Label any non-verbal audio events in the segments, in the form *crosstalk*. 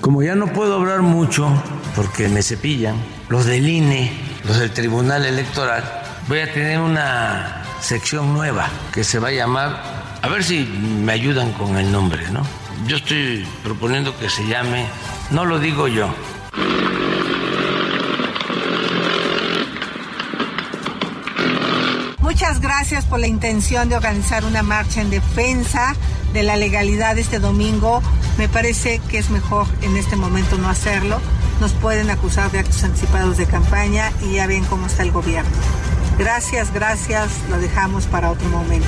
Como ya no puedo hablar mucho porque me cepillan, los del INE, los del Tribunal Electoral, voy a tener una sección nueva que se va a llamar, a ver si me ayudan con el nombre, ¿no? Yo estoy proponiendo que se llame, no lo digo yo, Muchas gracias por la intención de organizar una marcha en defensa de la legalidad este domingo. Me parece que es mejor en este momento no hacerlo. Nos pueden acusar de actos anticipados de campaña y ya ven cómo está el gobierno. Gracias, gracias. Lo dejamos para otro momento.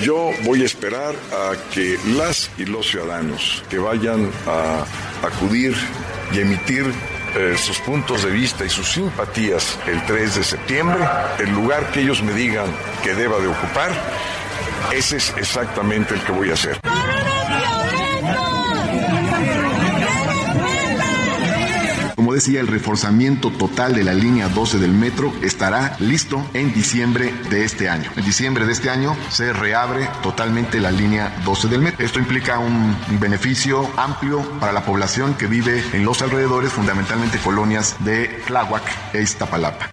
Yo voy a esperar a que las y los ciudadanos que vayan a acudir y emitir eh, sus puntos de vista y sus simpatías el 3 de septiembre, el lugar que ellos me digan que deba de ocupar, ese es exactamente el que voy a hacer. Decía, el reforzamiento total de la línea 12 del metro estará listo en diciembre de este año. En diciembre de este año se reabre totalmente la línea 12 del metro. Esto implica un beneficio amplio para la población que vive en los alrededores, fundamentalmente colonias de Tláhuac e Iztapalapa.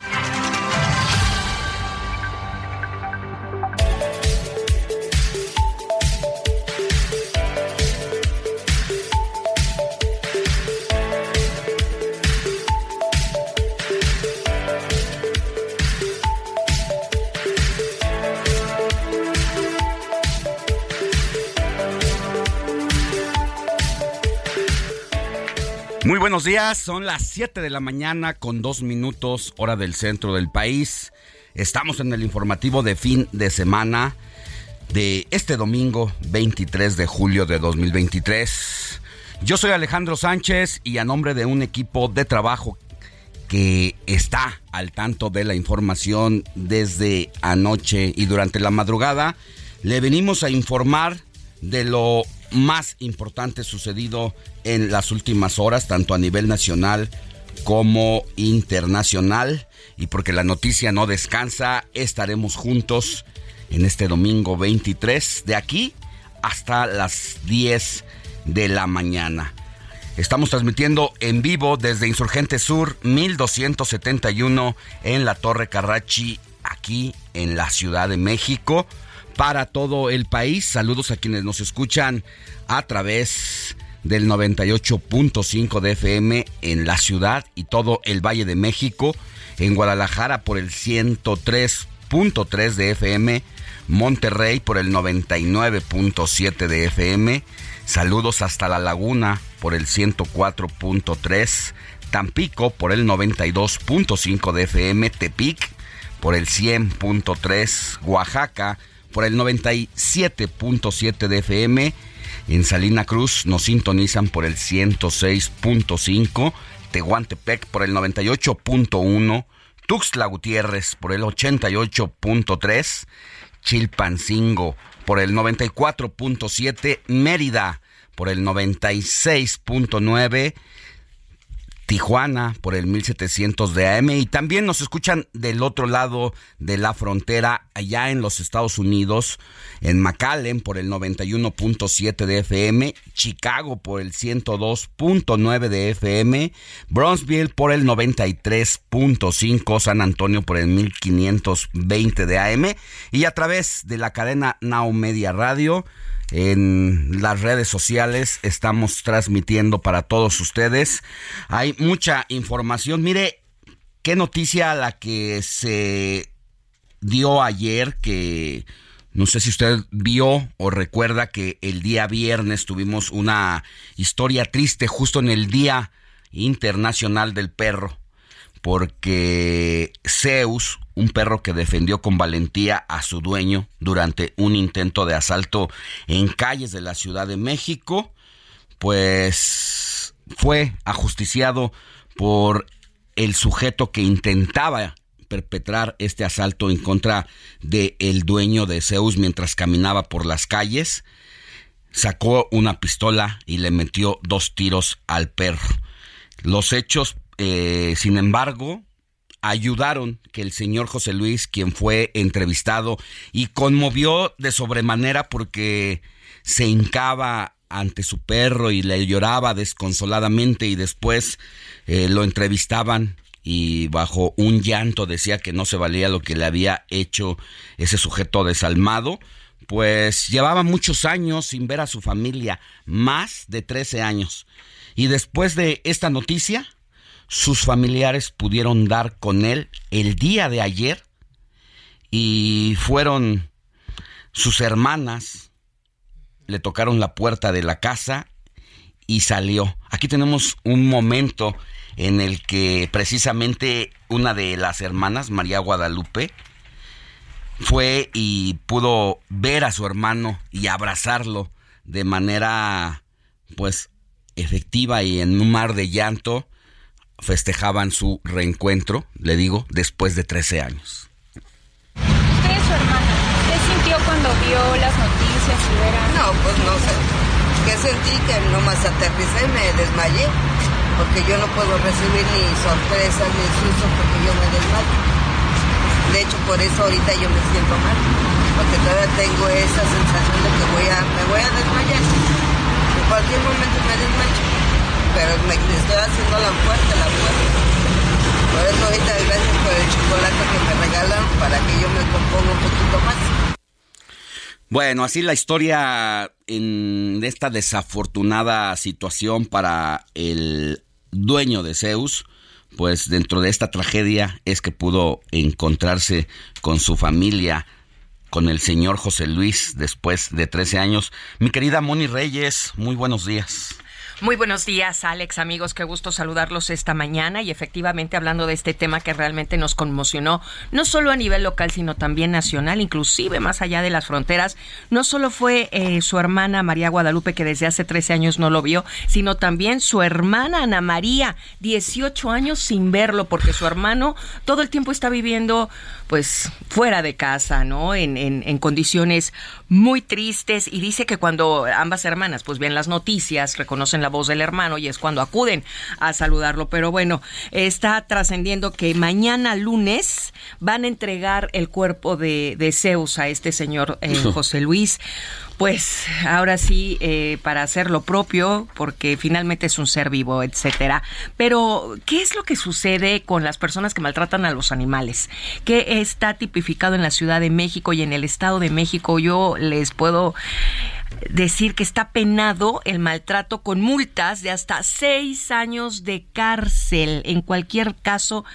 Buenos días, son las 7 de la mañana con dos minutos hora del centro del país. Estamos en el informativo de fin de semana de este domingo 23 de julio de 2023. Yo soy Alejandro Sánchez y a nombre de un equipo de trabajo que está al tanto de la información desde anoche y durante la madrugada, le venimos a informar de lo más importante sucedido en las últimas horas, tanto a nivel nacional como internacional. Y porque la noticia no descansa, estaremos juntos en este domingo 23, de aquí hasta las 10 de la mañana. Estamos transmitiendo en vivo desde Insurgente Sur 1271 en la Torre Carrachi, aquí en la Ciudad de México para todo el país. Saludos a quienes nos escuchan a través del 98.5 de FM en la ciudad y todo el Valle de México, en Guadalajara por el 103.3 de FM, Monterrey por el 99.7 de FM, saludos hasta La Laguna por el 104.3, Tampico por el 92.5 de FM, Tepic por el 100.3, Oaxaca por el 97.7 de FM. En Salina Cruz nos sintonizan por el 106.5, Tehuantepec por el 98.1, Tuxtla Gutiérrez por el 88.3, Chilpancingo por el 94.7, Mérida por el 96.9, Tijuana por el 1700 de AM y también nos escuchan del otro lado de la frontera, allá en los Estados Unidos, en McAllen por el 91.7 de FM, Chicago por el 102.9 de FM, Bronzeville por el 93.5, San Antonio por el 1520 de AM y a través de la cadena Now Media Radio en las redes sociales estamos transmitiendo para todos ustedes. Hay mucha información. Mire, qué noticia la que se dio ayer que no sé si usted vio o recuerda que el día viernes tuvimos una historia triste justo en el Día Internacional del Perro porque Zeus, un perro que defendió con valentía a su dueño durante un intento de asalto en calles de la Ciudad de México, pues fue ajusticiado por el sujeto que intentaba perpetrar este asalto en contra del el dueño de Zeus mientras caminaba por las calles. Sacó una pistola y le metió dos tiros al perro. Los hechos eh, sin embargo, ayudaron que el señor José Luis, quien fue entrevistado y conmovió de sobremanera porque se hincaba ante su perro y le lloraba desconsoladamente y después eh, lo entrevistaban y bajo un llanto decía que no se valía lo que le había hecho ese sujeto desalmado, pues llevaba muchos años sin ver a su familia, más de 13 años. Y después de esta noticia, sus familiares pudieron dar con él el día de ayer y fueron sus hermanas, le tocaron la puerta de la casa y salió. Aquí tenemos un momento en el que precisamente una de las hermanas, María Guadalupe, fue y pudo ver a su hermano y abrazarlo de manera pues efectiva y en un mar de llanto festejaban su reencuentro, le digo, después de 13 años. ¿Usted es su hermana? ¿Qué sintió cuando vio las noticias y verán? No, pues no sé. ¿Qué sentí? Que nomás aterricé y me desmayé. Porque yo no puedo recibir ni sorpresas ni susto porque yo me desmayo. De hecho, por eso ahorita yo me siento mal. Porque todavía tengo esa sensación de que voy a, me voy a desmayar. En cualquier momento me desmayo pero me estoy haciendo la fuerte, la fuerte. Por eso ahorita gracias por el chocolate que me regalan para que yo me componga un poquito más. Bueno, así la historia en esta desafortunada situación para el dueño de Zeus, pues dentro de esta tragedia es que pudo encontrarse con su familia, con el señor José Luis, después de 13 años. Mi querida Moni Reyes, muy buenos días. Muy buenos días, Alex, amigos. Qué gusto saludarlos esta mañana y efectivamente hablando de este tema que realmente nos conmocionó, no solo a nivel local, sino también nacional, inclusive más allá de las fronteras. No solo fue eh, su hermana María Guadalupe, que desde hace 13 años no lo vio, sino también su hermana Ana María, 18 años sin verlo, porque su hermano todo el tiempo está viviendo pues fuera de casa, ¿no? En, en, condiciones muy tristes y dice que cuando ambas hermanas pues ven las noticias, reconocen la voz del hermano y es cuando acuden a saludarlo. Pero bueno, está trascendiendo que mañana lunes van a entregar el cuerpo de, de Zeus a este señor eh, José Luis pues ahora sí, eh, para hacer lo propio, porque finalmente es un ser vivo, etcétera. Pero, ¿qué es lo que sucede con las personas que maltratan a los animales? ¿Qué está tipificado en la Ciudad de México y en el Estado de México? Yo les puedo decir que está penado el maltrato con multas de hasta seis años de cárcel. En cualquier caso,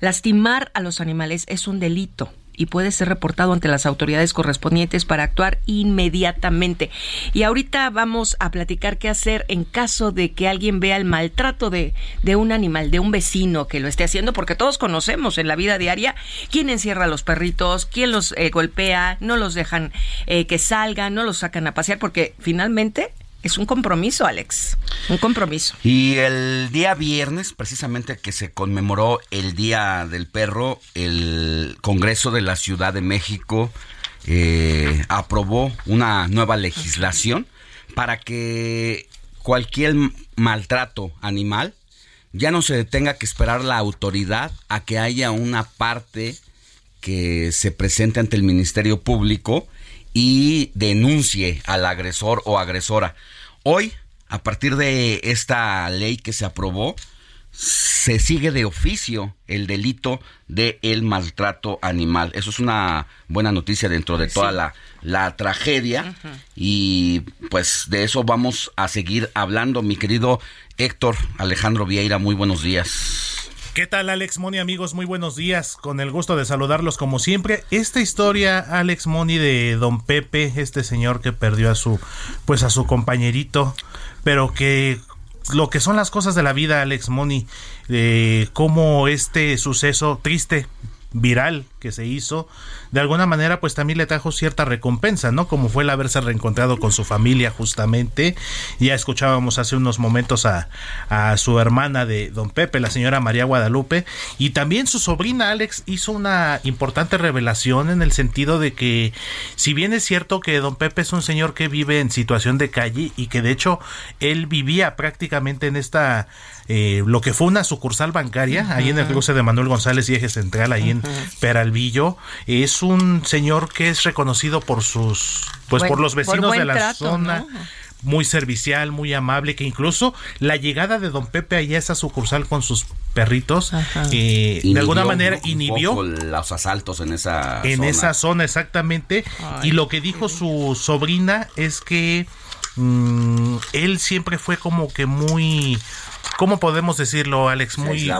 lastimar a los animales es un delito y puede ser reportado ante las autoridades correspondientes para actuar inmediatamente. Y ahorita vamos a platicar qué hacer en caso de que alguien vea el maltrato de, de un animal, de un vecino que lo esté haciendo, porque todos conocemos en la vida diaria quién encierra a los perritos, quién los eh, golpea, no los dejan eh, que salgan, no los sacan a pasear, porque finalmente es un compromiso, Alex. Un compromiso. Y el día viernes, precisamente que se conmemoró el Día del Perro, el Congreso de la Ciudad de México eh, aprobó una nueva legislación para que cualquier maltrato animal ya no se tenga que esperar la autoridad a que haya una parte que se presente ante el Ministerio Público y denuncie al agresor o agresora. Hoy, a partir de esta ley que se aprobó, se sigue de oficio el delito de el maltrato animal. Eso es una buena noticia dentro de toda la, la, tragedia y pues de eso vamos a seguir hablando. Mi querido Héctor Alejandro Vieira, muy buenos días. ¿Qué tal Alex Moni amigos? Muy buenos días, con el gusto de saludarlos como siempre. Esta historia Alex Moni de Don Pepe, este señor que perdió a su pues a su compañerito, pero que lo que son las cosas de la vida, Alex Moni, de cómo este suceso triste, viral que se hizo, de alguna manera pues también le trajo cierta recompensa, ¿no? Como fue el haberse reencontrado con su familia justamente. Ya escuchábamos hace unos momentos a, a su hermana de don Pepe, la señora María Guadalupe, y también su sobrina Alex hizo una importante revelación en el sentido de que si bien es cierto que don Pepe es un señor que vive en situación de calle y que de hecho él vivía prácticamente en esta eh, lo que fue una sucursal bancaria, ahí en el cruce de Manuel González y Eje Central, ahí en Es un señor que es reconocido por sus, pues por los vecinos de la zona. Muy servicial, muy amable, que incluso la llegada de don Pepe allá a esa sucursal con sus perritos, eh, de alguna manera inhibió los asaltos en esa en esa zona exactamente. y lo que dijo su sobrina es que mm, él siempre fue como que muy ¿cómo podemos decirlo, Alex? Muy,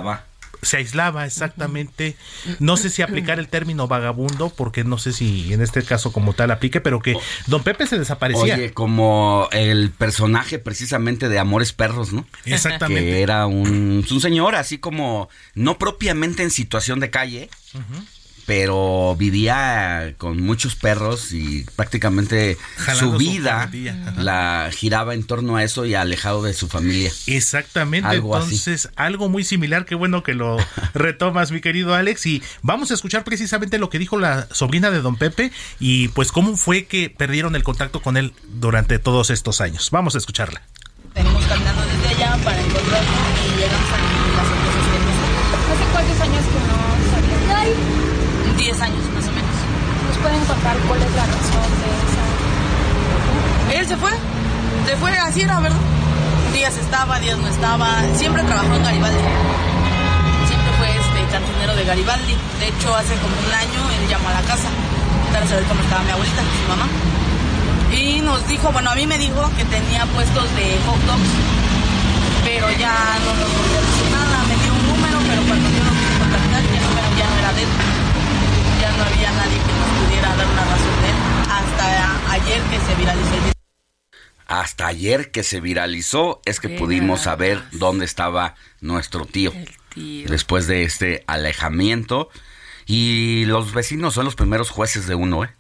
se aislaba. Exactamente. No sé si *clears throat* aplicar el término vagabundo, porque no sé si en este caso como tal aplique, pero que Don Pepe se desaparecía. Oye, como el personaje precisamente de Amores Perros, ¿no? Exactamente. Que era un, un señor así como, no propiamente en situación de calle, pero vivía con muchos perros y prácticamente su vida la giraba en torno a eso y alejado de su familia. Exactamente, entonces algo muy similar, qué bueno que lo *laughs* retomas mi querido Alex y vamos a escuchar precisamente lo que dijo la sobrina de don Pepe y pues cómo fue que perdieron el contacto con él durante todos estos años. Vamos a escucharla. Venimos caminando desde allá para encontrarlo años más o menos. ¿Nos pueden contar cuál es la razón de esa? Él se fue, se fue, así era, ¿verdad? Días estaba, días no estaba, siempre trabajó en Garibaldi. Siempre fue este cantinero de Garibaldi. De hecho, hace como un año él llamó a la casa para saber cómo estaba mi abuelita, su mamá. Y nos dijo, bueno, a mí me dijo que tenía puestos de hot dogs, pero ya no nos volvió nada. Me dio un número, pero cuando yo lo quise contactar ya no, ya no era de él no había nadie que nos pudiera dar una razón de él. Hasta ayer que se viralizó el video. Hasta ayer que se viralizó es que pudimos saber dónde estaba nuestro tío, tío. después de este alejamiento. Y los vecinos son los primeros jueces de uno, ¿eh?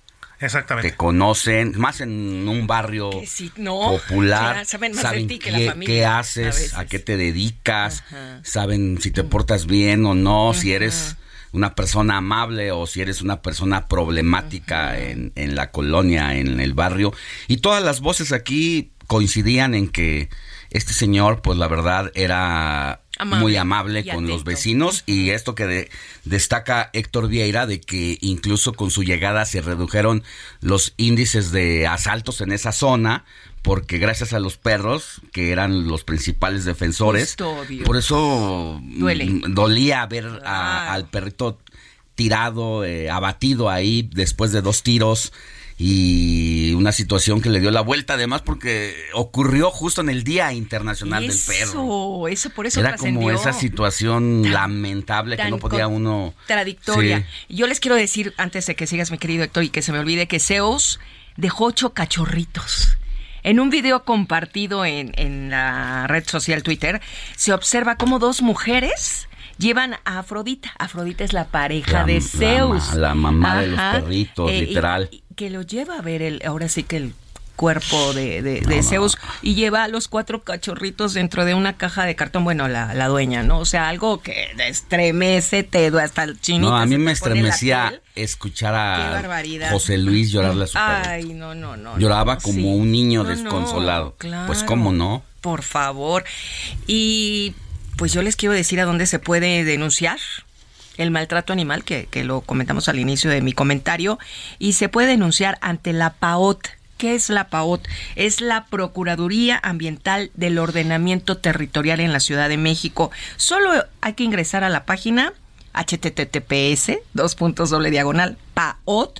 Exactamente. Te conocen, más en un barrio sí, no, popular. claro, saben más saben de ti que qué, la familia, qué haces, a, qué te dedicas, Ajá. saben si te portas bien o no, si eres una persona amable o si eres una persona problemática en, en la colonia, en el barrio. Y todas las voces aquí coincidían en que este señor, pues la verdad, era Amable muy amable con los vecinos. Y esto que de- destaca Héctor Vieira de que incluso con su llegada se redujeron los índices de asaltos en esa zona porque gracias a los perros que eran los principales defensores Custodio. por eso Duele. mm, dolía ver a- al perrito tirado eh, abatido ahí después de dos tiros y una situación que le dio la vuelta además porque ocurrió justo en el Día Internacional del Perro. Eso, eso por eso Era como esa situación lamentable que no podía uno... Contradictoria. Sí. Yo les quiero decir, antes de que sigas, mi querido Héctor, y que se me olvide, que Zeus dejó ocho cachorritos. En un video compartido en, en la red social Twitter, se observa cómo dos mujeres llevan a Afrodita. Afrodita es la pareja La- de Zeus. la mamá de los perritos, y- literal. y que lo lleva a ver el, ahora sí que el cuerpo de, de- de no. Zeus y lleva a los cuatro cachorritos dentro de una caja de cartón, bueno, la, la dueña, ¿no? O sea, algo que estremece, te hasta el chinito. No, a mí me estremecía escuchar a. José Luis llorarle a su perro. Ay, no, no, no. Lloraba no, como sí. un niño desconsolado. claro. Pues cómo no. Por favor. Y pues yo les quiero decir a dónde se puede denunciar el maltrato animal, que, que lo comentamos al inicio de mi comentario, y se puede denunciar ante la PAOT. ¿Qué es la PAOT? Es la Procuraduría Ambiental del Ordenamiento Territorial en la Ciudad de México. Solo hay que ingresar a la página https dos puntos doble diagonal paot.org.mx.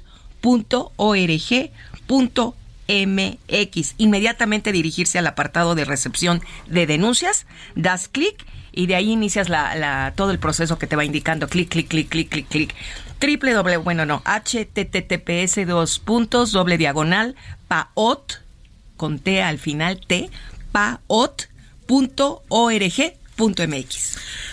Inmediatamente dirigirse al apartado de recepción de denuncias, das clic y de ahí inicias todo el proceso que te va indicando clic, clic, clic, clic, clic, clic. Doble, bueno, no, https dos puntos doble diagonal paot con T al final T paot.org.mx.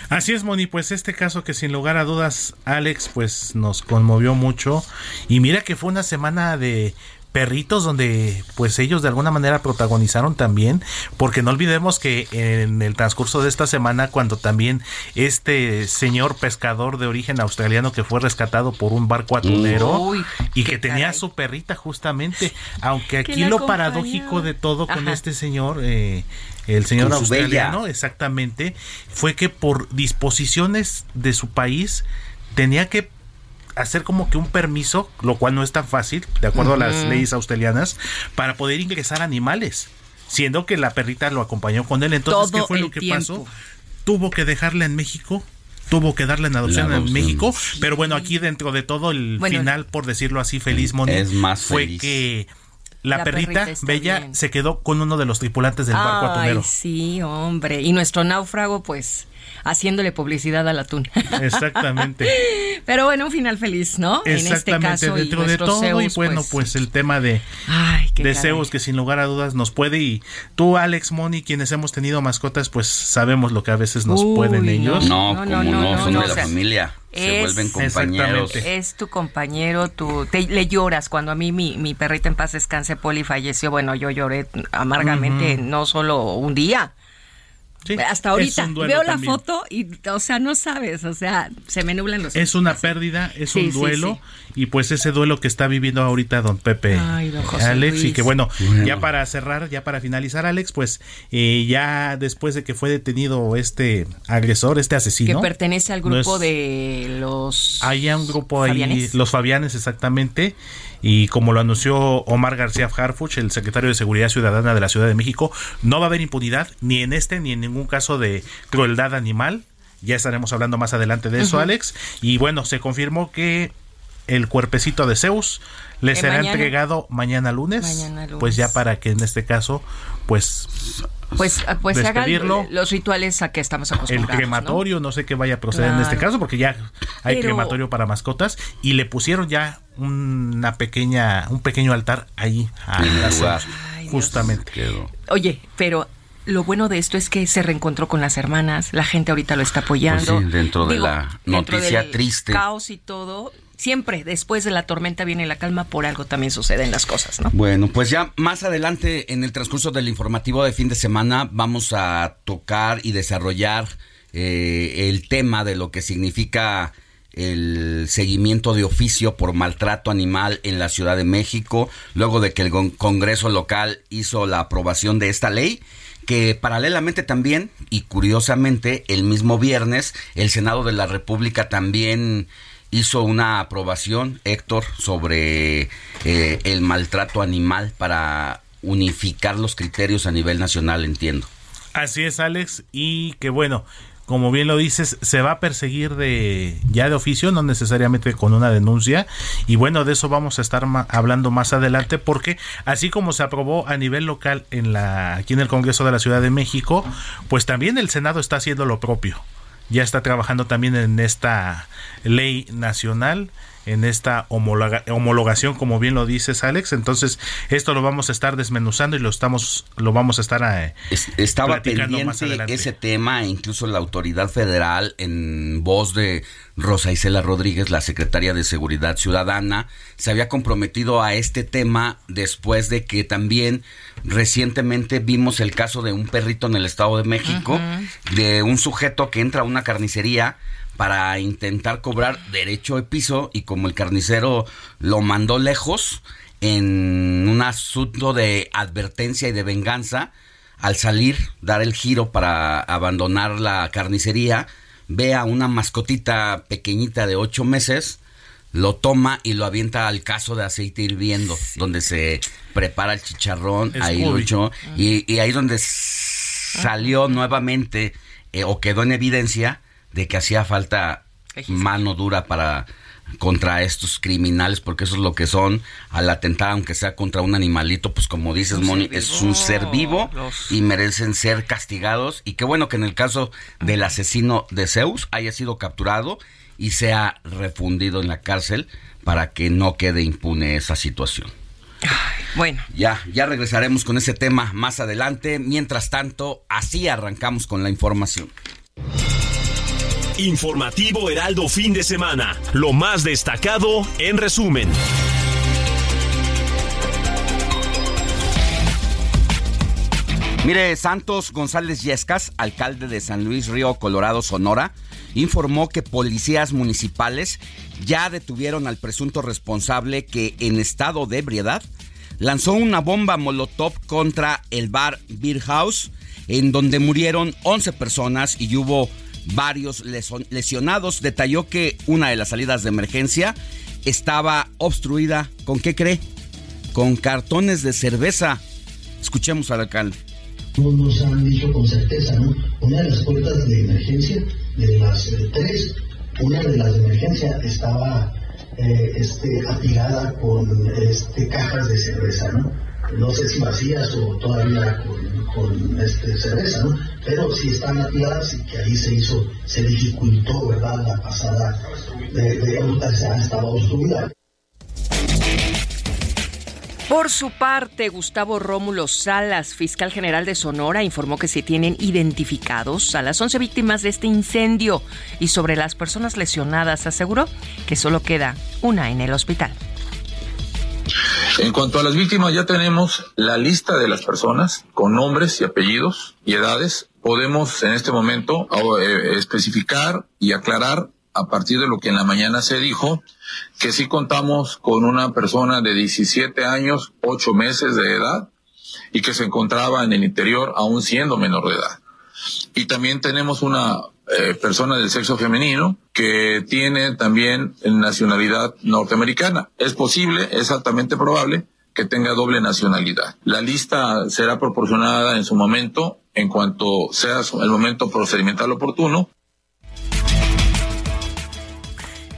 Así es, Moni, pues este caso que sin lugar a dudas, Alex, pues nos conmovió mucho. Y mira que fue una semana de perritos donde pues ellos de alguna manera protagonizaron también porque no olvidemos que en el transcurso de esta semana cuando también este señor pescador de origen australiano que fue rescatado por un barco atunero y que tenía su perrita justamente aunque aquí lo paradójico de todo con este señor eh, el señor australiano exactamente fue que por disposiciones de su país tenía que hacer como que un permiso, lo cual no es tan fácil, de acuerdo a las leyes australianas, para poder ingresar animales, siendo que la perrita lo acompañó con él. Entonces, ¿qué fue lo que pasó? Tuvo que dejarla en México tuvo que darle en adopción, en México, pero bueno, aquí dentro de todo el final, por decirlo así, feliz Moni, es más fue que la, perrita, Bella se quedó con uno de los tripulantes del barco atunero. Sí, hombre. Y nuestro náufrago, pues, haciéndole publicidad al atún. *laughs* Exactamente. Pero bueno, un final feliz, ¿no? Exactamente, en este caso, dentro de todo y bueno, pues, pues, el tema de, deseos que sin lugar a dudas nos puede y tú, Alex, Moni, quienes hemos tenido mascotas, pues sabemos lo que a veces nos pueden ellos. No, no, como no, son de la familia. se vuelven compañeros. Es tu compañero, tú le lloras. Cuando a mí mi, mi perrita en paz descanse, Poli, falleció, bueno, yo lloré amargamente, no solo un día, hasta ahorita. veo la foto y, o sea, no sabes, o sea, se me nublan los Es una pérdida, es un duelo y pues ese duelo que está viviendo ahorita don Pepe Alex y que bueno, ya para cerrar, ya para finalizar Alex, pues eh, ya después de que fue detenido este agresor, este asesino. Que pertenece al grupo de los... Hay un grupo ahí, los Fabianes exactamente y como lo anunció Omar García Harfuch, el secretario de Seguridad Ciudadana de la Ciudad de México, no va a haber impunidad ni en este ni en ningún caso de crueldad animal. Ya estaremos hablando más adelante de eso, Alex. Y bueno, se confirmó que el cuerpecito de Zeus le será entregado mañana lunes, pues ya para que en este caso, pues pues, ah, pues hagan los rituales a que estamos acostumbrados. El crematorio, ¿no? sé qué vaya a proceder en este caso, porque ya hay crematorio para mascotas y le pusieron ya una pequeña, un pequeño altar ahí a justamente. Oye, pero lo bueno de esto es que se reencontró con las hermanas, la gente ahorita lo está apoyando. Pues dentro de la noticia triste. Caos y todo, siempre después de la tormenta viene la calma, por algo también suceden las cosas, ¿no? Bueno, pues ya más adelante en el transcurso del informativo de fin de semana vamos a tocar y desarrollar eh, el tema de lo que significa el seguimiento de oficio por maltrato animal en la Ciudad de México, luego de que el Congreso local hizo la aprobación de esta ley que paralelamente también y curiosamente el mismo viernes el Senado de la República también hizo una aprobación, Héctor, sobre eh, el maltrato animal para unificar los criterios a nivel nacional, entiendo. Así es, Alex, y que bueno, como bien lo dices, se va a perseguir de ya de oficio, no necesariamente con una denuncia. Y bueno, de eso vamos a estar hablando más adelante, porque así como se aprobó a nivel local en la aquí en el Congreso de la Ciudad de México, pues también el Senado está haciendo lo propio ya está trabajando también en esta ley nacional en esta homologación, como bien lo dices, Alex. Entonces, esto lo vamos a estar desmenuzando y lo estamos, lo vamos a estar eh, estaba pendiente ese tema, incluso la autoridad federal, en voz de Rosa Isela Rodríguez, la secretaria de Seguridad Ciudadana, se había comprometido a este tema después de que también recientemente vimos el caso de un perrito en el Estado de México, de un sujeto que entra a una carnicería para intentar cobrar derecho de piso y como el carnicero lo mandó lejos en un asunto de advertencia y de venganza, al salir, dar el giro para abandonar la carnicería, ve a una mascotita pequeñita de ocho meses, lo toma y lo avienta al caso de aceite hirviendo, donde se prepara el chicharrón, ahí luchó, y, y ahí donde salió nuevamente eh, o quedó en evidencia de que hacía falta mano dura para contra estos criminales, porque eso es lo que son al atentar, aunque sea contra un animalito, pues como dices, Moni, es un ser vivo y merecen ser castigados. Y qué bueno que en el caso del asesino de Zeus haya sido capturado y sea refundido en la cárcel para que no quede impune esa situación. Bueno. Ya, ya regresaremos con ese tema más adelante. Mientras tanto, así arrancamos con la información. Informativo Heraldo fin de semana. Lo más destacado en resumen. Mire, Santos González Yescas, alcalde de San Luis Río Colorado, Sonora, informó que policías municipales ya detuvieron al presunto responsable que en estado de ebriedad lanzó una bomba molotov contra el bar Beer House, en donde murieron 11 personas y hubo varios lesionados. Detalló que una de las salidas de emergencia estaba obstruida. ¿Con qué cree? Con cartones de cerveza. Escuchemos al alcalde. No nos han dicho con certeza, ¿no? Una de las puertas de emergencia, de las eh, tres, una de las de emergencia estaba eh, este, apilada con este, cajas de cerveza, ¿no? No sé si vacías o todavía con, este, cerveza, ¿no? Pero si están apiladas y que ahí se hizo, se dificultó, ¿verdad? La pasada de, de estaba obstruida. Por su parte, Gustavo Rómulo Salas, fiscal general de Sonora, informó que se tienen identificados a las 11 víctimas de este incendio y sobre las personas lesionadas aseguró que solo queda una en el hospital. En cuanto a las víctimas, ya tenemos la lista de las personas con nombres y apellidos y edades. Podemos en este momento eh, especificar y aclarar a partir de lo que en la mañana se dijo, que sí contamos con una persona de 17 años, 8 meses de edad, y que se encontraba en el interior aún siendo menor de edad. Y también tenemos una eh, persona del sexo femenino que tiene también nacionalidad norteamericana. Es posible, es altamente probable que tenga doble nacionalidad. La lista será proporcionada en su momento, en cuanto sea el momento procedimental oportuno,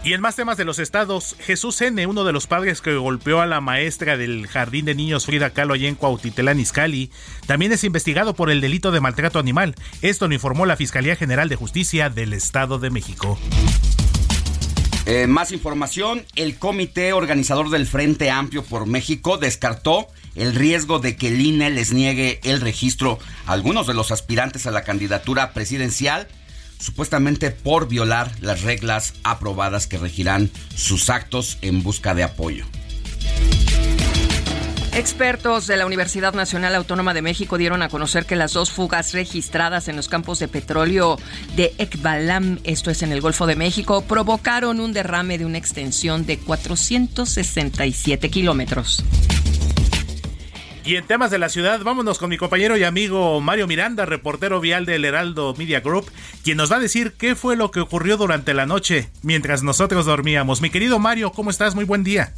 y en más temas de los estados, Jesús N., uno de los padres que golpeó a la maestra del Jardín de Niños Frida Kahlo allá en Cuautitlán Izcalli, también es investigado por el delito de maltrato animal. Esto lo informó la Fiscalía General de Justicia del Estado de México. Eh, más información, el comité organizador del Frente Amplio por México descartó el riesgo de que el INE les niegue el registro a algunos de los aspirantes a la candidatura presidencial supuestamente por violar las reglas aprobadas que regirán sus actos en busca de apoyo. Expertos de la Universidad Nacional Autónoma de México dieron a conocer que las dos fugas registradas en los campos de petróleo de Ekbalam, esto es en el Golfo de México, provocaron un derrame de una extensión de 467 kilómetros. Y en temas de la ciudad, vámonos con mi compañero y amigo Mario Miranda, reportero vial del Heraldo Media Group, quien nos va a decir qué fue lo que ocurrió durante la noche mientras nosotros dormíamos. Mi querido Mario, ¿cómo estás? Muy buen día.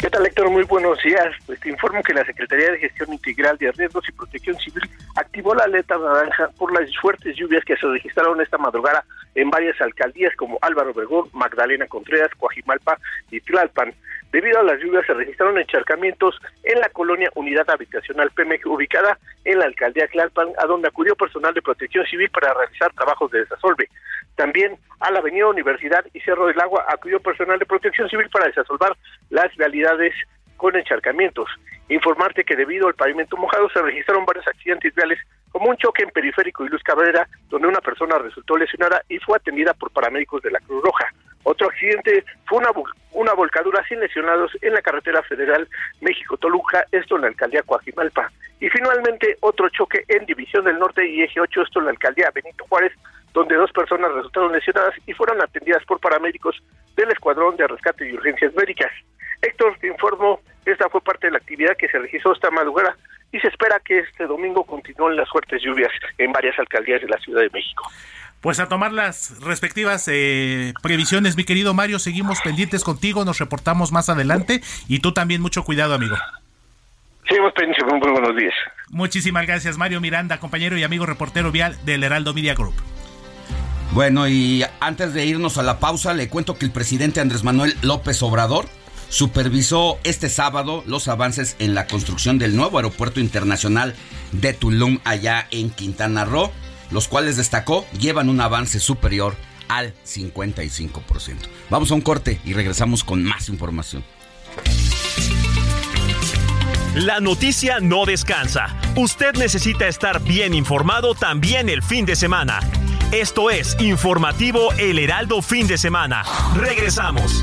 ¿Qué tal, Héctor? Muy buenos días. Pues te informo que la Secretaría de Gestión Integral de Riesgos y Protección Civil activó la alerta naranja por las fuertes lluvias que se registraron esta madrugada en varias alcaldías como Álvaro Obregón, Magdalena Contreras, Coajimalpa y Tlalpan. Debido a las lluvias se registraron encharcamientos en la colonia Unidad Habitacional Pemex, ubicada en la alcaldía Tlalpan, a donde acudió personal de protección civil para realizar trabajos de desasolve. También a la avenida Universidad y Cerro del Agua acudió personal de protección civil para desasolvar las realidades con encharcamientos. Informarte que debido al pavimento mojado se registraron varios accidentes viales, como un choque en Periférico y Luz Cabrera, donde una persona resultó lesionada y fue atendida por paramédicos de la Cruz Roja. Otro accidente fue una, una volcadura sin lesionados en la carretera federal México-Toluca, esto en la alcaldía Coajimalpa. Y finalmente otro choque en División del Norte y Eje 8, esto en la alcaldía Benito Juárez, donde dos personas resultaron lesionadas y fueron atendidas por paramédicos del Escuadrón de Rescate y Urgencias Médicas. Héctor, te informo, esta fue parte de la actividad que se registró esta madrugada y se espera que este domingo continúen las fuertes lluvias en varias alcaldías de la Ciudad de México. Pues a tomar las respectivas eh, previsiones, mi querido Mario, seguimos pendientes contigo, nos reportamos más adelante y tú también mucho cuidado, amigo. Seguimos pendientes, muy buenos días. Muchísimas gracias, Mario Miranda, compañero y amigo reportero vial del Heraldo Media Group. Bueno, y antes de irnos a la pausa, le cuento que el presidente Andrés Manuel López Obrador supervisó este sábado los avances en la construcción del nuevo aeropuerto internacional de Tulum allá en Quintana Roo los cuales destacó llevan un avance superior al 55%. Vamos a un corte y regresamos con más información. La noticia no descansa. Usted necesita estar bien informado también el fin de semana. Esto es Informativo El Heraldo Fin de Semana. Regresamos.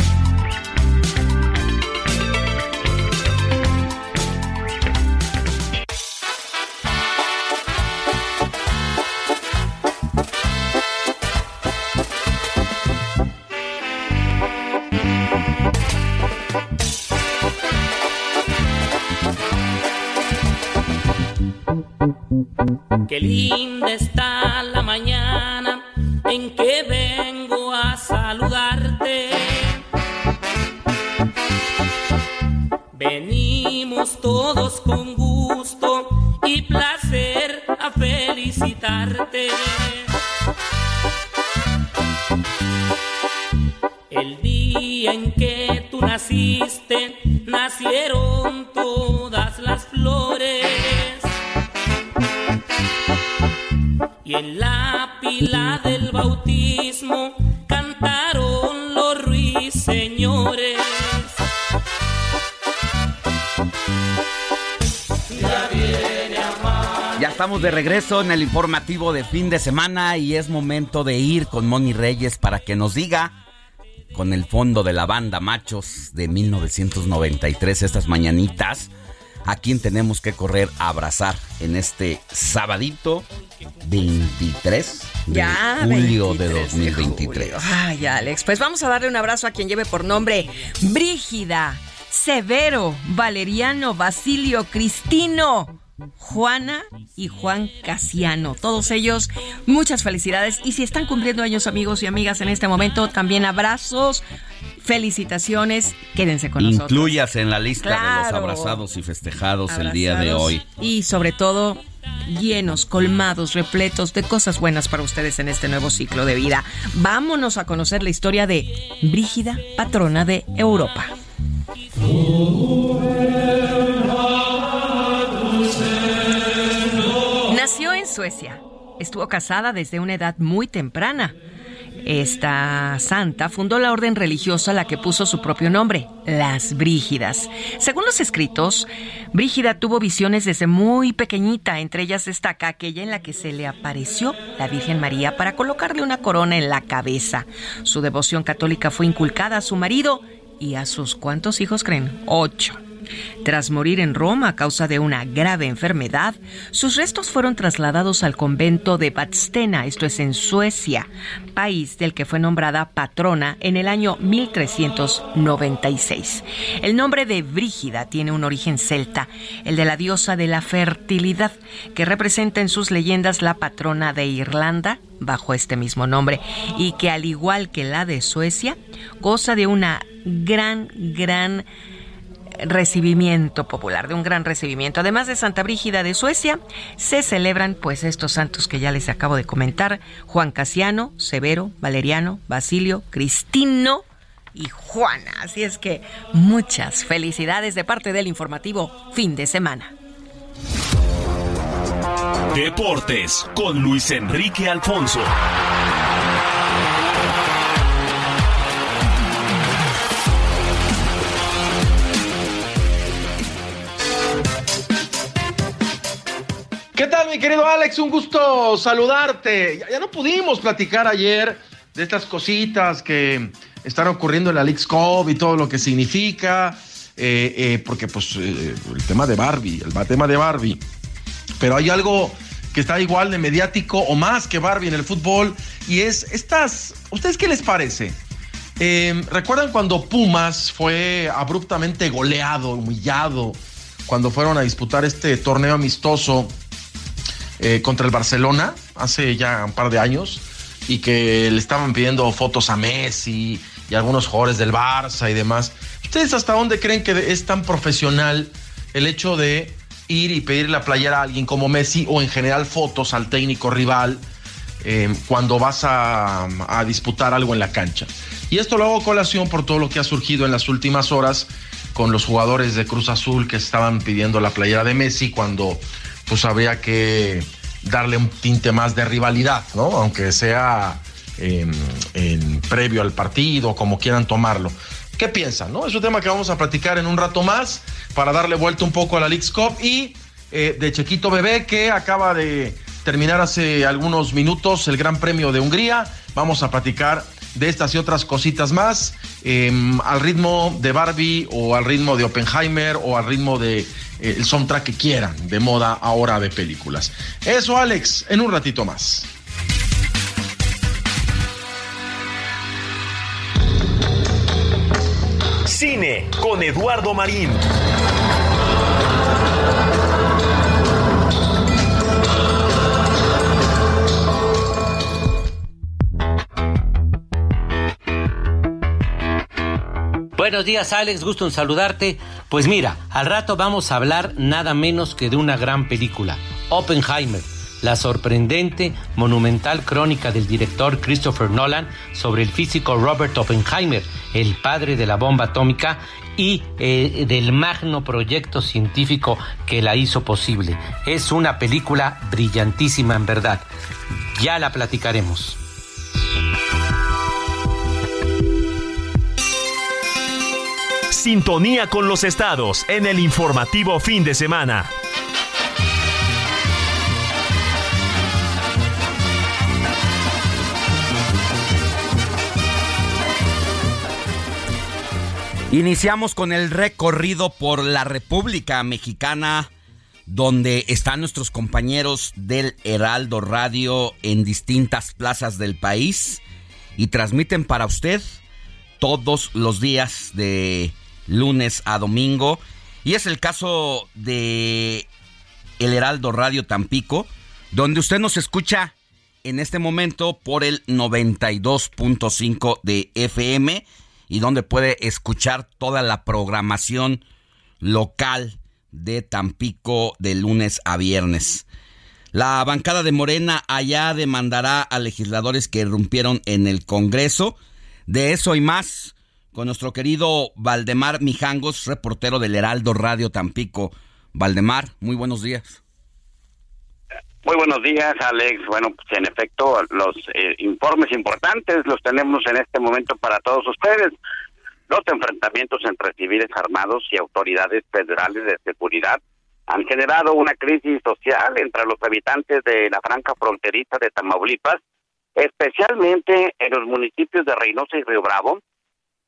Qué linda está la mañana estamos de regreso en el informativo de fin de semana y es momento de ir con Moni Reyes para que nos diga con el fondo de la banda Machos de 1993 estas mañanitas a quién tenemos que correr a abrazar en este sabadito 23 de Ya, julio 23 de de 2023. Ay, Alex, pues vamos a darle un abrazo a quien lleve por nombre Brígida, Severo, Valeriano, Basilio, Cristino. Juana y Juan Casiano. Todos ellos, muchas felicidades. Y si están cumpliendo años, amigos y amigas, en este momento, también abrazos, felicitaciones. Quédense con nosotros. Incluyas en la lista de los abrazados y festejados el día de hoy. Y sobre todo llenos, colmados, repletos de cosas buenas para ustedes en este nuevo ciclo de vida. Vámonos a conocer la historia de Brígida, patrona de Europa. Nació en Suecia. Estuvo casada desde una edad muy temprana. Esta santa fundó la orden religiosa a la que puso su propio nombre, las Brígidas. Según los escritos, Brígida tuvo visiones desde muy pequeñita, entre ellas destaca aquella en la que se le apareció la Virgen María para colocarle una corona en la cabeza. Su devoción católica fue inculcada a su marido y a sus cuántos hijos creen? Ocho. Tras morir en Roma a causa de una grave enfermedad, sus restos fueron trasladados al convento de Vadstena, esto es en Suecia, país del que fue nombrada patrona en el año 1396. El nombre de Brígida tiene un origen celta, el de la diosa de la fertilidad, que representa en sus leyendas la patrona de Irlanda, bajo este mismo nombre, y que al igual que la de Suecia, goza de una gran, gran recibimiento popular, de un gran recibimiento. Además de Santa Brígida de Suecia, se celebran pues estos santos que ya les acabo de comentar, Juan Casiano, Severo, Valeriano, Basilio, Cristino y Juana. Así es que muchas felicidades de parte del informativo fin de semana. Deportes con Luis Enrique Alfonso. ¿Qué tal, mi querido Alex? Un gusto saludarte. Ya, no pudimos platicar ayer de estas cositas que están ocurriendo en la League's Cup y todo lo que significa. eh, eh, porque pues el tema de Barbie, el tema de Barbie. Pero hay algo que está igual de mediático o más que Barbie en el fútbol y es estas, ¿ustedes qué les parece? ¿Recuerdan cuando Pumas fue abruptamente goleado, humillado, cuando fueron a disputar este torneo amistoso contra el Barcelona hace ya un par de años? y que le estaban pidiendo fotos a Messi y algunos jugadores del Barça y demás. ¿Ustedes hasta dónde creen que es tan profesional el hecho de ir y pedir la playera a alguien como Messi o en general fotos al técnico rival eh, cuando vas a, a, disputar algo en la cancha? Y esto lo hago colación por todo lo que ha surgido en las últimas horas con los jugadores de Cruz Azul que estaban pidiendo la playera de Messi cuando pues habría que darle un tinte más de rivalidad, ¿no? Aunque sea en, previo al partido, como quieran tomarlo. ¿Qué piensan? No? Es un tema que vamos a platicar en un rato más para darle vuelta un poco a la League's Cup y eh, de Chequito Bebé que acaba de terminar hace algunos minutos el Gran Premio de Hungría. Vamos a platicar de estas y otras cositas más em, al ritmo de Barbie o al ritmo de Oppenheimer o al ritmo de el soundtrack que quieran de moda ahora de películas. Eso, Alex, en un ratito más. Cine con Eduardo Marín. Buenos días Alex, gusto en saludarte. Pues mira, al rato vamos a hablar nada menos que de una gran película, Oppenheimer, la sorprendente, monumental crónica del director Christopher Nolan sobre el físico Robert Oppenheimer, el padre de la bomba atómica y eh, del magno proyecto científico que la hizo posible. Es una película brillantísima en verdad. Ya la platicaremos. Sintonía con los estados en el informativo fin de semana. Iniciamos con el recorrido por la República Mexicana, donde están nuestros compañeros del Heraldo Radio en distintas plazas del país y transmiten para usted todos los días de lunes a domingo. Y es el caso de El Heraldo Radio Tampico, donde usted nos escucha en este momento por el 92.5 de FM y donde puede escuchar toda la programación local de Tampico de lunes a viernes. La bancada de Morena allá demandará a legisladores que irrumpieron en el Congreso. De eso y más con nuestro querido Valdemar Mijangos, reportero del Heraldo Radio Tampico. Valdemar, muy buenos días. Muy buenos días, Alex. Bueno, pues en efecto, los eh, informes importantes los tenemos en este momento para todos ustedes. Los enfrentamientos entre civiles armados y autoridades federales de seguridad han generado una crisis social entre los habitantes de la franja fronteriza de Tamaulipas, especialmente en los municipios de Reynosa y Río Bravo,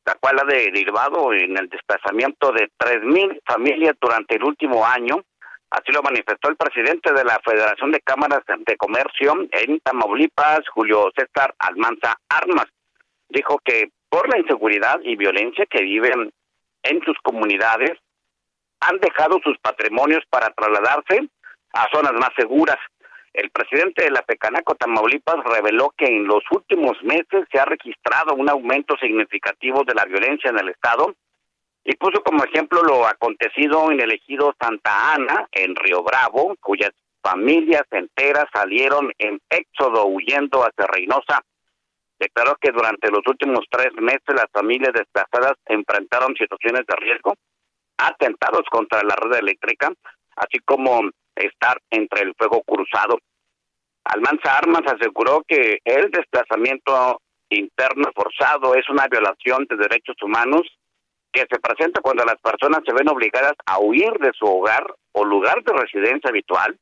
la cual ha derivado en el desplazamiento de 3.000 familias durante el último año. Así lo manifestó el presidente de la Federación de Cámaras de Comercio en Tamaulipas, Julio César Almanza Armas. Dijo que por la inseguridad y violencia que viven en sus comunidades, han dejado sus patrimonios para trasladarse a zonas más seguras. El presidente de la Pecanaco Tamaulipas reveló que en los últimos meses se ha registrado un aumento significativo de la violencia en el estado y puso como ejemplo lo acontecido en el ejido Santa Ana, en Río Bravo, cuyas familias enteras salieron en éxodo huyendo hacia Reynosa. Declaró que durante los últimos tres meses las familias desplazadas enfrentaron situaciones de riesgo, atentados contra la red eléctrica, así como estar entre el fuego cruzado. Almanza Armas aseguró que el desplazamiento interno forzado es una violación de derechos humanos que se presenta cuando las personas se ven obligadas a huir de su hogar o lugar de residencia habitual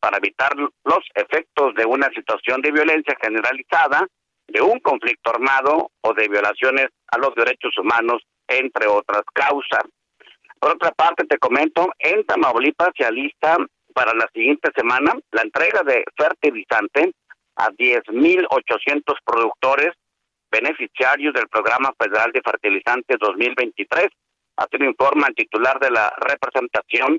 para evitar los efectos de una situación de violencia generalizada, de un conflicto armado o de violaciones a los derechos humanos, entre otras causas. Por otra parte, te comento, en Tamaulipas se alista para la siguiente semana la entrega de fertilizante a 10.800 productores beneficiarios del Programa Federal de Fertilizantes 2023. Así lo informa el titular de la representación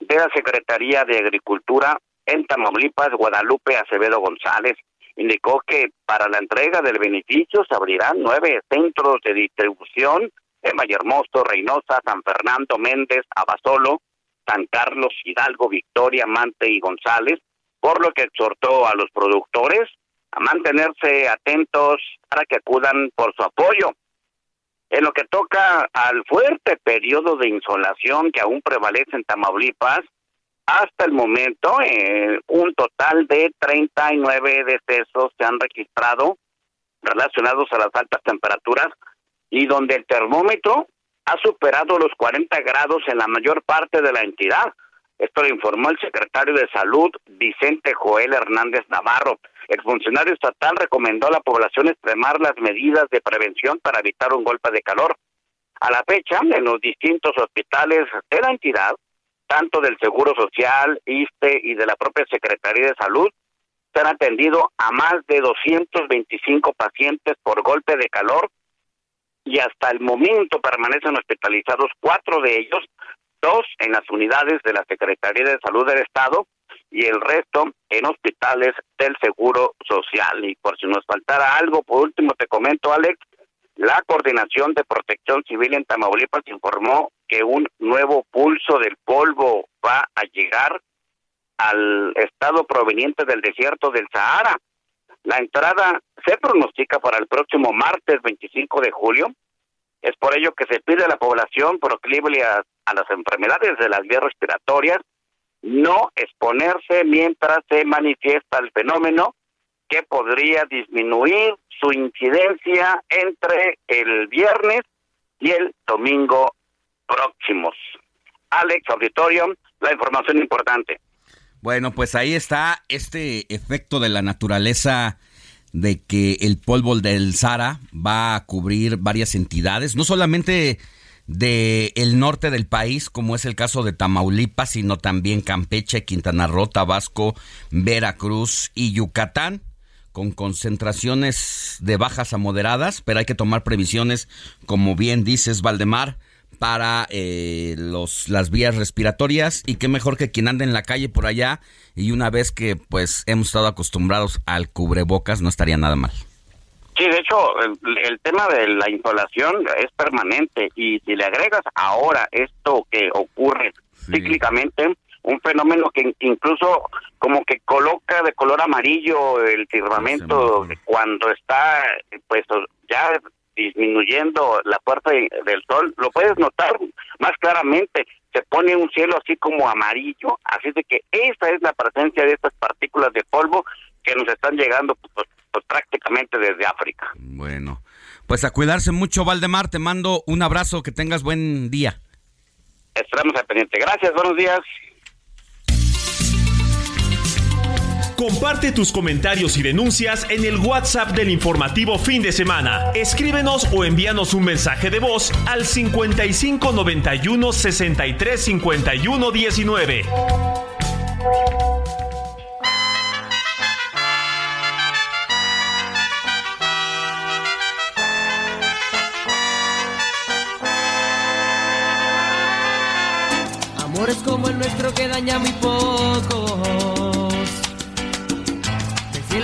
de la Secretaría de Agricultura en Tamaulipas, Guadalupe Acevedo González. Indicó que para la entrega del beneficio se abrirán nueve centros de distribución en Vallehermoso, Reynosa, San Fernando, Méndez, Abasolo, San Carlos, Hidalgo, Victoria, Mante y González, por lo que exhortó a los productores a mantenerse atentos para que acudan por su apoyo. En lo que toca al fuerte periodo de insolación que aún prevalece en Tamaulipas, hasta el momento eh, un total de 39 decesos se han registrado relacionados a las altas temperaturas y donde el termómetro ha superado los 40 grados en la mayor parte de la entidad. Esto lo informó el secretario de Salud, Vicente Joel Hernández Navarro. El funcionario estatal recomendó a la población extremar las medidas de prevención para evitar un golpe de calor. A la fecha, en los distintos hospitales de la entidad, tanto del Seguro Social, ISTE y de la propia Secretaría de Salud, se han atendido a más de 225 pacientes por golpe de calor y hasta el momento permanecen hospitalizados cuatro de ellos, dos en las unidades de la Secretaría de Salud del Estado y el resto en hospitales del Seguro Social. Y por si nos faltara algo, por último te comento, Alex, la Coordinación de Protección Civil en Tamaulipas informó que un nuevo pulso del polvo va a llegar al estado proveniente del desierto del Sahara. La entrada se pronostica para el próximo martes 25 de julio. Es por ello que se pide a la población proclive a, a las enfermedades de las vías respiratorias no exponerse mientras se manifiesta el fenómeno que podría disminuir su incidencia entre el viernes y el domingo próximos. Alex Auditorium, la información importante. Bueno, pues ahí está este efecto de la naturaleza de que el polvo del Sara va a cubrir varias entidades, no solamente del el norte del país, como es el caso de Tamaulipas, sino también Campeche, Quintana Roo, Tabasco, Veracruz y Yucatán, con concentraciones de bajas a moderadas, pero hay que tomar previsiones, como bien dices, Valdemar, para eh, los, las vías respiratorias. Y qué mejor que quien ande en la calle por allá. Y una vez que pues hemos estado acostumbrados al cubrebocas no estaría nada mal. Sí, de hecho, el, tema de la insolación es permanente. Y si le agregas ahora esto que ocurre cíclicamente, un fenómeno que incluso como que coloca de color amarillo el firmamento cuando está pues ya disminuyendo la fuerza del sol, lo puedes notar más claramente, se pone un cielo así como amarillo, así de que esa es la presencia de estas partículas de polvo que nos están llegando pues, pues, prácticamente desde África. Bueno, pues a cuidarse mucho, Valdemar, te mando un abrazo, que tengas buen día. Estaremos al pendiente. Gracias, buenos días. Comparte tus comentarios y denuncias en el WhatsApp del informativo fin de semana. Escríbenos o envíanos un mensaje de voz al 55 91 63 51 19. Amores como el nuestro que daña muy poco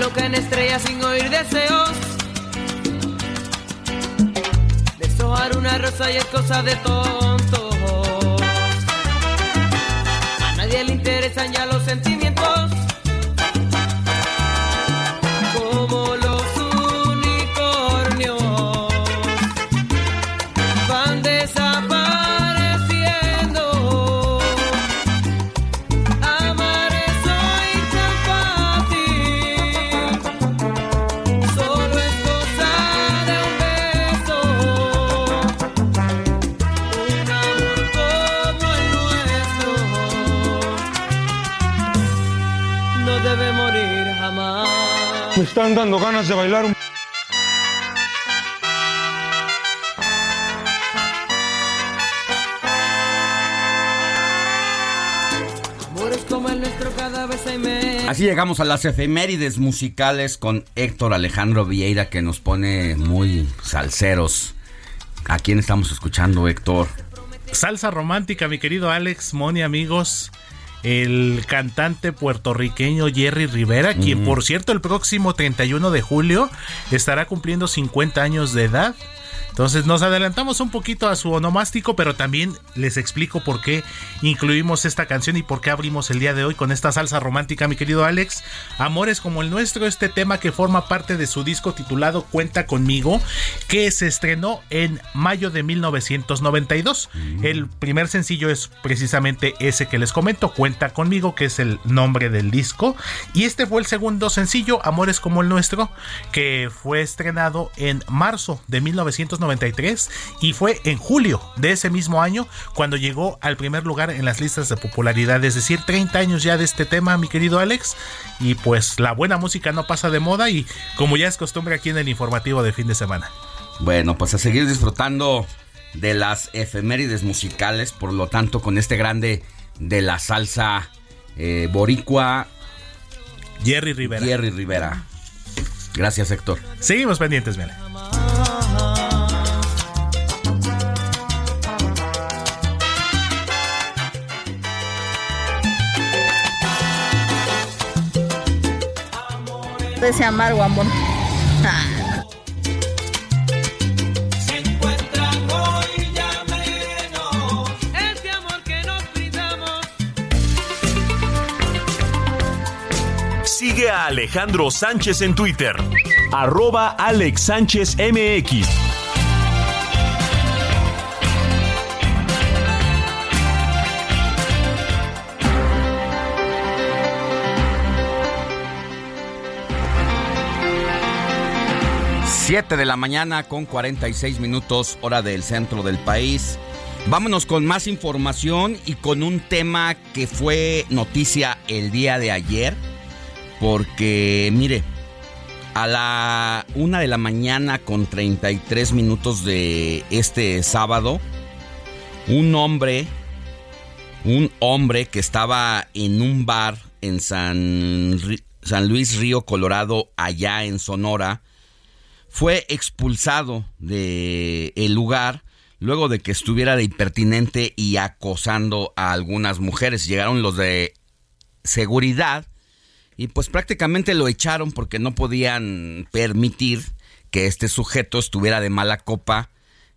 lo que en estrellas sin oír deseos. Deshojar una rosa y es cosa de tontos. están dando ganas de bailar un... Así llegamos a las efemérides musicales con Héctor Alejandro Vieira que nos pone muy salseros. ¿A quién estamos escuchando, Héctor? Salsa romántica, mi querido Alex, Moni, amigos. El cantante puertorriqueño Jerry Rivera, quien Mm. por cierto el próximo 31 de julio estará cumpliendo 50 años de edad. Entonces nos adelantamos un poquito a su onomástico, pero también les explico por qué incluimos esta canción y por qué abrimos el día de hoy con esta salsa romántica, mi querido Alex. Amores como el nuestro, este tema que forma parte de su disco titulado Cuenta conmigo, que se estrenó en mayo de 1992. El primer sencillo es precisamente ese que les comento, Cuenta conmigo, que es el nombre del disco. Y este fue el segundo sencillo, Amores como el nuestro, que fue estrenado en marzo de 1993 y fue en julio de ese mismo año cuando llegó al primer lugar en las listas de popularidad. Es decir, 30 años ya de este tema, mi querido Alex. Y pues la buena música no pasa de moda y como ya es costumbre aquí en el informativo de fin de semana. Bueno, pues a seguir disfrutando de las efemérides musicales, por lo tanto, con este grande de la salsa eh, boricua. Jerry Rivera. Jerry Rivera. Gracias, Héctor. Seguimos pendientes, Ese amargo amor. Sigue a Alejandro Sánchez en Twitter. Arroba Alex Sánchez MX. Siete de la mañana con 46 minutos hora del centro del país. Vámonos con más información y con un tema que fue noticia el día de ayer. Porque, mire, a la una de la mañana con 33 minutos de este sábado, un hombre, un hombre que estaba en un bar en San Luis Río Colorado, allá en Sonora, fue expulsado de el lugar luego de que estuviera de impertinente y acosando a algunas mujeres. Llegaron los de seguridad y pues prácticamente lo echaron porque no podían permitir que este sujeto estuviera de mala copa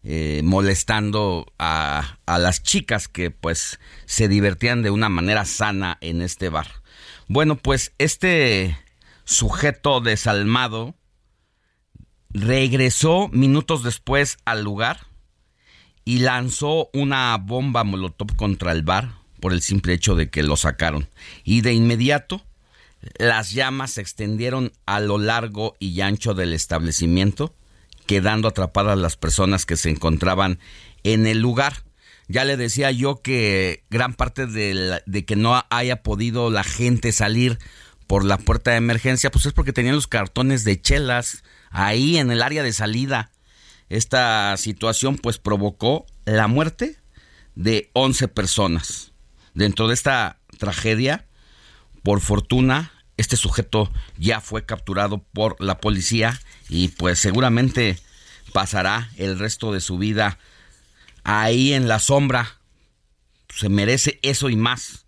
eh, molestando a, a las chicas que pues se divertían de una manera sana en este bar. Bueno, pues este sujeto desalmado regresó minutos después al lugar y lanzó una bomba molotov contra el bar por el simple hecho de que lo sacaron. Y de inmediato las llamas se extendieron a lo largo y ancho del establecimiento, quedando atrapadas las personas que se encontraban en el lugar. Ya le decía yo que gran parte de, de que no haya podido la gente salir por la puerta de emergencia, pues es porque tenían los cartones de chelas ahí en el área de salida. Esta situación pues provocó la muerte de 11 personas. Dentro de esta tragedia, por fortuna, este sujeto ya fue capturado por la policía y pues seguramente pasará el resto de su vida ahí en la sombra. Se merece eso y más.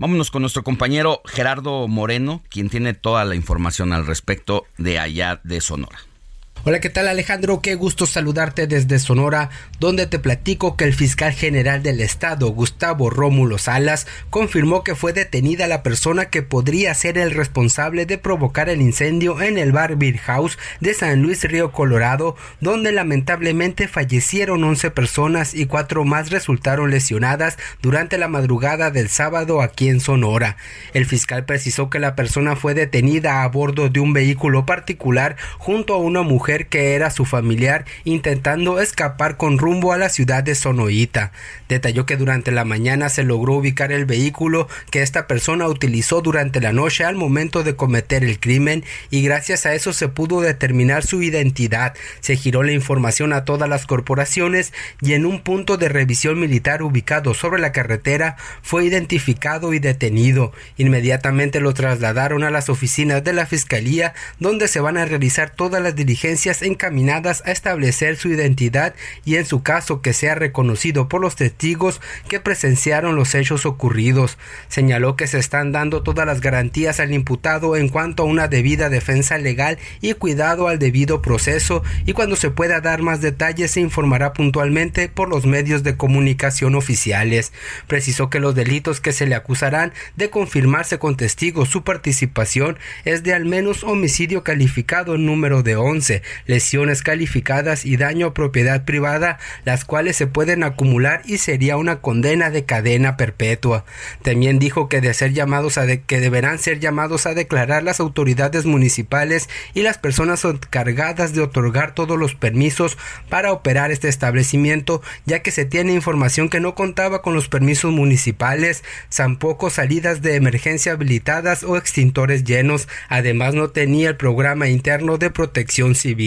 Vámonos con nuestro compañero Gerardo Moreno, quien tiene toda la información al respecto de allá de Sonora. Hola, ¿qué tal Alejandro? Qué gusto saludarte desde Sonora, donde te platico que el fiscal general del estado, Gustavo Rómulo Salas, confirmó que fue detenida la persona que podría ser el responsable de provocar el incendio en el bar Beer House de San Luis Río Colorado, donde lamentablemente fallecieron 11 personas y cuatro más resultaron lesionadas durante la madrugada del sábado aquí en Sonora. El fiscal precisó que la persona fue detenida a bordo de un vehículo particular junto a una mujer que era su familiar intentando escapar con rumbo a la ciudad de Sonoita. Detalló que durante la mañana se logró ubicar el vehículo que esta persona utilizó durante la noche al momento de cometer el crimen y gracias a eso se pudo determinar su identidad. Se giró la información a todas las corporaciones y en un punto de revisión militar ubicado sobre la carretera fue identificado y detenido. Inmediatamente lo trasladaron a las oficinas de la Fiscalía donde se van a realizar todas las diligencias encaminadas a establecer su identidad y en su caso que sea reconocido por los testigos que presenciaron los hechos ocurridos. Señaló que se están dando todas las garantías al imputado en cuanto a una debida defensa legal y cuidado al debido proceso y cuando se pueda dar más detalles se informará puntualmente por los medios de comunicación oficiales. Precisó que los delitos que se le acusarán de confirmarse con testigos su participación es de al menos homicidio calificado número de 11, lesiones calificadas y daño a propiedad privada, las cuales se pueden acumular y sería una condena de cadena perpetua. También dijo que de ser llamados a que deberán ser llamados a declarar las autoridades municipales y las personas encargadas de otorgar todos los permisos para operar este establecimiento, ya que se tiene información que no contaba con los permisos municipales, tampoco salidas de emergencia habilitadas o extintores llenos, además no tenía el programa interno de protección civil.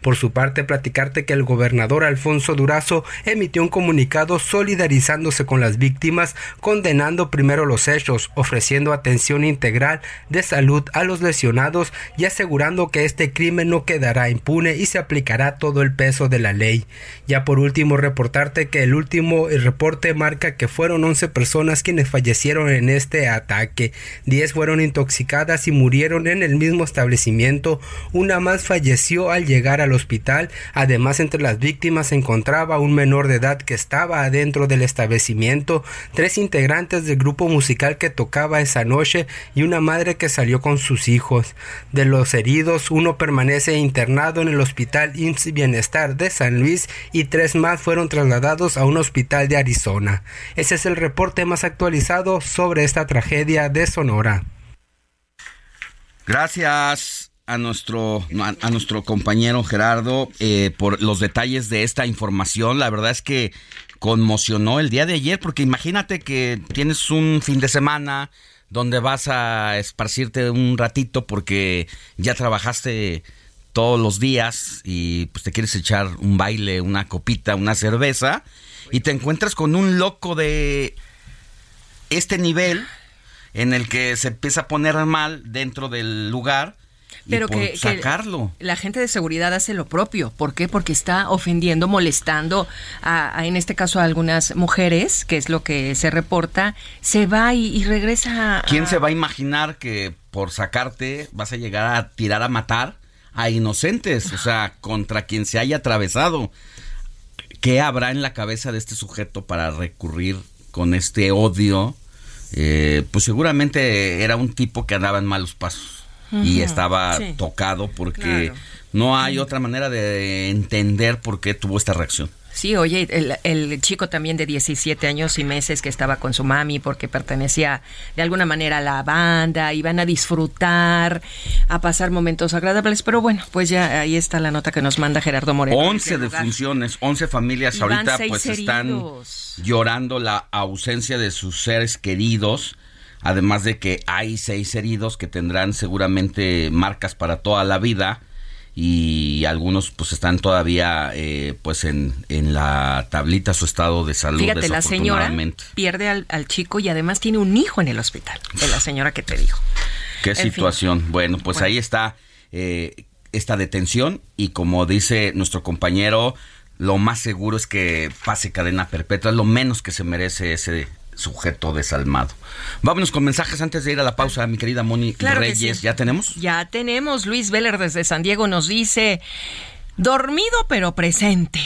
Por su parte, platicarte que el gobernador Alfonso Durazo emitió un comunicado solidarizándose con las víctimas, condenando primero los hechos, ofreciendo atención integral de salud a los lesionados y asegurando que este crimen no quedará impune y se aplicará todo el peso de la ley. Ya por último, reportarte que el último reporte marca que fueron 11 personas quienes fallecieron en este ataque. 10 fueron intoxicadas y murieron en el mismo establecimiento. Una más falleció al llegar al hospital. Además, entre las víctimas se encontraba un menor de edad que estaba adentro del establecimiento, tres integrantes del grupo musical que tocaba esa noche y una madre que salió con sus hijos. De los heridos, uno permanece internado en el hospital IMSS Bienestar de San Luis y tres más fueron trasladados a un hospital de Arizona. Ese es el reporte más actualizado sobre esta tragedia de Sonora. Gracias a nuestro, a, nuestro compañero Gerardo eh, por los detalles de esta información. La verdad es que conmocionó el día de ayer, porque imagínate que tienes un fin de semana donde vas a esparcirte un ratito porque ya trabajaste todos los días y pues te quieres echar un baile, una copita, una cerveza y te encuentras con un loco de este nivel en el que se empieza a poner mal dentro del lugar y pero por que, que sacarlo. la gente de seguridad hace lo propio. ¿Por qué? Porque está ofendiendo, molestando a, a, en este caso a algunas mujeres, que es lo que se reporta, se va y, y regresa. a- ¿Quién se va a imaginar que por sacarte vas a llegar a tirar a matar a inocentes? O sea, contra quien se haya atravesado. ¿Qué habrá en la cabeza de este sujeto para recurrir con este odio? Eh, pues seguramente era un tipo que andaba en malos pasos y estaba sí. tocado porque Claro. no hay otra manera de entender por qué tuvo esta reacción. Sí, oye, el, el chico también de 17 años y meses que estaba con su mami porque pertenecía de alguna manera a la banda, iban a disfrutar, a pasar momentos agradables, pero bueno, pues ya ahí está la nota que nos manda Gerardo Moreno. 11 defunciones, 11 familias ahorita pues están llorando la ausencia de sus seres queridos, además de que hay seis heridos que tendrán seguramente marcas para toda la vida y algunos pues están todavía eh, pues en, en la tablita su estado de salud Fíjate, la señora pierde al, al chico y además tiene un hijo en el hospital, de la señora que te dijo. Qué En fin. situación. Bueno, pues Bueno. ahí está eh, esta detención y como dice nuestro compañero, lo más seguro es que pase cadena perpetua, es lo menos que se merece ese sujeto desalmado. Vámonos con mensajes antes de ir a la pausa, mi querida Moni Claro Reyes. sí. ¿Ya tenemos? Ya tenemos. Luis Veller desde San Diego nos dice, dormido pero presente.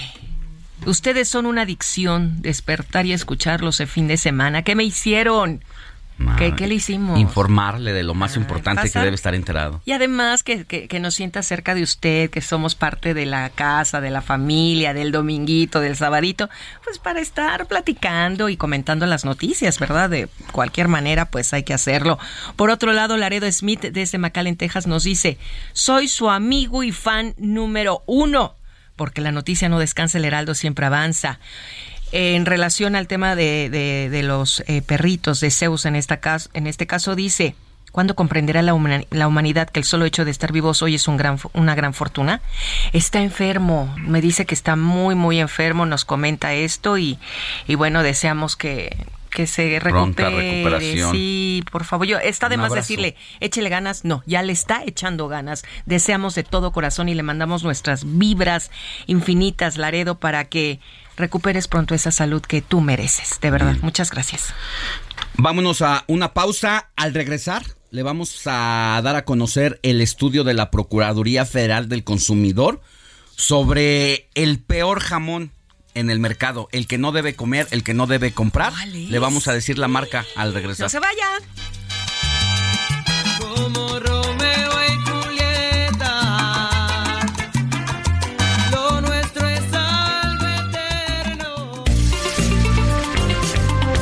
Ustedes son una adicción, despertar y escucharlos el fin de semana. ¿Qué me hicieron? ¿Qué, qué le hicimos? Informarle de lo más importante que debe estar enterado. Y además que, que- que nos sienta cerca de usted, que somos parte de la casa, de la familia, del dominguito, del sabadito, pues para estar platicando y comentando las noticias, ¿verdad? De cualquier manera, pues hay que hacerlo. Por otro lado, Laredo Smith desde McAllen, Texas, nos dice, soy su amigo y fan número uno, porque la noticia no descansa, el Heraldo siempre avanza en relación al tema de, de- de los eh, perritos de Zeus en, esta caso, en este caso dice, ¿cuándo comprenderá la, humanidad que el solo hecho de estar vivos hoy es un gran, una gran fortuna? Está enfermo, me dice que está muy, muy enfermo, nos comenta esto y, y bueno, deseamos que que se recupere. Sí, por favor. Yo, está de más decirle, échele ganas. No, ya le está echando ganas. Deseamos de todo corazón y le mandamos nuestras vibras infinitas, Laredo, para que recuperes pronto esa salud que tú mereces. De verdad, muchas gracias. Vámonos a una pausa. Al regresar, le vamos a dar a conocer el estudio de la Procuraduría Federal del Consumidor sobre el peor jamón en el mercado, el que no debe comer, el que no debe comprar. Le vamos a decir la marca al regresar. No se vaya.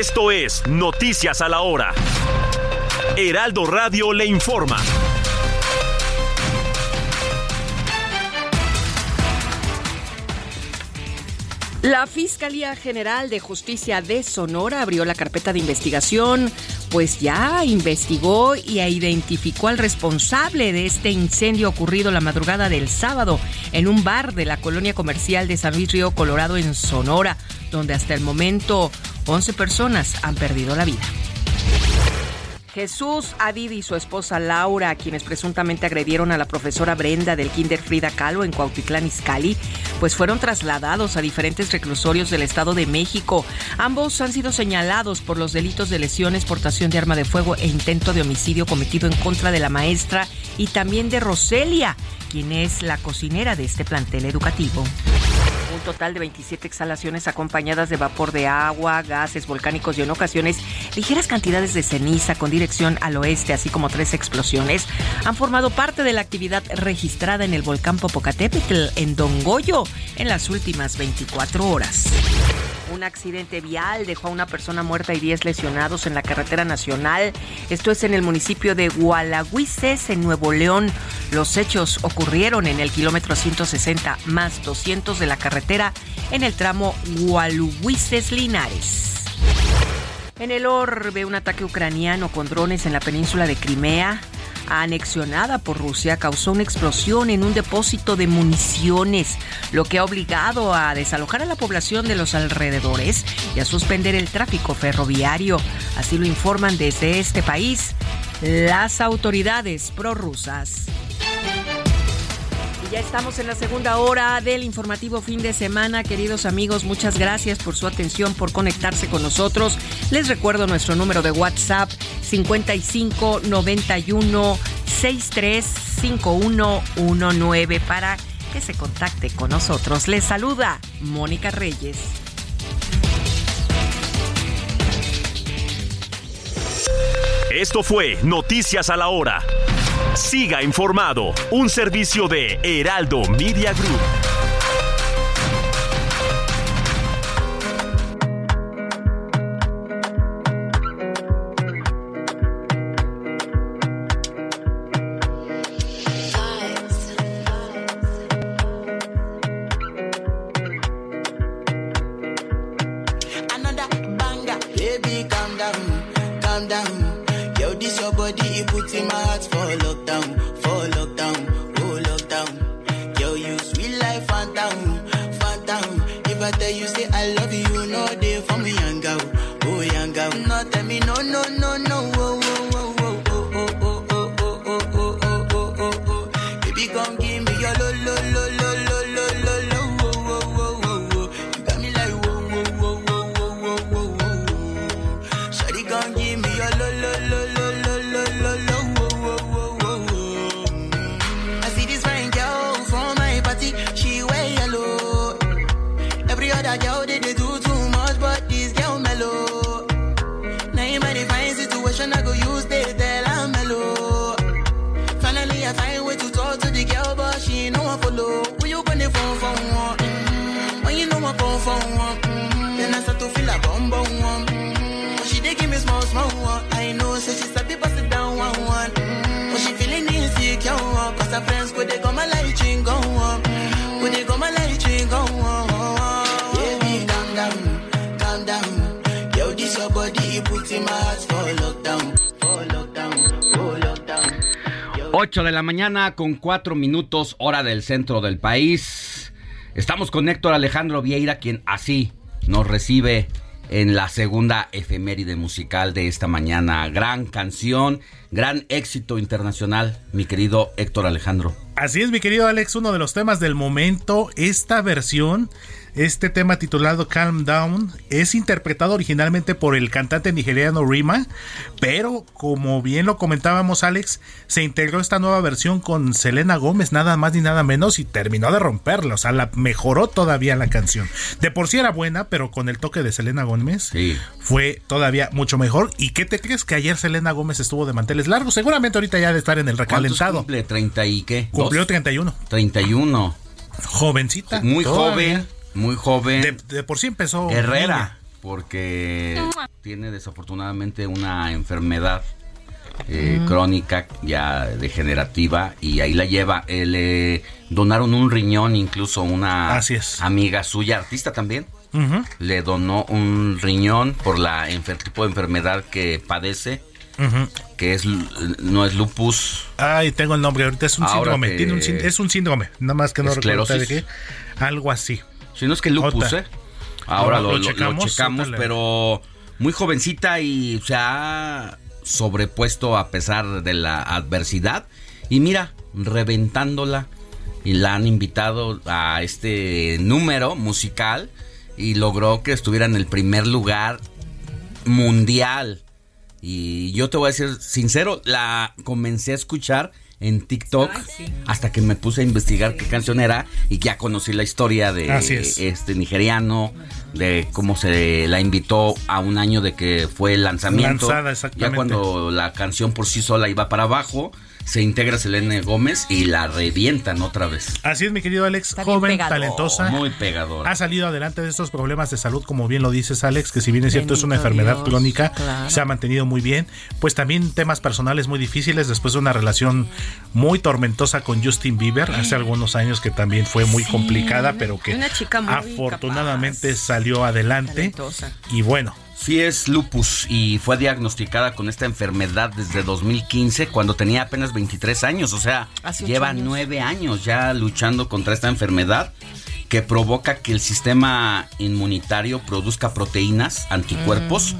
Esto es Noticias a la Hora. Heraldo Radio le informa. La Fiscalía General de Justicia de Sonora abrió la carpeta de investigación, pues ya investigó y identificó al responsable de este incendio ocurrido la madrugada del sábado en un bar de la colonia comercial de San Luis Río Colorado en Sonora, donde hasta el momento 11 personas han perdido la vida. Jesús Avid y su esposa Laura, quienes presuntamente agredieron a la profesora Brenda del Kinder Frida Kahlo en Cuautitlán Izcalli, pues fueron trasladados a diferentes reclusorios del Estado de México. Ambos han sido señalados por los delitos de lesiones, portación de arma de fuego e intento de homicidio cometido en contra de la maestra y también de Roselia, quien es la cocinera de este plantel educativo. Un total de 27 exhalaciones acompañadas de vapor de agua, gases volcánicos y en ocasiones ligeras cantidades de ceniza con al oeste, así como tres explosiones, han formado parte de la actividad registrada en el volcán Popocatépetl en Don Goyo en las últimas 24 horas. Un accidente vial dejó a una persona muerta y 10 lesionados en la carretera nacional. Esto es en el municipio de Gualahuises, en Nuevo León. Los hechos ocurrieron en el kilómetro 160 más 200 de la carretera en el tramo Gualahuises Linares. En el orbe, un ataque ucraniano con drones en la península de Crimea, anexionada por Rusia, causó una explosión en un depósito de municiones, lo que ha obligado a desalojar a la población de los alrededores y a suspender el tráfico ferroviario. Así lo informan desde este país las autoridades prorrusas. Ya estamos en la segunda hora del informativo fin de semana. Queridos amigos, muchas gracias por su atención, por conectarse con nosotros. Les recuerdo nuestro número de WhatsApp 55 91 63 5119 para que se contacte con nosotros. Les saluda Mónica Reyes. Esto fue Noticias a la Hora. Siga informado, un servicio de Heraldo Media Group. Mañana con 4 minutos, hora del centro del país. Estamos con Héctor Alejandro Vieira, quien así nos recibe en la segunda efeméride musical de esta mañana. Gran canción, gran éxito internacional, mi querido Héctor Alejandro. Así es, mi querido Alex, uno de los temas del momento. Esta versión, este tema titulado Calm Down, es interpretado originalmente por el cantante nigeriano Rima, pero como bien lo comentábamos, Alex, se integró esta nueva versión con Selena Gómez, nada más ni nada menos, y terminó de romperla. O sea, la mejoró todavía la canción. De por sí era buena, pero con el toque de Selena Gómez fue todavía mucho mejor. ¿Y qué te crees que ayer Selena Gómez estuvo de manteles largos? Seguramente ahorita ya de estar en el ¿Cuántos recalentado. cumple? ¿30 y qué? Cumplió ¿Dos? 31. 31. Jovencita. Muy todavía. joven, muy joven. De, de por sí empezó. Guerrera, niña. porque tiene desafortunadamente una enfermedad eh, crónica ya degenerativa y ahí la lleva. Eh, le donaron un riñón, incluso una amiga suya, artista también. Le donó un riñón por la tipo de enfermedad que padece, que es no es lupus. Ay, tengo el nombre. Ahorita es un Ahora síndrome. Tiene un es un síndrome. Nada más que no recuerdo. Algo así. Si no es que lupus, Ota. ¿eh? Ahora Ahora lo, lo lo- lo checamos, checamos, pero muy jovencita y se ha sobrepuesto a pesar de la adversidad. Y mira, reventándola. Y la han invitado a este número musical y logró que estuviera en el primer lugar mundial. Y yo te voy a decir sincero, la comencé a escuchar en TikTok hasta que me puse a investigar qué canción era y ya conocí la historia de Así es. este nigeriano, de cómo se la invitó a un año de que fue el lanzamiento. Lanzada, exactamente. Ya cuando la canción por sí sola iba para abajo, se integra Selena Gómez y la revientan otra vez. Así es, mi querido Alex. Está joven, pegador. talentosa. Muy pegador. Ha salido adelante de estos problemas de salud, como bien lo dices, Alex, que si bien es cierto es una enfermedad Dios, crónica, claro. se ha mantenido muy bien. Pues también temas personales muy difíciles después de una relación muy tormentosa con Justin Bieber hace algunos años que también fue muy complicada, pero que Una chica muy afortunadamente salió adelante. talentosa. Y bueno, Sí es lupus y fue diagnosticada con esta enfermedad desde 2015 cuando tenía apenas 23 años, o sea, lleva años. nueve años ya luchando contra esta enfermedad que provoca que el sistema inmunitario produzca proteínas, anticuerpos,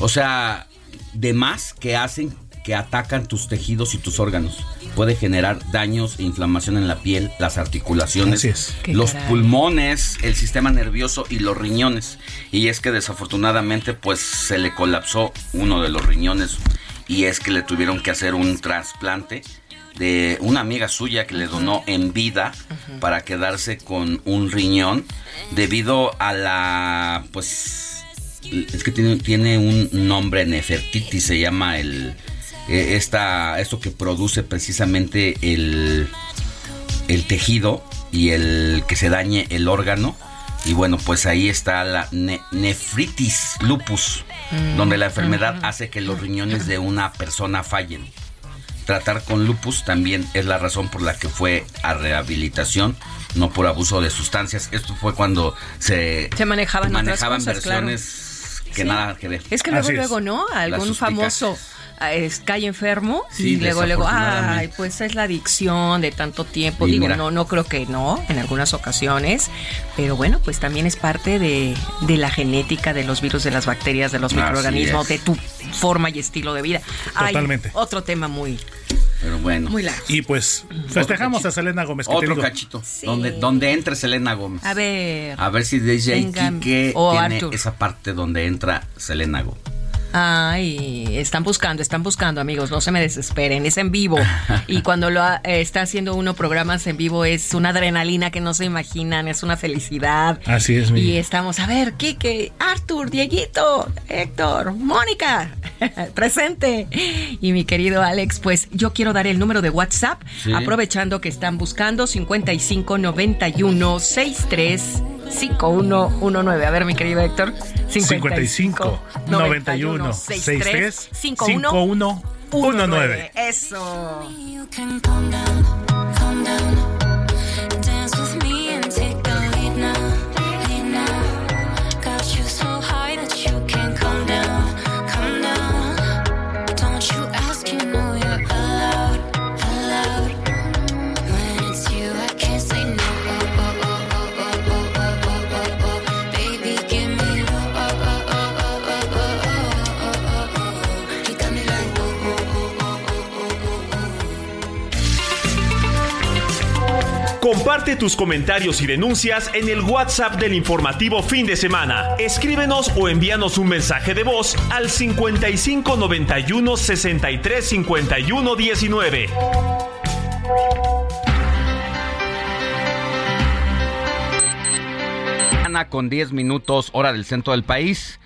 o sea, de más que hacen que atacan tus tejidos y tus órganos. Puede generar daños e inflamación en la piel, las articulaciones, los caray. pulmones, el sistema nervioso y los riñones. Y es que desafortunadamente pues se le colapsó uno de los riñones y es que le tuvieron que hacer un trasplante de una amiga suya que le donó en vida para quedarse con un riñón debido a la pues es que tiene, tiene un nombre Nefertiti se llama el eh, esta esto que produce precisamente el el tejido y el que se dañe el órgano y bueno pues ahí está la ne- nefritis lupus Mm, donde la enfermedad ujú. hace que los riñones de una persona fallen tratar con lupus también es la razón por la que fue a rehabilitación no por abuso de sustancias esto fue cuando se Se manejaban otras manejaban claro. versiones que Sí. nada que ver Es que luego, luego, ¿no? Las Algún famoso es- cae enfermo Sí, y luego, luego, ay, pues es la adicción de tanto tiempo. Y Digo, mira. no, no creo que no, en algunas ocasiones, pero bueno, pues también es parte de, de la genética de los virus, de las bacterias, de los Así microorganismos, es. de tu forma y estilo de vida. Ay, Totalmente. otro tema muy, pero bueno muy largo. y pues festejamos a Selena Gómez. que otro cachito donde donde entre Selena Gómez A ver. A ver si DJ Kike o tiene Arthur. esa parte donde entra Selena Gómez. Ay, están buscando, están buscando, amigos, no se me desesperen, es en vivo. Y *laughs* cuando lo ha- eh, está haciendo uno programas en vivo es una adrenalina que no se imaginan, es una felicidad. Así es, mi. Y estamos, a ver, Kike, Arthur, Dieguito, Héctor, Mónica, *laughs* presente. Y mi querido Alex, pues yo quiero dar el número de WhatsApp, Sí. aprovechando que están buscando 55 91 63 5119. A ver, mi querido Héctor. 55 91 63 5119. Eso. Comparte tus comentarios y denuncias en el WhatsApp del informativo fin de semana. Escríbenos o envíanos un mensaje de voz al 55 91 63 51 19. Ana con 10 minutos, hora del centro del país.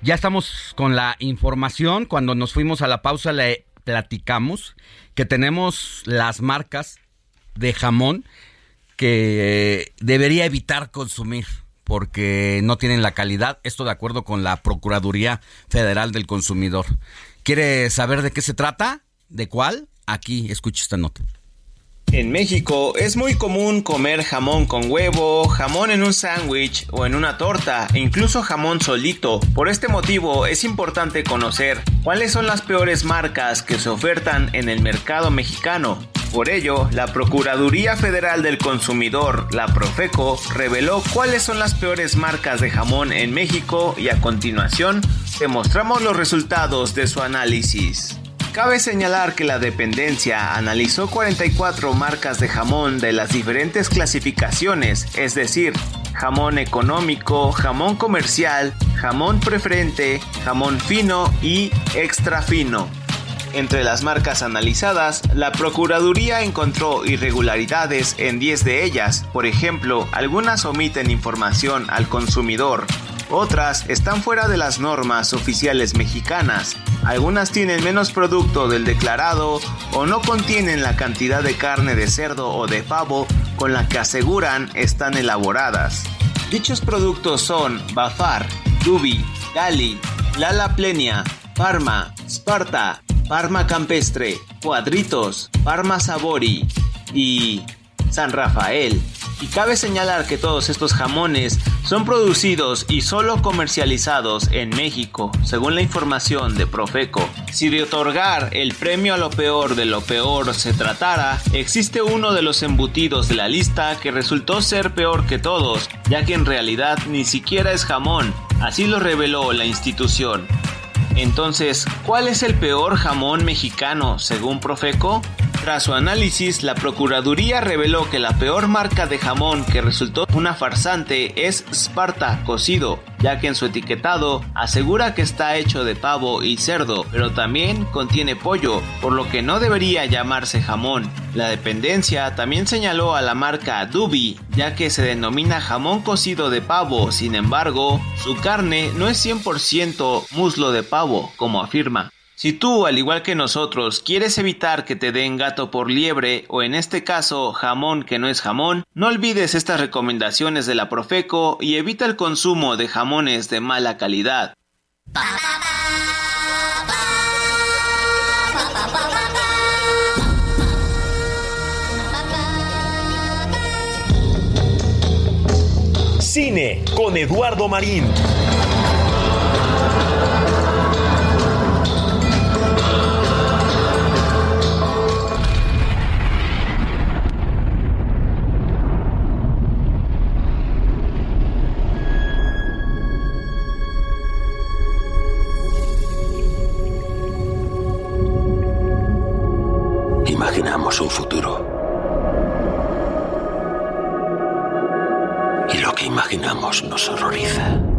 Ya estamos con la información. Cuando nos fuimos a la pausa le platicamos que tenemos las marcas de jamón que debería evitar consumir porque no tienen la calidad. Esto de acuerdo con la Procuraduría Federal del Consumidor. ¿Quiere saber de qué se trata? ¿De cuál? Aquí, escuche esta nota. En México es muy común comer jamón con huevo, jamón en un sándwich o en una torta e incluso jamón solito. Por este motivo es importante conocer cuáles son las peores marcas que se ofertan en el mercado mexicano. Por ello, la Procuraduría Federal del Consumidor, la Profeco, reveló cuáles son las peores marcas de jamón en México y a continuación te mostramos los resultados de su análisis. Cabe señalar que la dependencia analizó 44 marcas de jamón de las diferentes clasificaciones, es decir, jamón económico, jamón comercial, jamón preferente, jamón fino y extra fino. Entre las marcas analizadas, la Procuraduría encontró irregularidades en 10 de ellas, por ejemplo, algunas omiten información al consumidor, otras están fuera de las normas oficiales mexicanas, algunas tienen menos producto del declarado o no contienen la cantidad de carne de cerdo o de pavo con la que aseguran están elaboradas. Dichos productos son Bafar, Dubi, Gali, Lala Plenia, Parma, Sparta, Parma Campestre, Cuadritos, Parma Sabori y San Rafael. Y cabe señalar que todos estos jamones son producidos y solo comercializados en México, según la información de Profeco. Si de otorgar el premio a lo peor de lo peor se tratara, existe uno de los embutidos de la lista que resultó ser peor que todos, ya que en realidad ni siquiera es jamón, así lo reveló la institución. Entonces, ¿cuál es el peor jamón mexicano según Profeco? Tras su análisis, la Procuraduría reveló que la peor marca de jamón que resultó una farsante es Sparta cocido, ya que en su etiquetado asegura que está hecho de pavo y cerdo, pero también contiene pollo, por lo que no debería llamarse jamón. La dependencia también señaló a la marca Dubi, ya que se denomina jamón cocido de pavo, sin embargo, su carne no es 100% muslo de pavo, como afirma. Si tú, al igual que nosotros, quieres evitar que te den gato por liebre o en este caso jamón que no es jamón, no olvides estas recomendaciones de la Profeco y evita el consumo de jamones de mala calidad. Cine con Eduardo Marín. Imaginamos un futuro. Y lo que imaginamos nos horroriza.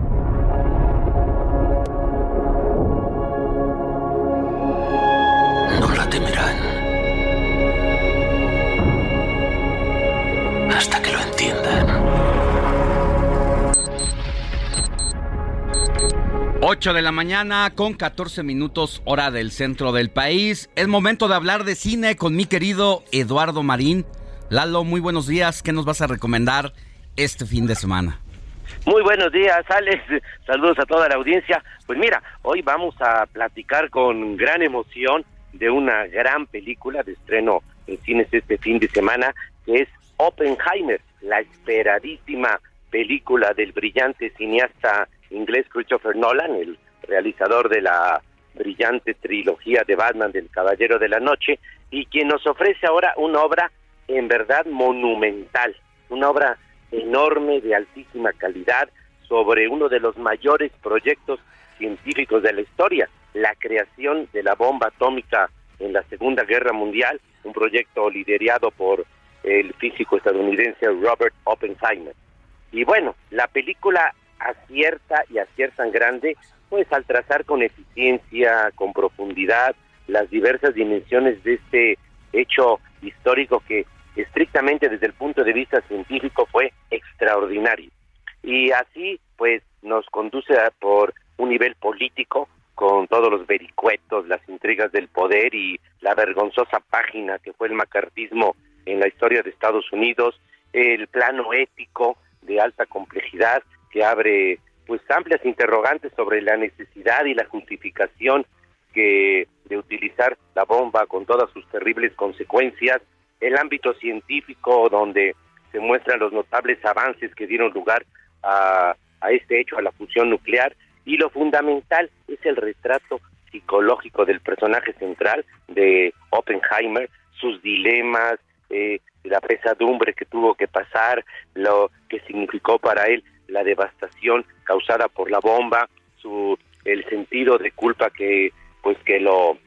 8 de la mañana con 14 minutos hora del centro del país. Es momento de hablar de cine con mi querido Eduardo Marín. Lalo, muy buenos días. ¿Qué nos vas a recomendar este fin de semana? Muy buenos días, Alex. Saludos a toda la audiencia. Pues mira, hoy vamos a platicar con gran emoción de una gran película de estreno en cines este fin de semana, que es Oppenheimer, la esperadísima película del brillante cineasta inglés Christopher Nolan, el realizador de la brillante trilogía de Batman del Caballero de la Noche, y quien nos ofrece ahora una obra en verdad monumental, una obra enorme de altísima calidad sobre uno de los mayores proyectos científicos de la historia, la creación de la bomba atómica en la Segunda Guerra Mundial, un proyecto liderado por el físico estadounidense Robert Oppenheimer. Y bueno, la película acierta y acierta en grande, pues al trazar con eficiencia, con profundidad, las diversas dimensiones de este hecho histórico que estrictamente desde el punto de vista científico fue extraordinario. Y así, pues, nos conduce a, por un nivel político, con todos los vericuetos, las intrigas del poder y la vergonzosa página que fue el macartismo en la historia de Estados Unidos, el plano ético de alta complejidad que abre pues amplias interrogantes sobre la necesidad y la justificación que de utilizar la bomba con todas sus terribles consecuencias, el ámbito científico donde se muestran los notables avances que dieron lugar a, a este hecho, a la fusión nuclear, y lo fundamental es el retrato psicológico del personaje central de Oppenheimer, sus dilemas, eh, la pesadumbre que tuvo que pasar, lo que significó para él la devastación causada por la bomba, su el sentido de culpa que pues que lo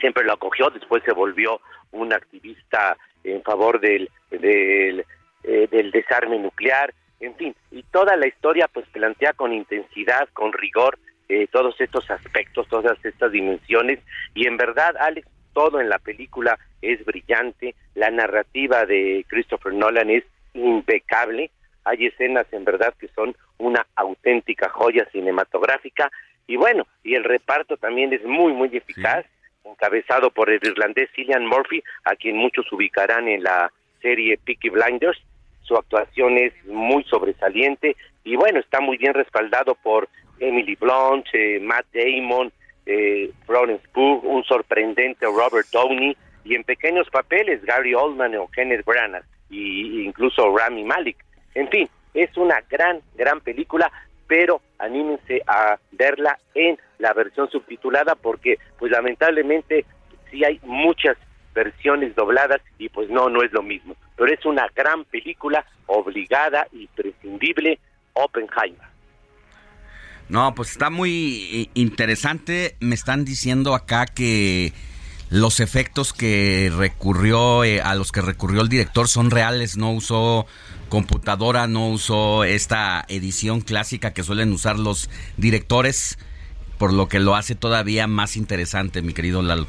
siempre lo acogió, después se volvió un activista en favor del del, eh, del desarme nuclear, en fin, y toda la historia pues plantea con intensidad, con rigor eh, todos estos aspectos, todas estas dimensiones y en verdad Alex todo en la película es brillante, la narrativa de Christopher Nolan es impecable, hay escenas en verdad que son una auténtica joya cinematográfica. Y bueno, y el reparto también es muy muy eficaz, encabezado por el irlandés Cillian Murphy, a quien muchos ubicarán en la serie Peaky Blinders, su actuación es muy sobresaliente y bueno, está muy bien respaldado por Emily Blunt, eh, Matt Damon, eh, Florence Pugh, un sorprendente Robert Downey y en pequeños papeles Gary Oldman o Kenneth Branagh y incluso Rami Malek. En fin, es una gran, gran película, pero anímense a verla en la versión subtitulada porque pues lamentablemente sí hay muchas versiones dobladas y pues no, no es lo mismo. Pero es una gran película obligada y prescindible, Oppenheimer. No, pues está muy interesante. Me están diciendo acá que los efectos que recurrió, eh, a los que recurrió el director son reales, no usó computadora, no usó esta edición clásica que suelen usar los directores, por lo que lo hace todavía más interesante, mi querido Lalo.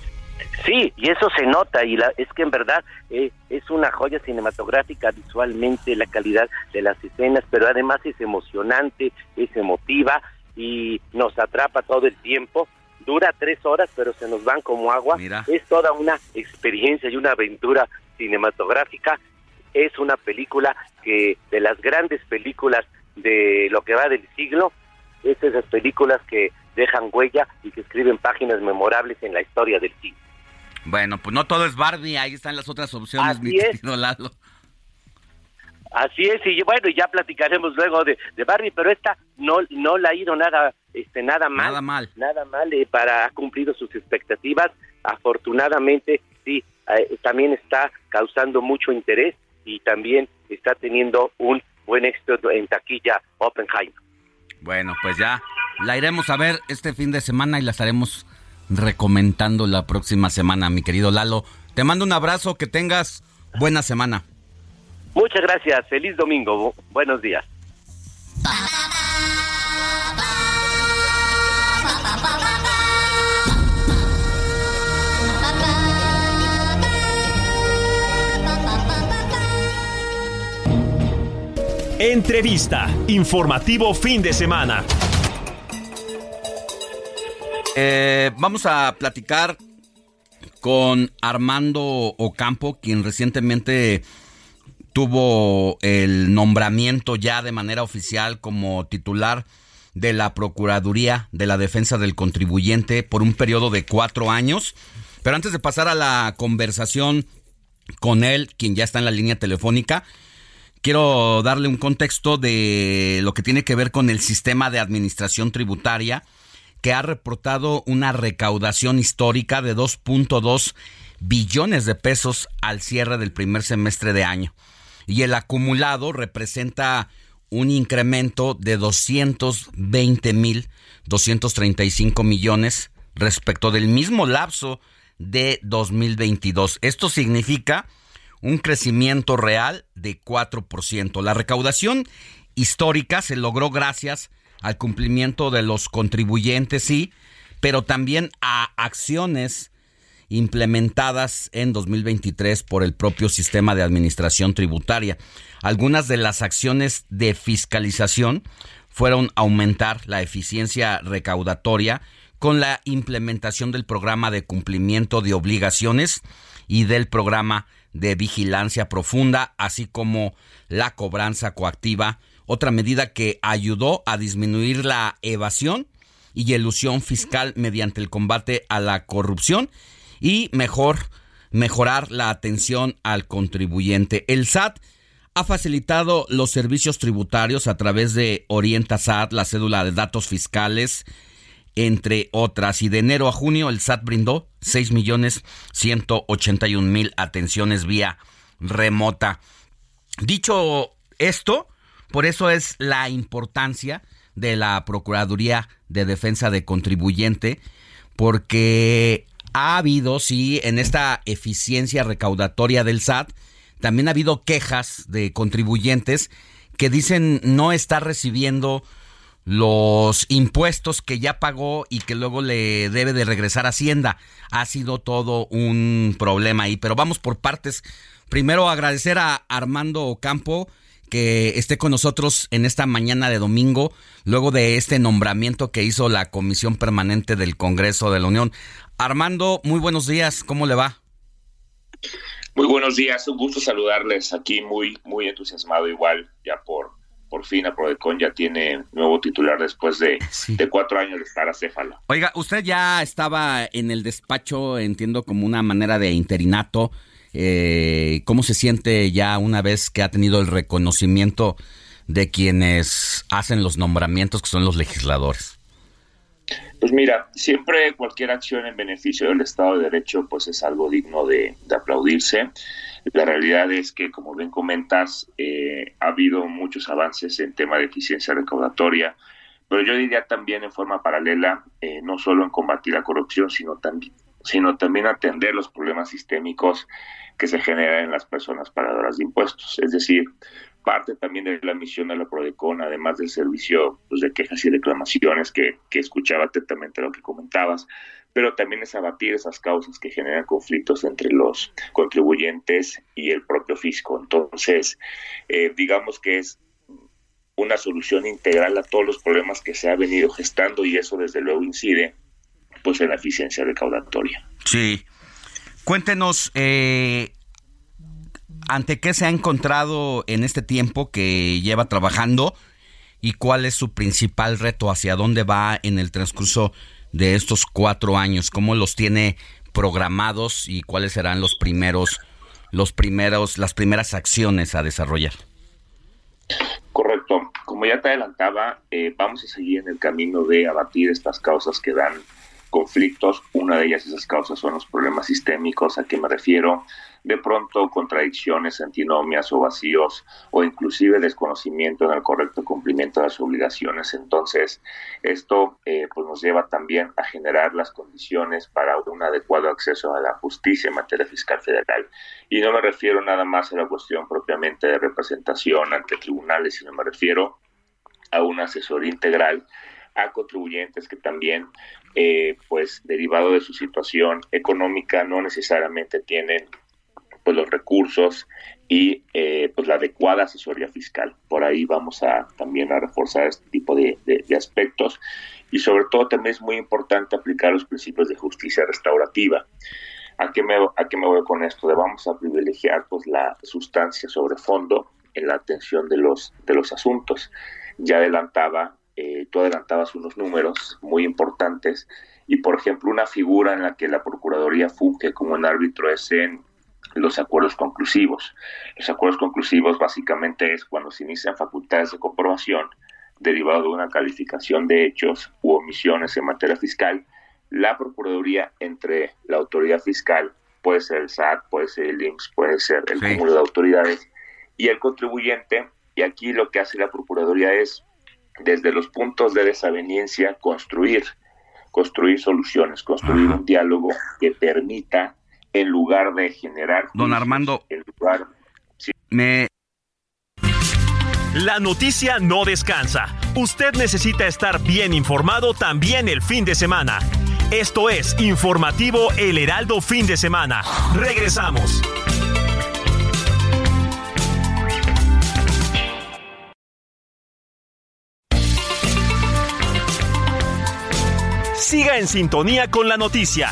Sí, y eso se nota, y la, es que en verdad eh, es una joya cinematográfica visualmente, la calidad de las escenas, pero además es emocionante, es emotiva y nos atrapa todo el tiempo. Dura tres horas, pero se nos van como agua. Es toda una experiencia y una aventura cinematográfica. Es una película que, de las grandes películas de lo que va del siglo, es esas películas que dejan huella y que escriben páginas memorables en la historia del cine. Bueno, pues no todo es Barbie, ahí están las otras opciones, mi querido Lalo. Así es, y bueno, ya platicaremos luego de, de Barbie, pero esta no no la ha ido nada este nada mal. Nada mal. Nada mal eh, para ha cumplido sus expectativas. Afortunadamente, sí, eh, también está causando mucho interés y también está teniendo un buen éxito en taquilla Oppenheimer. Bueno, pues ya la iremos a ver este fin de semana y la estaremos recomendando la próxima semana, mi querido Lalo. Te mando un abrazo, que tengas buena semana. Muchas gracias, feliz domingo, Bu- buenos días. Entrevista. Informativo fin de semana. Eh, vamos a platicar con Armando Ocampo, quien recientemente tuvo el nombramiento ya de manera oficial como titular de la Procuraduría de la Defensa del Contribuyente por un periodo de cuatro años. Pero antes de pasar a la conversación con él, quien ya está en la línea telefónica, quiero darle un contexto de lo que tiene que ver con el sistema de administración tributaria que ha reportado una recaudación histórica de 2.2 billones de pesos al cierre del primer semestre de año. Y el acumulado representa un incremento de 220 mil 235 millones respecto del mismo lapso de 2022. Esto significa un crecimiento real de 4%. La recaudación histórica se logró gracias al cumplimiento de los contribuyentes, sí, pero también a acciones implementadas en 2023 por el propio sistema de administración tributaria. Algunas de las acciones de fiscalización fueron aumentar la eficiencia recaudatoria con la implementación del programa de cumplimiento de obligaciones y del programa de vigilancia profunda, así como la cobranza coactiva, otra medida que ayudó a disminuir la evasión y elusión fiscal mediante el combate a la corrupción y mejor mejorar la atención al contribuyente. El SAT ha facilitado los servicios tributarios a través de Orienta SAT, la cédula de datos fiscales, entre otras. Y de enero a junio el SAT brindó 6 millones 181 mil atenciones vía remota. Dicho esto, por eso es la importancia de la Procuraduría de Defensa de Contribuyente, porque ha habido, sí, en esta eficiencia recaudatoria del SAT, también ha habido quejas de contribuyentes que dicen no estar recibiendo los impuestos que ya pagó y que luego le debe de regresar a Hacienda. Ha sido todo un problema ahí, pero vamos por partes. Primero agradecer a Armando Ocampo que esté con nosotros en esta mañana de domingo, luego de este nombramiento que hizo la Comisión Permanente del Congreso de la Unión. Armando, muy buenos días, ¿cómo le va? Muy buenos días, un gusto saludarles aquí, muy, muy entusiasmado igual, ya por, por fin Aprodecon ya tiene nuevo titular después de, de cuatro años de estar acéfalo. Oiga, usted ya estaba en el despacho, entiendo, como una manera de interinato. Eh, ¿Cómo se siente ya una vez que ha tenido el reconocimiento de quienes hacen los nombramientos, que son los legisladores? Pues mira, siempre cualquier acción en beneficio del Estado de Derecho pues es algo digno de, aplaudirse. La realidad es que, como bien comentas, eh, ha habido muchos avances en tema de eficiencia recaudatoria, pero yo diría también en forma paralela, eh, no solo en combatir la corrupción, sino también, sino también atender los problemas sistémicos que se generan en las personas pagadoras de impuestos. Es decir, parte también de la misión de la Prodecon, además del servicio pues, de quejas y reclamaciones que, que escuchaba atentamente lo que comentabas, pero también es abatir esas causas que generan conflictos entre los contribuyentes y el propio fisco. Entonces, eh, digamos que es una solución integral a todos los problemas que se ha venido gestando y eso desde luego incide pues en la eficiencia recaudatoria. Sí. Cuéntenos, eh, ¿ante qué se ha encontrado en este tiempo que lleva trabajando y cuál es su principal reto? ¿Hacia dónde va en el transcurso de estos cuatro años? ¿Cómo los tiene programados y cuáles serán los primeros, los primeros, las primeras acciones a desarrollar? Correcto. Como ya te adelantaba, eh, vamos a seguir en el camino de abatir estas causas que dan conflictos. Una de ellas, esas causas, son los problemas sistémicos. ¿A qué me refiero? De pronto, contradicciones, antinomias o vacíos, o inclusive desconocimiento en el correcto cumplimiento de las obligaciones. Entonces, esto eh, pues nos lleva también a generar las condiciones para un adecuado acceso a la justicia en materia fiscal federal. Y no me refiero nada más a la cuestión propiamente de representación ante tribunales, sino me refiero a una asesoría integral a contribuyentes que también, eh, pues derivado de su situación económica, no necesariamente tienen pues los recursos y eh, pues la adecuada asesoría fiscal. Por ahí vamos a también a reforzar este tipo de, de- de aspectos y sobre todo también es muy importante aplicar los principios de justicia restaurativa. ¿A qué me, a qué me voy con esto? De vamos a privilegiar pues la sustancia sobre fondo en la atención de los, de los asuntos. Ya adelantaba, eh, tú adelantabas unos números muy importantes y por ejemplo una figura en la que la Procuraduría funge como un árbitro es en los acuerdos conclusivos. Los acuerdos conclusivos básicamente es cuando se inician facultades de comprobación derivado de una calificación de hechos u omisiones en materia fiscal, la Procuraduría entre la autoridad fiscal, puede ser el SAT, puede ser el IMSS, puede ser el Sí. cúmulo de autoridades, y el contribuyente, y aquí lo que hace la Procuraduría es, desde los puntos de desaveniencia, construir, construir soluciones, construir un diálogo que permita, en lugar de generar... Don Armando, en lugar me La noticia no descansa. Usted necesita estar bien informado también el fin de semana. Esto es Informativo El Heraldo Fin de Semana. Regresamos. Siga en sintonía con la noticia.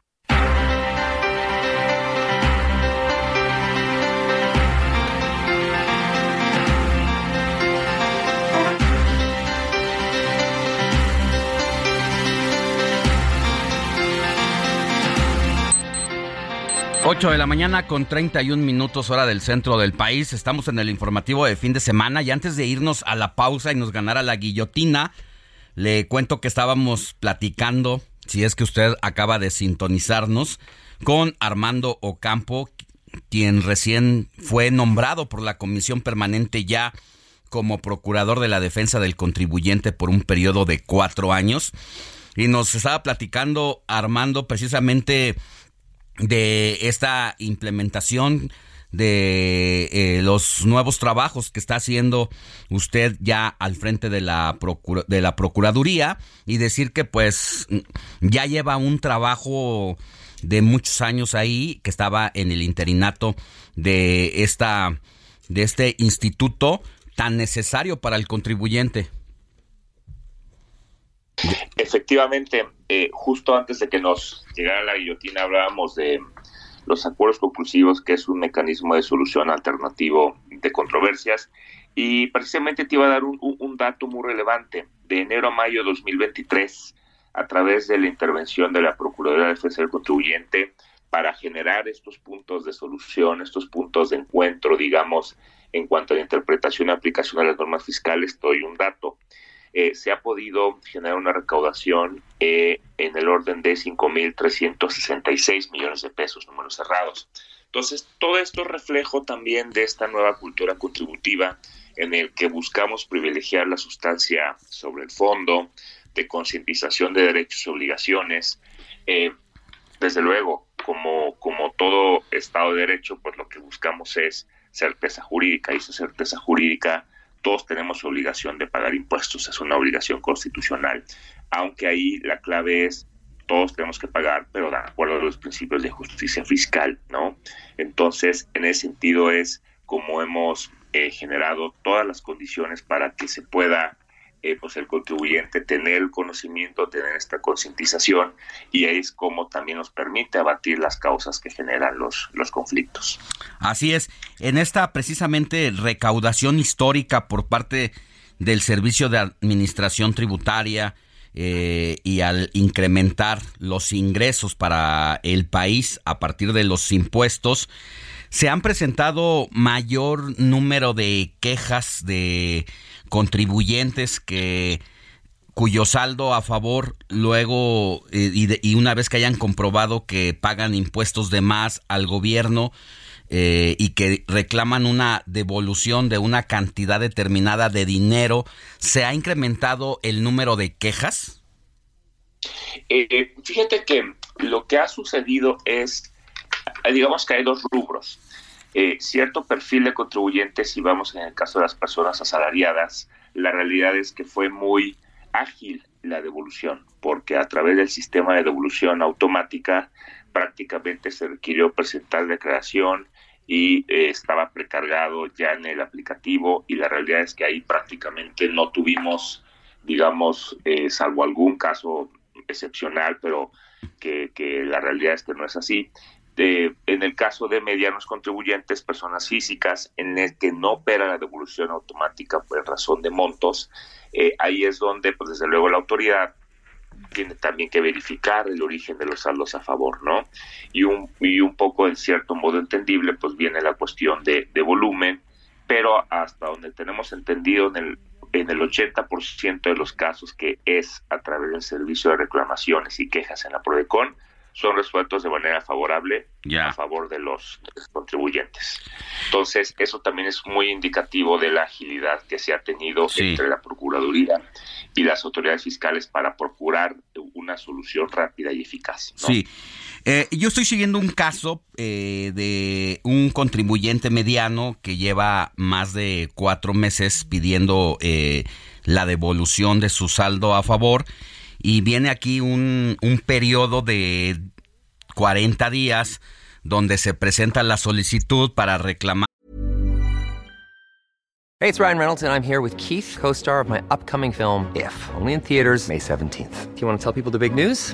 Ocho de la mañana con 31 minutos hora del centro del país. Estamos en el informativo de fin de semana y antes de irnos a la pausa y nos ganara la guillotina, le cuento que estábamos platicando, si es que usted acaba de sintonizarnos, con Armando Ocampo, quien recién fue nombrado por la Comisión Permanente ya como Procurador de la Defensa del Contribuyente por un periodo de cuatro años. Y nos estaba platicando Armando precisamente de esta implementación de eh, los nuevos trabajos que está haciendo usted ya al frente de la procura- de la procuraduría y decir que pues ya lleva un trabajo de muchos años ahí que estaba en el interinato de esta de este instituto tan necesario para el contribuyente. Efectivamente, eh, justo antes de que nos llegara la guillotina hablábamos de los acuerdos conclusivos, que es un mecanismo de solución alternativo de controversias. Y precisamente te iba a dar un, dato muy relevante. De enero a mayo de 2023, a través de la intervención de la Procuraduría de Defensa del Contribuyente, para generar estos puntos de solución, estos puntos de encuentro, digamos, en cuanto a la interpretación y aplicación de las normas fiscales, doy un dato eh, se ha podido generar una recaudación eh, en el orden de 5.366 millones de pesos, números cerrados. Entonces, todo esto es reflejo también de esta nueva cultura contributiva en el que buscamos privilegiar la sustancia sobre el fondo, de concientización de derechos y obligaciones. Eh, desde luego, como, como todo Estado de Derecho, pues lo que buscamos es certeza jurídica y esa certeza jurídica todos tenemos obligación de pagar impuestos, es una obligación constitucional, aunque ahí la clave es todos tenemos que pagar, pero de acuerdo a los principios de justicia fiscal, ¿no? Entonces, en ese sentido es como hemos eh, generado todas las condiciones para que se pueda, eh, pues el contribuyente tener el conocimiento, tener esta concientización, y ahí es como también nos permite abatir las causas que generan los, los conflictos. Así es, en esta precisamente recaudación histórica por parte del Servicio de Administración Tributaria eh, y al incrementar los ingresos para el país a partir de los impuestos, se han presentado mayor número de quejas de contribuyentes que cuyo saldo a favor luego eh, y, una vez que hayan comprobado que pagan impuestos de más al gobierno eh, y que reclaman una devolución de una cantidad determinada de dinero, ¿se ha incrementado el número de quejas? Eh, fíjate que lo que ha sucedido es, digamos que hay dos rubros. Eh, cierto perfil de contribuyentes, y vamos en el caso de las personas asalariadas, la realidad es que fue muy ágil la devolución, porque a través del sistema de devolución automática prácticamente se requirió presentar declaración y eh, estaba precargado ya en el aplicativo y la realidad es que ahí prácticamente no tuvimos, digamos, eh, salvo algún caso excepcional, pero que, que la realidad es que no es así. De, en el caso de medianos contribuyentes, personas físicas, en el que no opera la devolución automática por razón de montos, eh, ahí es donde, pues desde luego, la autoridad tiene también que verificar el origen de los saldos a favor, ¿no? Y un, y un poco, en cierto modo entendible, pues viene la cuestión de, de volumen, pero hasta donde tenemos entendido en el, en el 80% de los casos que es a través del servicio de reclamaciones y quejas en la PRODECON, son resueltos de manera favorable a favor de los, de los contribuyentes. Entonces, eso también es muy indicativo de la agilidad que se ha tenido entre la Procuraduría y las autoridades fiscales para procurar una solución rápida y eficaz. ¿no? Sí. Eh, yo estoy siguiendo un caso eh, de un contribuyente mediano que lleva más de cuatro meses pidiendo eh, la devolución de su saldo a favor y viene aquí un, un periodo de 40 días donde se presenta la solicitud para reclamar. Hey, it's Ryan Reynolds, and I'm here with Keith, co star of my upcoming film, If, only in theaters, May 17th. Do you want to tell people the big news?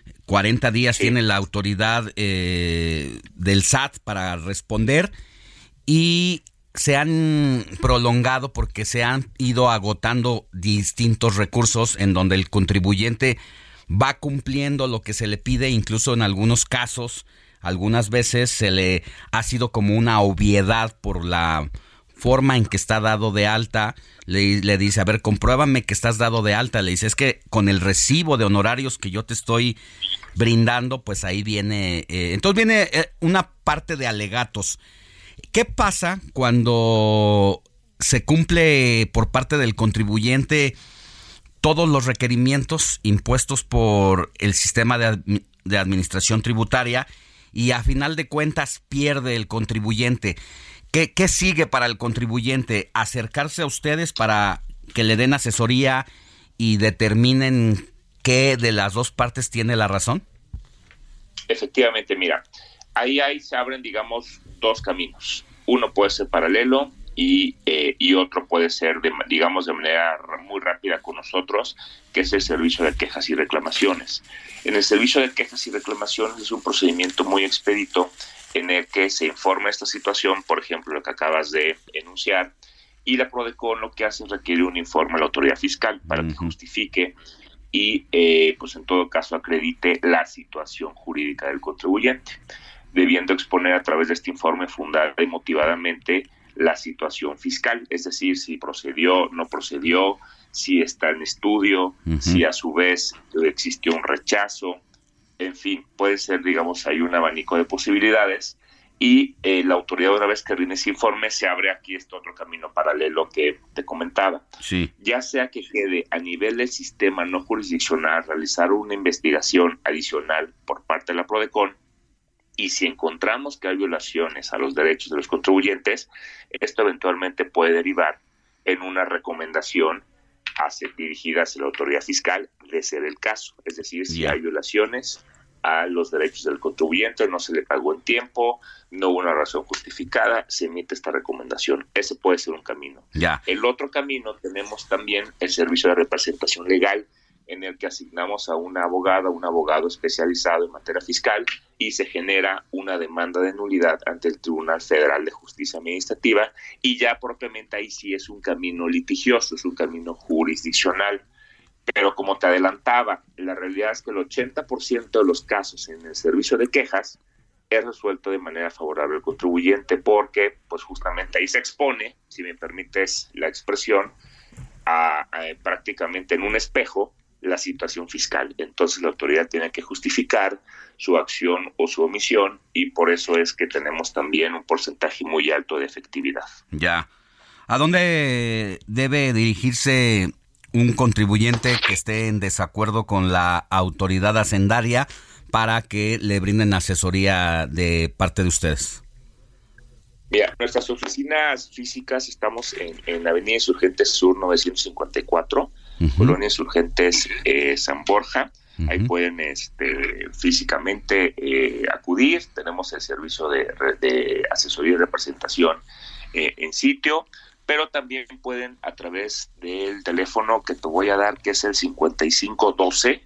40 días tiene la autoridad eh, del SAT para responder y se han prolongado porque se han ido agotando distintos recursos en donde el contribuyente va cumpliendo lo que se le pide, incluso en algunos casos, algunas veces se le ha sido como una obviedad por la forma en que está dado de alta, le, dice, a ver, compruébame que estás dado de alta, le dice, es que con el recibo de honorarios que yo te estoy brindando, pues ahí viene, eh, entonces viene eh, una parte de alegatos. ¿Qué pasa cuando se cumple por parte del contribuyente todos los requerimientos impuestos por el sistema de, de administración tributaria y a final de cuentas pierde el contribuyente? ¿Qué, ¿Qué, sigue para el contribuyente? ¿Acercarse a ustedes para que le den asesoría y determinen qué de las dos partes tiene la razón? Efectivamente, mira, ahí, ahí se abren, digamos, dos caminos. Uno puede ser paralelo y, eh, y otro puede ser, de, digamos, de manera muy rápida con nosotros, que es el servicio de quejas y reclamaciones. En el servicio de quejas y reclamaciones es un procedimiento muy expedito en el que se informa esta situación, por ejemplo, lo que acabas de enunciar, y la PRODECON lo que hace es requiere un informe a la autoridad fiscal para uh -huh. que justifique y, eh, pues en todo caso, acredite la situación jurídica del contribuyente, debiendo exponer a través de este informe fundada y motivadamente la situación fiscal, es decir, si procedió, no procedió, si está en estudio, uh -huh. si a su vez existió un rechazo, en fin, puede ser, digamos, hay un abanico de posibilidades y eh, la autoridad una vez que rinde ese informe se abre aquí este otro camino paralelo que te comentaba. Sí. Ya sea que quede a nivel del sistema no jurisdiccional realizar una investigación adicional por parte de la PRODECON y si encontramos que hay violaciones a los derechos de los contribuyentes, esto eventualmente puede derivar en una recomendación hacia, dirigida hacia la autoridad fiscal de ser el caso. Es decir, si yeah. hay violaciones a los derechos del contribuyente, no se le pagó en tiempo, no hubo una razón justificada, se emite esta recomendación. Ese puede ser un camino. Yeah. El otro camino tenemos también el servicio de representación legal, en el que asignamos a una abogada, un abogado especializado en materia fiscal y se genera una demanda de nulidad ante el Tribunal Federal de Justicia Administrativa y ya propiamente ahí sí es un camino litigioso, es un camino jurisdiccional. Pero como te adelantaba, la realidad es que el 80% de los casos en el servicio de quejas es resuelto de manera favorable al contribuyente porque pues justamente ahí se expone, si me permites la expresión, a, prácticamente en un espejo la situación fiscal. Entonces la autoridad tiene que justificar su acción o su omisión y por eso es que tenemos también un porcentaje muy alto de efectividad. Ya. ¿A dónde debe dirigirse un contribuyente que esté en desacuerdo con la autoridad hacendaria para que le brinden asesoría de parte de ustedes? Mira, nuestras oficinas físicas estamos en, en Avenida Insurgentes Sur 954, uh -huh. Colonia Insurgentes eh, San Borja. Uh -huh. Ahí pueden este, físicamente eh, acudir. Tenemos el servicio de, de asesoría y representación eh, en sitio, pero también pueden a través del teléfono que te voy a dar, que es el 5512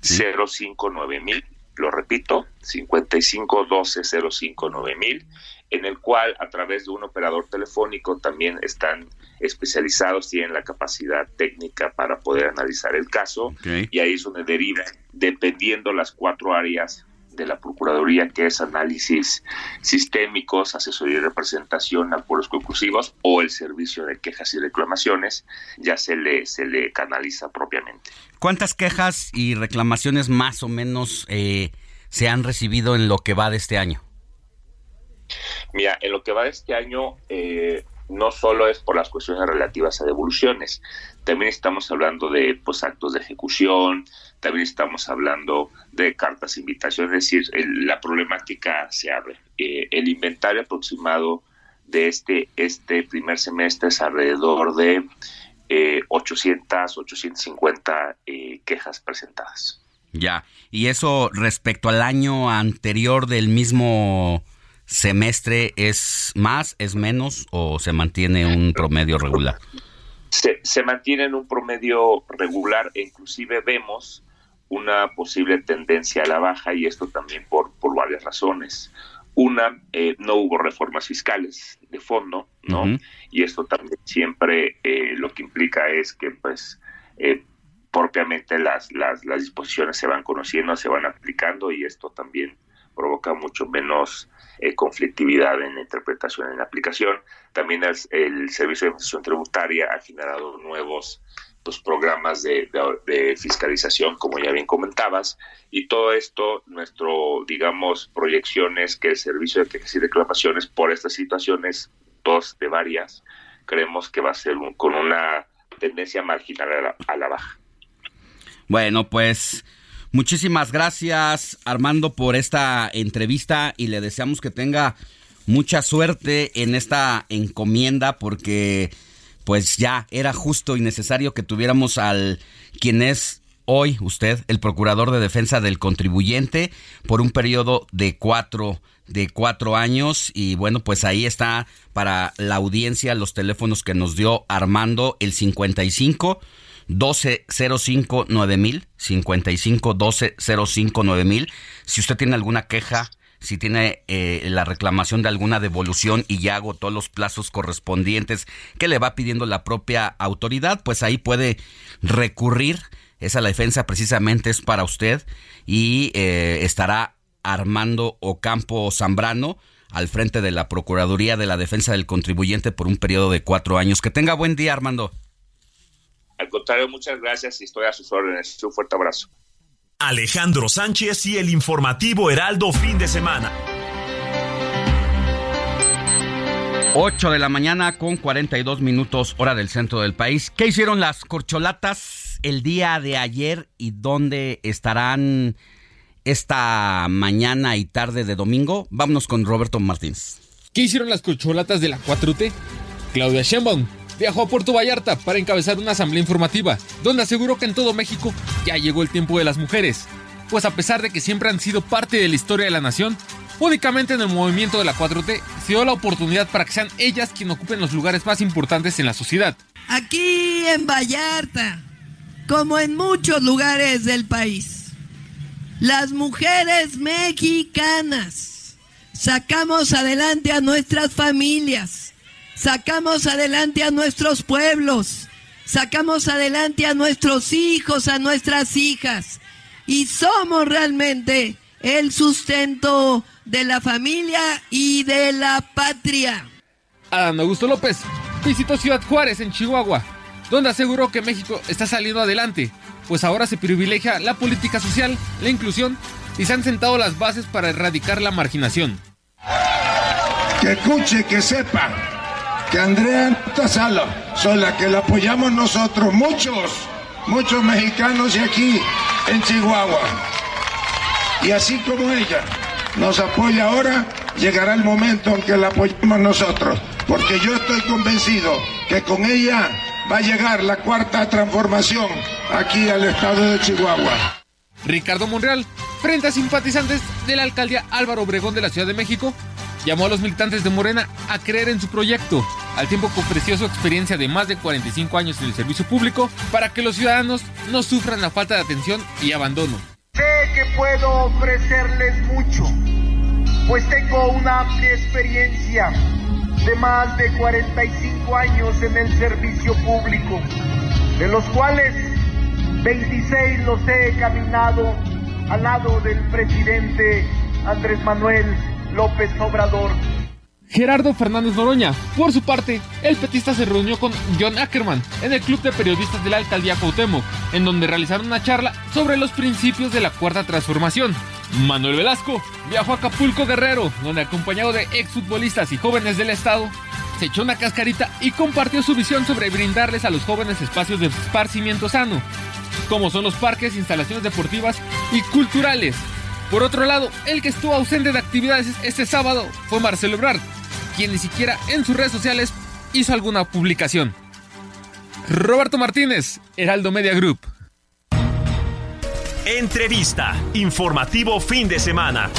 ¿Sí? 059000 lo repito, 5512-059000, en el cual a través de un operador telefónico también están especializados, tienen la capacidad técnica para poder analizar el caso okay. y ahí es donde deriva, dependiendo las cuatro áreas de la Procuraduría, que es análisis sistémicos, asesoría y representación, acuerdos conclusivos o el servicio de quejas y reclamaciones, ya se le, se le canaliza propiamente. ¿Cuántas quejas y reclamaciones más o menos eh, se han recibido en lo que va de este año? Mira, en lo que va de este año eh, no solo es por las cuestiones relativas a devoluciones, también estamos hablando de pues, actos de ejecución, también estamos hablando de cartas de invitación, es decir, el, la problemática se abre. Eh, el inventario aproximado de este, este primer semestre es alrededor de eh, 800, 850 eh, quejas presentadas. Ya, y eso respecto al año anterior del mismo semestre es más, es menos o se mantiene un promedio regular? Se, se mantiene en un promedio regular e inclusive vemos una posible tendencia a la baja y esto también por, por varias razones. Una, eh, no hubo reformas fiscales de fondo, ¿no? Uh -huh. Y esto también siempre eh, lo que implica es que, pues, eh, propiamente las, las, las disposiciones se van conociendo, se van aplicando y esto también provoca mucho menos eh, conflictividad en la interpretación en la aplicación. También el, Servicio de Administración Tributaria ha generado nuevos pues, programas de, fiscalización, como ya bien comentabas, y todo esto, nuestro, digamos, proyecciones que el Servicio de Quejas y Reclamaciones por estas situaciones, dos de varias, creemos que va a ser un, con una tendencia marginal a la, a la baja. Bueno, pues Muchísimas gracias Armando por esta entrevista y le deseamos que tenga mucha suerte en esta encomienda porque pues ya era justo y necesario que tuviéramos al quien es hoy usted el procurador de defensa del contribuyente por un periodo de cuatro de cuatro años. Y bueno pues ahí está para la audiencia los teléfonos que nos dio Armando el 55 1205 9000 55 1205 9000 si usted tiene alguna queja si tiene eh, la reclamación de alguna devolución y ya agotó los plazos correspondientes que le va pidiendo la propia autoridad, pues ahí puede recurrir. Esa la defensa precisamente es para usted y eh, estará Armando Ocampo Zambrano al frente de la Procuraduría de la Defensa del Contribuyente por un periodo de cuatro años. Que tenga buen día, Armando. Al contrario, muchas gracias y estoy a sus órdenes. Un fuerte abrazo. Alejandro Sánchez y el informativo Heraldo fin de semana. 8 de la mañana con 42 minutos hora del centro del país. ¿Qué hicieron las corcholatas el día de ayer y dónde estarán esta mañana y tarde de domingo? Vámonos con Roberto Martínez. ¿Qué hicieron las corcholatas de la 4T? Claudia Sheinbaum viajó a Puerto Vallarta para encabezar una asamblea informativa, donde aseguró que en todo México ya llegó el tiempo de las mujeres, pues a pesar de que siempre han sido parte de la historia de la nación, únicamente en el movimiento de la 4T se dio la oportunidad para que sean ellas quienes ocupen los lugares más importantes en la sociedad. Aquí en Vallarta, como en muchos lugares del país. Las mujeres mexicanas sacamos adelante a nuestras familias, sacamos adelante a nuestros pueblos, sacamos adelante a nuestros hijos, a nuestras hijas y somos realmente el sustento de la familia y de la patria. Adán Augusto López visitó Ciudad Juárez en Chihuahua, donde aseguró que México está saliendo adelante, pues ahora se privilegia la política social, la inclusión y se han sentado las bases para erradicar la marginación. Que escuche, que sepa que Andrea Sala son la que la apoyamos nosotros, muchos, muchos mexicanos y aquí en Chihuahua. Y así como ella nos apoya ahora, llegará el momento en que la apoyemos nosotros, porque yo estoy convencido que con ella va a llegar la cuarta transformación aquí al estado de Chihuahua. Ricardo Monreal, frente a simpatizantes de la alcaldía Álvaro Obregón de la Ciudad de México, llamó a los militantes de Morena a creer en su proyecto, al tiempo que ofreció su experiencia de más de 45 años en el servicio público para que los ciudadanos no sufran la falta de atención y abandono. Sé que puedo ofrecerles mucho, pues tengo una amplia experiencia de más de 45 años en el servicio público, de los cuales 26 los he caminado al lado del presidente Andrés Manuel López Obrador. Gerardo Fernández Noroña. Por su parte, el petista se reunió con John Ackerman en el Club de Periodistas de la Alcaldía Cuauhtémoc, en donde realizaron una charla sobre los principios de la Cuarta Transformación. Manuel Velasco viajó a Acapulco Guerrero, donde acompañado de exfutbolistas y jóvenes del estado, se echó una cascarita y compartió su visión sobre brindarles a los jóvenes espacios de esparcimiento sano, como son los parques, instalaciones deportivas y culturales. Por otro lado, el que estuvo ausente de actividades este sábado fue Marcelo Ebrard, quien ni siquiera en sus redes sociales hizo alguna publicación. Roberto Martínez, Heraldo Media Group. Entrevista. Informativo fin de semana.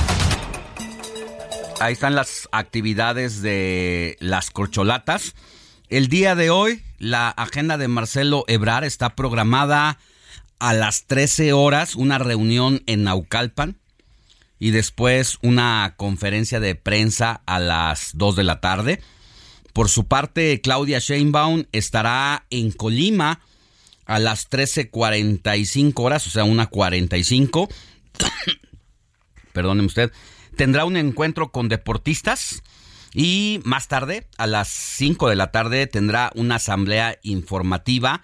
Ahí están las actividades de las corcholatas. El día de hoy, la agenda de Marcelo Ebrar está programada a las 13 horas, una reunión en Naucalpan y después una conferencia de prensa a las 2 de la tarde. Por su parte, Claudia Sheinbaum estará en Colima a las 13.45 horas, o sea, una 45. *coughs* Perdóneme usted. Tendrá un encuentro con deportistas y más tarde, a las 5 de la tarde, tendrá una asamblea informativa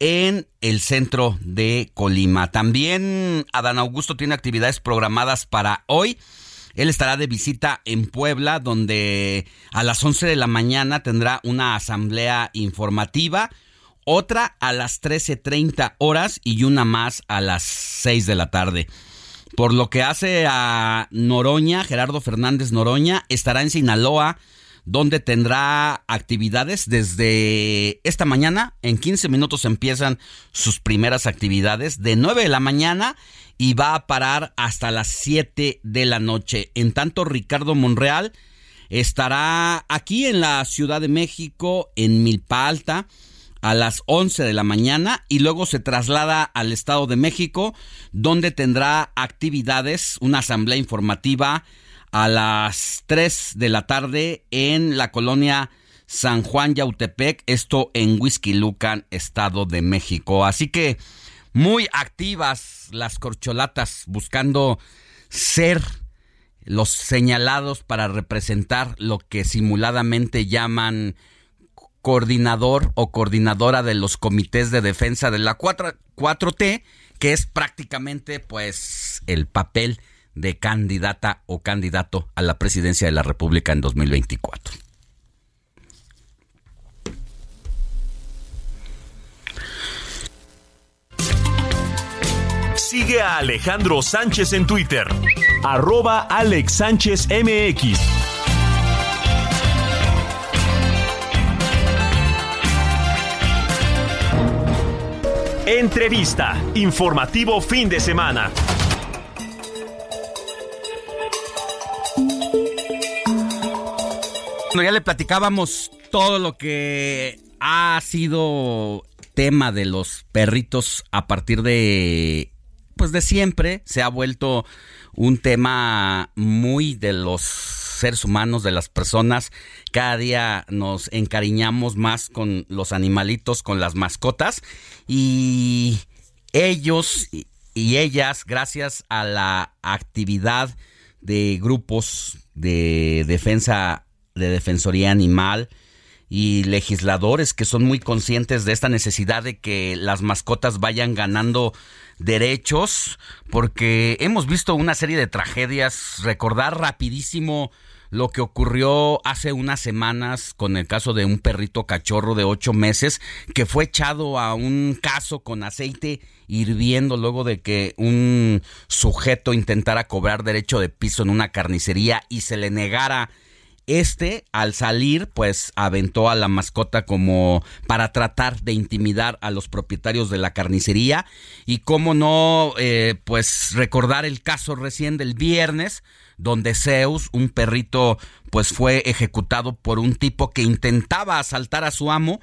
en el centro de Colima. También Adán Augusto tiene actividades programadas para hoy. Él estará de visita en Puebla, donde a las 11 de la mañana tendrá una asamblea informativa, otra a las 13.30 horas y una más a las 6 de la tarde. Por lo que hace a Noroña, Gerardo Fernández Noroña, estará en Sinaloa, donde tendrá actividades desde esta mañana. En 15 minutos empiezan sus primeras actividades de 9 de la mañana y va a parar hasta las 7 de la noche. En tanto, Ricardo Monreal estará aquí en la Ciudad de México, en Milpa Alta a las 11 de la mañana y luego se traslada al Estado de México donde tendrá actividades, una asamblea informativa a las 3 de la tarde en la colonia San Juan Yautepec, esto en Lucan, Estado de México. Así que muy activas las corcholatas buscando ser los señalados para representar lo que simuladamente llaman coordinador o coordinadora de los comités de defensa de la 4, 4T, que es prácticamente pues el papel de candidata o candidato a la presidencia de la República en 2024. Sigue a Alejandro Sánchez en Twitter, arroba Alex Sánchez MX. Entrevista, informativo fin de semana. Bueno, ya le platicábamos todo lo que ha sido tema de los perritos a partir de pues de siempre se ha vuelto un tema muy de los seres humanos, de las personas. Cada día nos encariñamos más con los animalitos, con las mascotas y ellos y- ellas, gracias a la actividad de grupos de defensa, de defensoría animal, y legisladores que son muy conscientes de esta necesidad de que las mascotas vayan ganando derechos, porque hemos visto una serie de tragedias, recordar rapidísimo lo que ocurrió hace unas semanas con el caso de un perrito cachorro de ocho meses que fue echado a un caso con aceite hirviendo luego de que un sujeto intentara cobrar derecho de piso en una carnicería y se le negara este, al salir, pues aventó a la mascota como para tratar de intimidar a los propietarios de la carnicería. Y cómo no, eh, pues recordar el caso recién del viernes, donde Zeus, un perrito, pues fue ejecutado por un tipo que intentaba asaltar a su amo,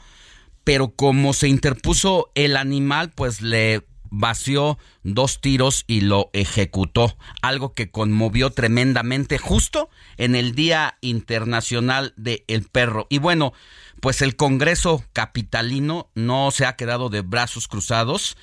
pero como se interpuso el animal, pues le vació dos tiros y lo ejecutó, algo que conmovió tremendamente justo en el Día Internacional del Perro. Y bueno, pues el Congreso Capitalino no se ha quedado de brazos cruzados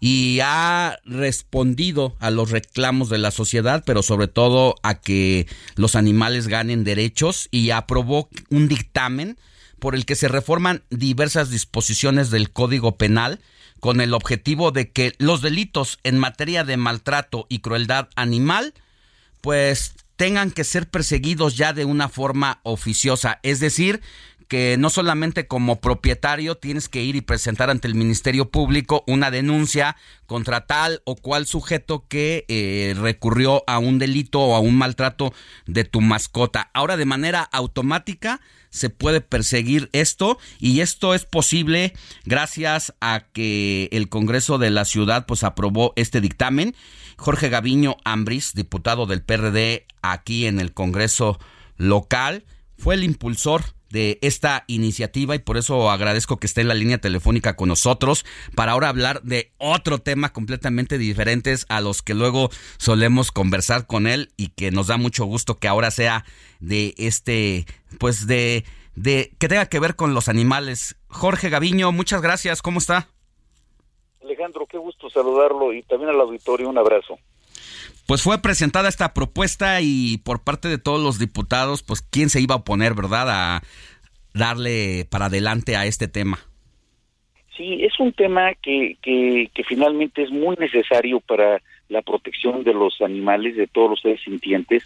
y ha respondido a los reclamos de la sociedad, pero sobre todo a que los animales ganen derechos y aprobó un dictamen por el que se reforman diversas disposiciones del Código Penal con el objetivo de que los delitos en materia de maltrato y crueldad animal pues tengan que ser perseguidos ya de una forma oficiosa, es decir, que no solamente como propietario tienes que ir y presentar ante el Ministerio Público una denuncia contra tal o cual sujeto que eh, recurrió a un delito o a un maltrato de tu mascota. Ahora de manera automática se puede perseguir esto y esto es posible gracias a que el Congreso de la Ciudad pues aprobó este dictamen. Jorge Gaviño Ambris, diputado del PRD aquí en el Congreso local, fue el impulsor de esta iniciativa y por eso agradezco que esté en la línea telefónica con nosotros para ahora hablar de otro tema completamente diferentes a los que luego solemos conversar con él y que nos da mucho gusto que ahora sea de este pues de de que tenga que ver con los animales. Jorge Gaviño, muchas gracias, ¿cómo está? Alejandro, qué gusto saludarlo y también al auditorio un abrazo. Pues fue presentada esta propuesta y por parte de todos los diputados, pues quién se iba a oponer, ¿verdad? A darle para adelante a este tema. Sí, es un tema que, que, que finalmente es muy necesario para la protección de los animales, de todos los seres sintientes,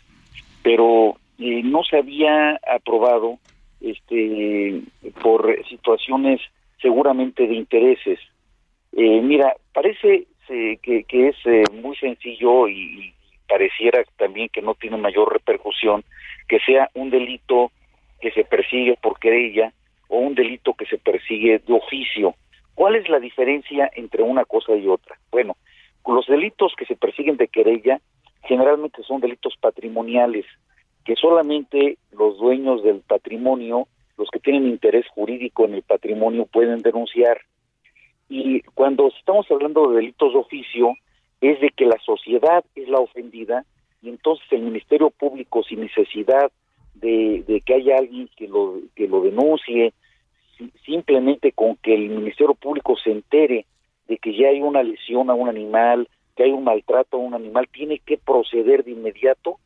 pero eh, no se había aprobado este por situaciones seguramente de intereses. Eh, mira, parece eh, que, que es eh, muy sencillo y, y pareciera también que no tiene mayor repercusión que sea un delito que se persigue por querella o un delito que se persigue de oficio. ¿Cuál es la diferencia entre una cosa y otra? Bueno, los delitos que se persiguen de querella generalmente son delitos patrimoniales, que solamente los dueños del patrimonio, los que tienen interés jurídico en el patrimonio, pueden denunciar. Y cuando estamos hablando de delitos de oficio, es de que la sociedad es la ofendida y entonces el Ministerio Público, sin necesidad de, de que haya alguien que lo, que lo denuncie, si- simplemente con que el Ministerio Público se entere de que ya hay una lesión a un animal, que hay un maltrato a un animal, tiene que proceder de inmediato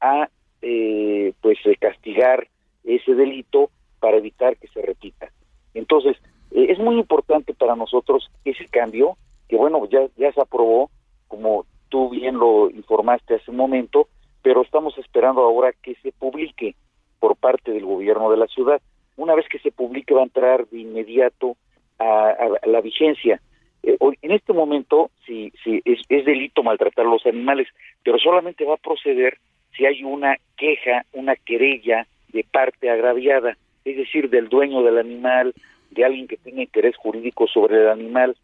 a eh, pues eh, castigar ese delito para evitar que se repita. Entonces, eh, es muy importante para nosotros ese cambio, que bueno, ya, ya se aprobó, como tú bien lo informaste hace un momento, pero estamos esperando ahora que se publique por parte del gobierno de la ciudad. Una vez que se publique va a entrar de inmediato a, la vigencia. Eh, en este momento, si, si es, es delito maltratar a los animales, pero solamente va a proceder si hay una queja, una querella de parte agraviada, es decir, del dueño del animal, de alguien que tenga interés jurídico sobre el animal.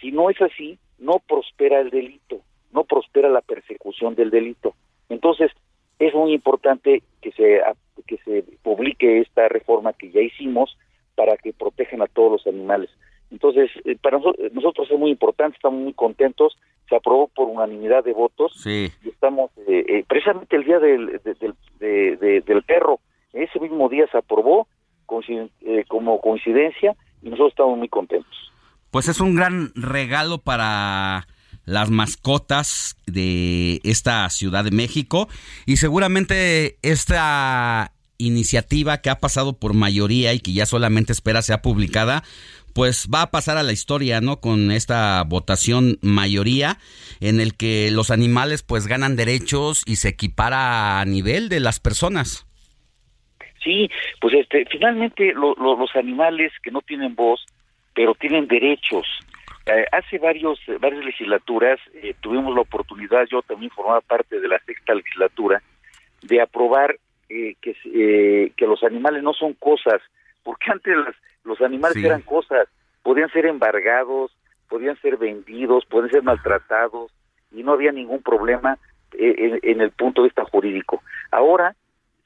Si no es así, no prospera el delito, no prospera la persecución del delito. Entonces, es muy importante que se que se publique esta reforma que ya hicimos para que protejan a todos los animales. Entonces, eh, para noso- nosotros es muy importante, estamos muy contentos, se aprobó por unanimidad de votos Sí. y estamos, eh, eh, precisamente el día del, de- del- de- de- del perro, ese mismo día se aprobó coinciden- eh, como coincidencia y nosotros estamos muy contentos. Pues es un gran regalo para las mascotas de esta Ciudad de México y seguramente esta iniciativa que ha pasado por mayoría y que ya solamente espera sea publicada, pues va a pasar a la historia, ¿no? Con esta votación mayoría en el que los animales pues ganan derechos y se equipara a nivel de las personas. Sí, pues este, finalmente lo- lo- los animales que no tienen voz, pero tienen derechos. Eh, hace varios varias legislaturas eh, tuvimos la oportunidad, yo también formaba parte de la sexta legislatura, de aprobar eh, que, eh, que los animales no son cosas, porque *laughs* antes las- los animales Sí. eran cosas, podían ser embargados, podían ser vendidos, podían ser maltratados y no había ningún problema eh, en, en el punto de vista jurídico. Ahora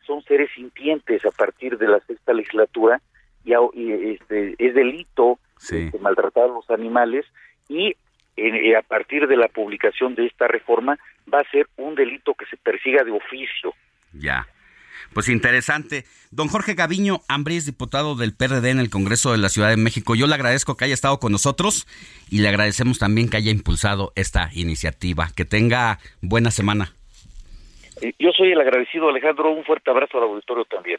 son seres sintientes a partir de la sexta legislatura y, a- y, este, es delito este, maltratar a los animales y eh, a partir de la publicación de esta reforma va a ser un delito que se persiga de oficio. Ya. Pues interesante. Don Jorge Gaviño Ambris, diputado del PRD en el Congreso de la Ciudad de México, yo le agradezco que haya estado con nosotros y le agradecemos también que haya impulsado esta iniciativa. Que tenga buena semana. Eh, Yo soy el agradecido, Alejandro. Un fuerte abrazo al auditorio también.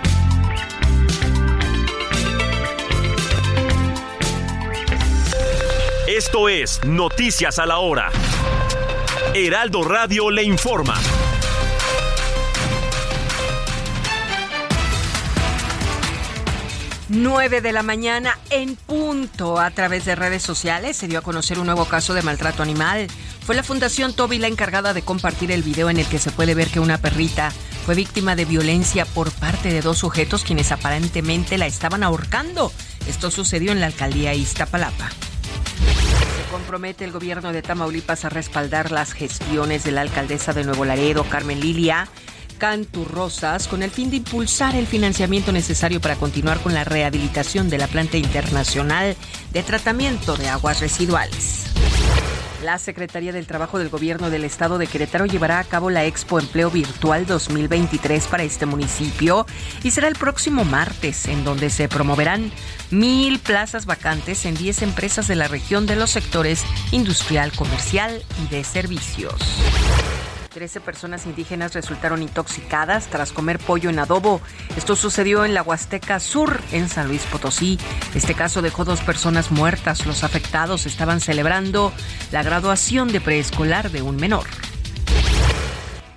Esto es Noticias a la Hora. Heraldo Radio le informa. Nueve de la mañana en punto a través de redes sociales se dio a conocer un nuevo caso de maltrato animal. Fue la Fundación Toby la encargada de compartir el video en el que se puede ver que una perrita fue víctima de violencia por parte de dos sujetos quienes aparentemente la estaban ahorcando. Esto sucedió en la alcaldía Iztapalapa. Se compromete el gobierno de Tamaulipas a respaldar las gestiones de la alcaldesa de Nuevo Laredo, Carmen Lilia Canturrosas, con el fin de impulsar el financiamiento necesario para continuar con la rehabilitación de la planta internacional de tratamiento de aguas residuales. La Secretaría del Trabajo del Gobierno del Estado de Querétaro llevará a cabo la Expo Empleo Virtual 2023 para este municipio y será el próximo martes, en donde se promoverán mil plazas vacantes en 10 empresas de la región de los sectores industrial, comercial y de servicios. 13 personas indígenas resultaron intoxicadas tras comer pollo en adobo. Esto sucedió en la Huasteca Sur, en San Luis Potosí. Este caso dejó dos personas muertas. Los afectados estaban celebrando la graduación de preescolar de un menor.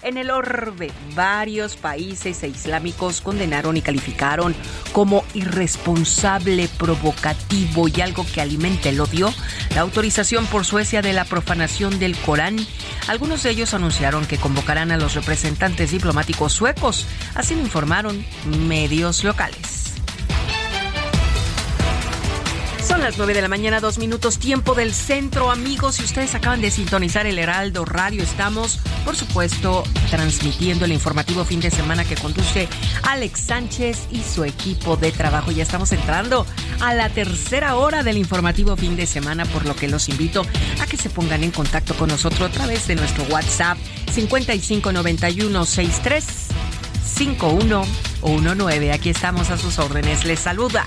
En el orbe, varios países e islámicos condenaron y calificaron como irresponsable, provocativo y algo que alimente el odio la autorización por Suecia de la profanación del Corán. Algunos de ellos anunciaron que convocarán a los representantes diplomáticos suecos, así lo informaron medios locales. Son las 9 de la mañana, dos minutos, tiempo del centro, amigos. Si ustedes acaban de sintonizar el Heraldo Radio, estamos, por supuesto, transmitiendo el informativo fin de semana que conduce Alex Sánchez y su equipo de trabajo. Ya estamos entrando a la tercera hora del informativo fin de semana, por lo que los invito a que se pongan en contacto con nosotros a través de nuestro WhatsApp 559163 5119. Aquí estamos a sus órdenes. Les saluda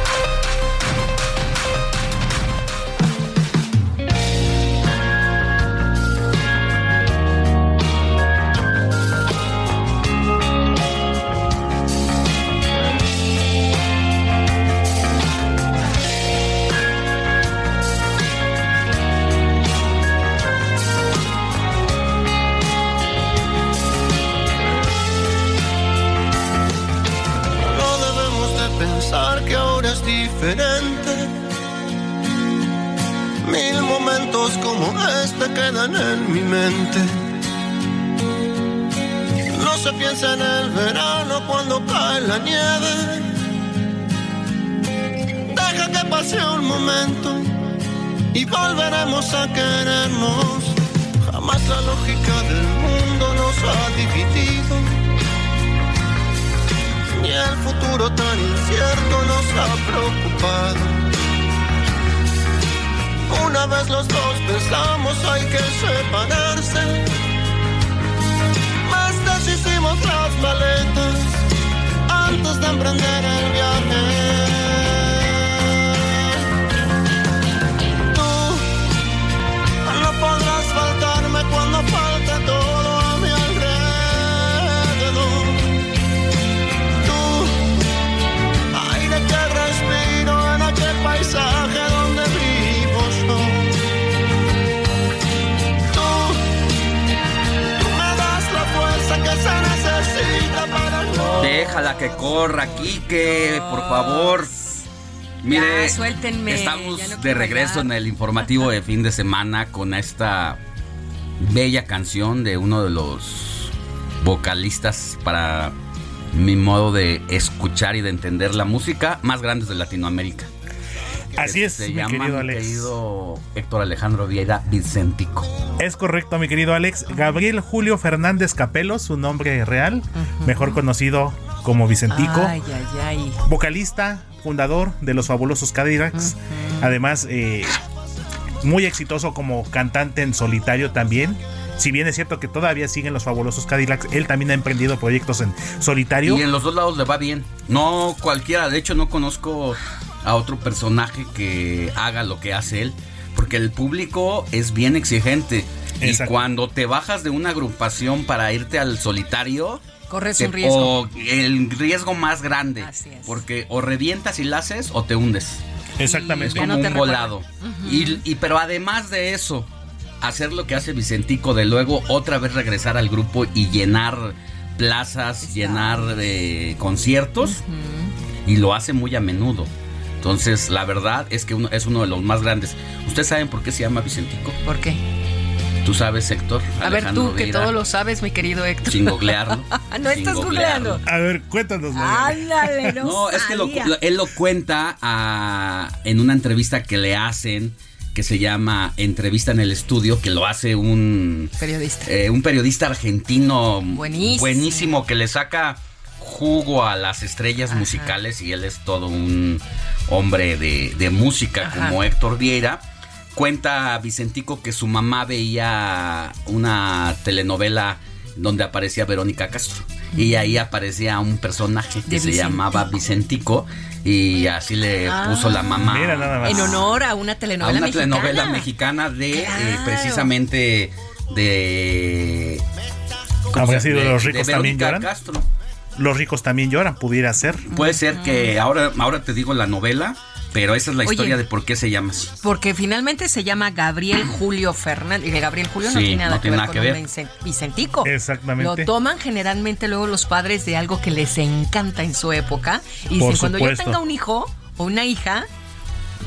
La nieve. Deja que pase un momento y volveremos a querernos. Jamás la lógica del mundo nos ha dividido. Ni el futuro tan incierto nos ha preocupado. Una vez los dos pensamos hay que separarse. Más deshicimos las maletas antes de emprender el viaje. Déjala que corra, Quique, por favor. Mire, Ya, suéltenme, estamos ya no de regreso en el informativo de fin de semana con esta bella canción de uno de los vocalistas para mi modo de escuchar y de entender la música más grandes de Latinoamérica. Así es, Se mi llama querido mi Alex. querido Héctor Alejandro Vieira Vicentico. Es correcto, mi querido Alex. Gabriel Julio Fernández Capelo, su nombre real, mejor conocido como Vicentico. Ay, ay, ay. vocalista, fundador de los fabulosos Cadillacs. Además, eh, muy exitoso como cantante en solitario también. Si bien es cierto que todavía siguen los fabulosos Cadillacs, él también ha emprendido proyectos en solitario. Y en los dos lados le va bien. No cualquiera, de hecho no conozco a otro personaje que haga lo que hace él, porque el público es bien exigente. Exacto. Y cuando te bajas de una agrupación para irte al solitario, Corres te- un riesgo. o el riesgo más grande, porque o revientas y la haces o te hundes. Exactamente. Es como no un volado. y, y- pero además de eso, hacer lo que hace Vicentico de luego otra vez regresar al grupo y llenar plazas, llenar de conciertos y lo hace muy a menudo. Entonces, la verdad es que uno, es uno de los más grandes. ¿Ustedes saben por qué se llama Vicentico? ¿Por qué? ¿Tú sabes, Héctor? A ver, tú que todo lo sabes, mi querido Héctor. Sin googlearlo. *laughs* no estás googleando. A ver, cuéntanos. Ándale, no, *laughs* No, es que lo- él lo cuenta ah, en una entrevista que le hacen que se llama Entrevista en el Estudio, que lo hace un Periodista. eh, un periodista argentino Buenísimo. buenísimo que le saca jugo a las estrellas musicales y él es todo un hombre de, de música Ajá. como Héctor Vieira. Cuenta Vicentico que su mamá veía una telenovela donde aparecía Verónica Castro. Y ahí aparecía un personaje que se Vicentico. llamaba Vicentico y así le puso la mamá. En honor a una a telenovela una mexicana. telenovela mexicana de eh, precisamente de ¿cómo Habrá se- sido de- Los de ricos también lloran. Castro. Los ricos también lloran, pudiera ser. Puede ser que ahora ahora te digo la novela, pero esa es la Oye. historia de por qué se llama así. Porque finalmente se llama Gabriel Julio Fernández. Y de Gabriel Julio no tiene nada no que tiene ver nada con que ver. Vicen- Vicentico. Exactamente. Lo toman generalmente luego los padres de algo que les encanta en su época. Y Por dicen, cuando yo tenga un hijo o una hija,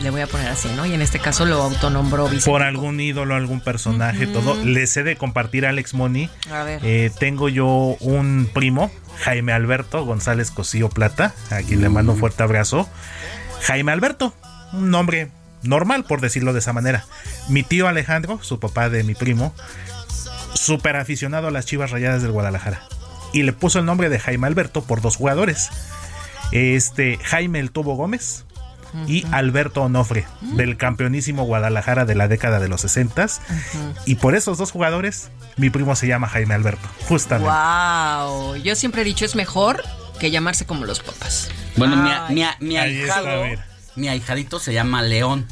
le voy a poner así, ¿no? Y en este caso lo autonombró Vicentico. Por algún ídolo, algún personaje, todo. Les he de compartir a Alex Money. A ver. Eh, tengo yo un primo, Jaime Alberto González Cosío Plata, a quien le mando un fuerte abrazo. Jaime Alberto, un nombre normal, por decirlo de esa manera. Mi tío Alejandro, su papá de mi primo, súper aficionado a las chivas rayadas del Guadalajara. Y le puso el nombre de Jaime Alberto por dos jugadores. Este, Jaime El Tubo Gómez y Alberto Onofre, del campeonísimo Guadalajara de la década de los 60 Y por esos dos jugadores, mi primo se llama Jaime Alberto, justamente. Wow. Yo siempre he dicho, es mejor que llamarse como los papas. Bueno, mi, Ay. mi, mi ahijado, mi ahijadito se llama León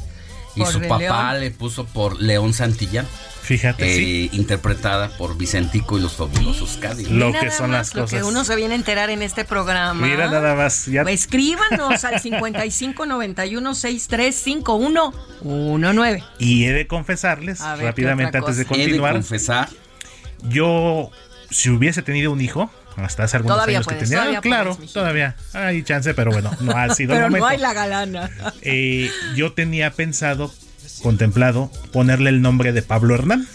y ¿Por su papá León? le puso por León Santillán. Fíjate, eh, sí. Interpretada por Vicentico y los fabulosos Cádiz. Lo Mira que son más las Lo cosas. que uno se viene a enterar en este programa. Mira nada más, ya Pues escríbanos al 55 91 63 51 19. Y he de confesarles, A ver, ¿qué rápidamente antes de cosa? He de continuar, confesar yo, si hubiese tenido un hijo, hasta hace algunos Todavía años puedes, que tenía. todavía claro, puedes, todavía hay chance, pero bueno, no ha *laughs* sido Pero el no momento. hay la galana. *laughs* Eh, yo tenía pensado, contemplado, ponerle el nombre de Pablo Hernán.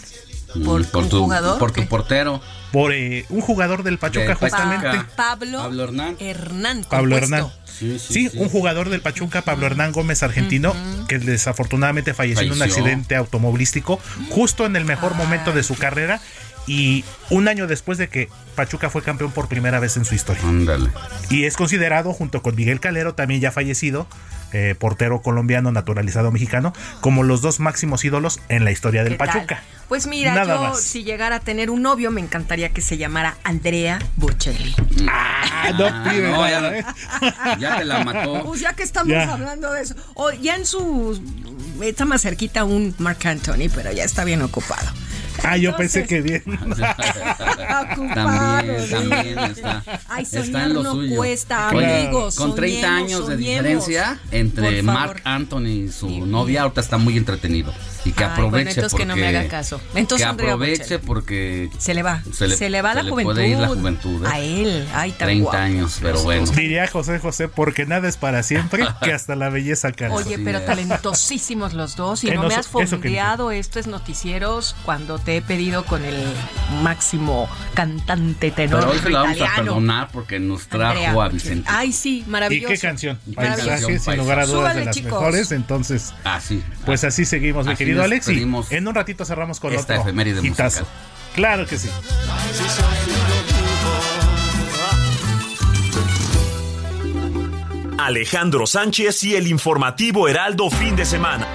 ¿Por por un tu, jugador? por tu portero. Por eh, un jugador del Pachuca, justamente. Pablo, Pablo Hernán. Hernán. Pablo. Hernán. Sí, un jugador del Pachuca, Pablo Hernán Gómez, argentino, que desafortunadamente falleció, en un accidente automovilístico justo en el mejor momento de su carrera y un año después de que Pachuca fue campeón por primera vez en su historia. Ándale. Y es considerado, junto con Miguel Calero, también ya fallecido, eh, portero colombiano naturalizado mexicano, como los dos máximos ídolos en la historia del. Pachuca. Pues mira, Nada yo más. si llegara a tener un novio me encantaría que se llamara Andrea Bocelli. Ah, no, pibe, no, nada, ya- ¿eh? Ya te la mató. Pues ya que estamos Ya. hablando de eso. O ya en su está más cerquita un Mark Anthony, pero ya está bien ocupado. Ah, yo pensé que bien. *laughs* *laughs* También, también está. Ay, está en lo no suyo. cuesta, Oye, amigos, Con 30 soñemos, años de soñemos. diferencia entre. Mark Anthony y su novia, ahorita está muy entretenido. Y que Ay, aproveche bueno, entonces porque. que no me haga caso. Entonces, que aproveche porque. Se le va. Se Se le- le, va se la le juventud. puede ir la juventud, ¿eh? A él. Ay, tan 30 guapo. años, pero bueno. Diría José José, porque nada es para siempre, *laughs* que hasta la belleza cansa. Oye, pero talentosísimos los dos. Y Eh, no no me has fondeado estos noticieros cuando te he pedido con el máximo cantante tenor Pero hoy se la vamos a italiano. perdonar porque nos trajo Andrea a. Vicente. Ay, sí, ¿Y maravilloso. qué canción? Paisaje, sin lugar a dudas, Súbale, de las chicos. mejores. Entonces, Así. pues así seguimos, mi Así querido Alex. Y en un ratito cerramos con esta otro efeméride musical. Claro que sí. Alejandro Sánchez y el informativo Heraldo fin de semana.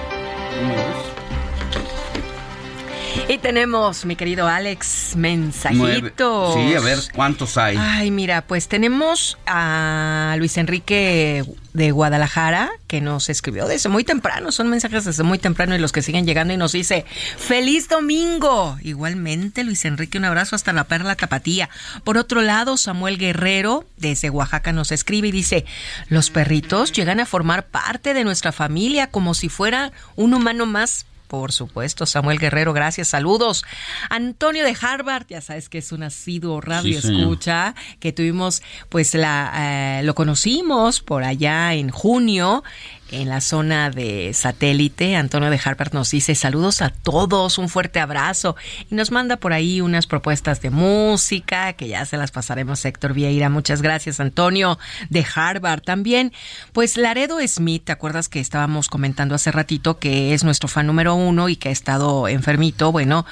*laughs* Y tenemos, mi querido Alex, Nueve. mensajitos. Sí, a ver, ¿cuántos hay? Ay, mira, pues tenemos a Luis Enrique de Guadalajara que nos escribió desde muy temprano, son mensajes desde muy temprano y los que siguen llegando y nos dice, feliz domingo. Igualmente, Luis Enrique, un abrazo hasta la perla tapatía. Por otro lado, Samuel Guerrero desde Oaxaca nos escribe y dice, los perritos llegan a formar parte de nuestra familia como si fuera un humano más por supuesto, Samuel Guerrero, gracias, saludos. Antonio de Harvard, ya sabes que es un asiduo radio Sí, escucha, que tuvimos, pues la, eh, lo conocimos por allá en junio en la zona de satélite. Antonio de Harvard nos dice saludos a todos, un fuerte abrazo y nos manda por ahí unas propuestas de música que ya se las pasaremos Héctor Vieira. Muchas gracias, Antonio de Harvard. También, pues Laredo Smith, ¿te acuerdas que estábamos comentando hace ratito que es nuestro fan número uno y que ha estado enfermito? Bueno,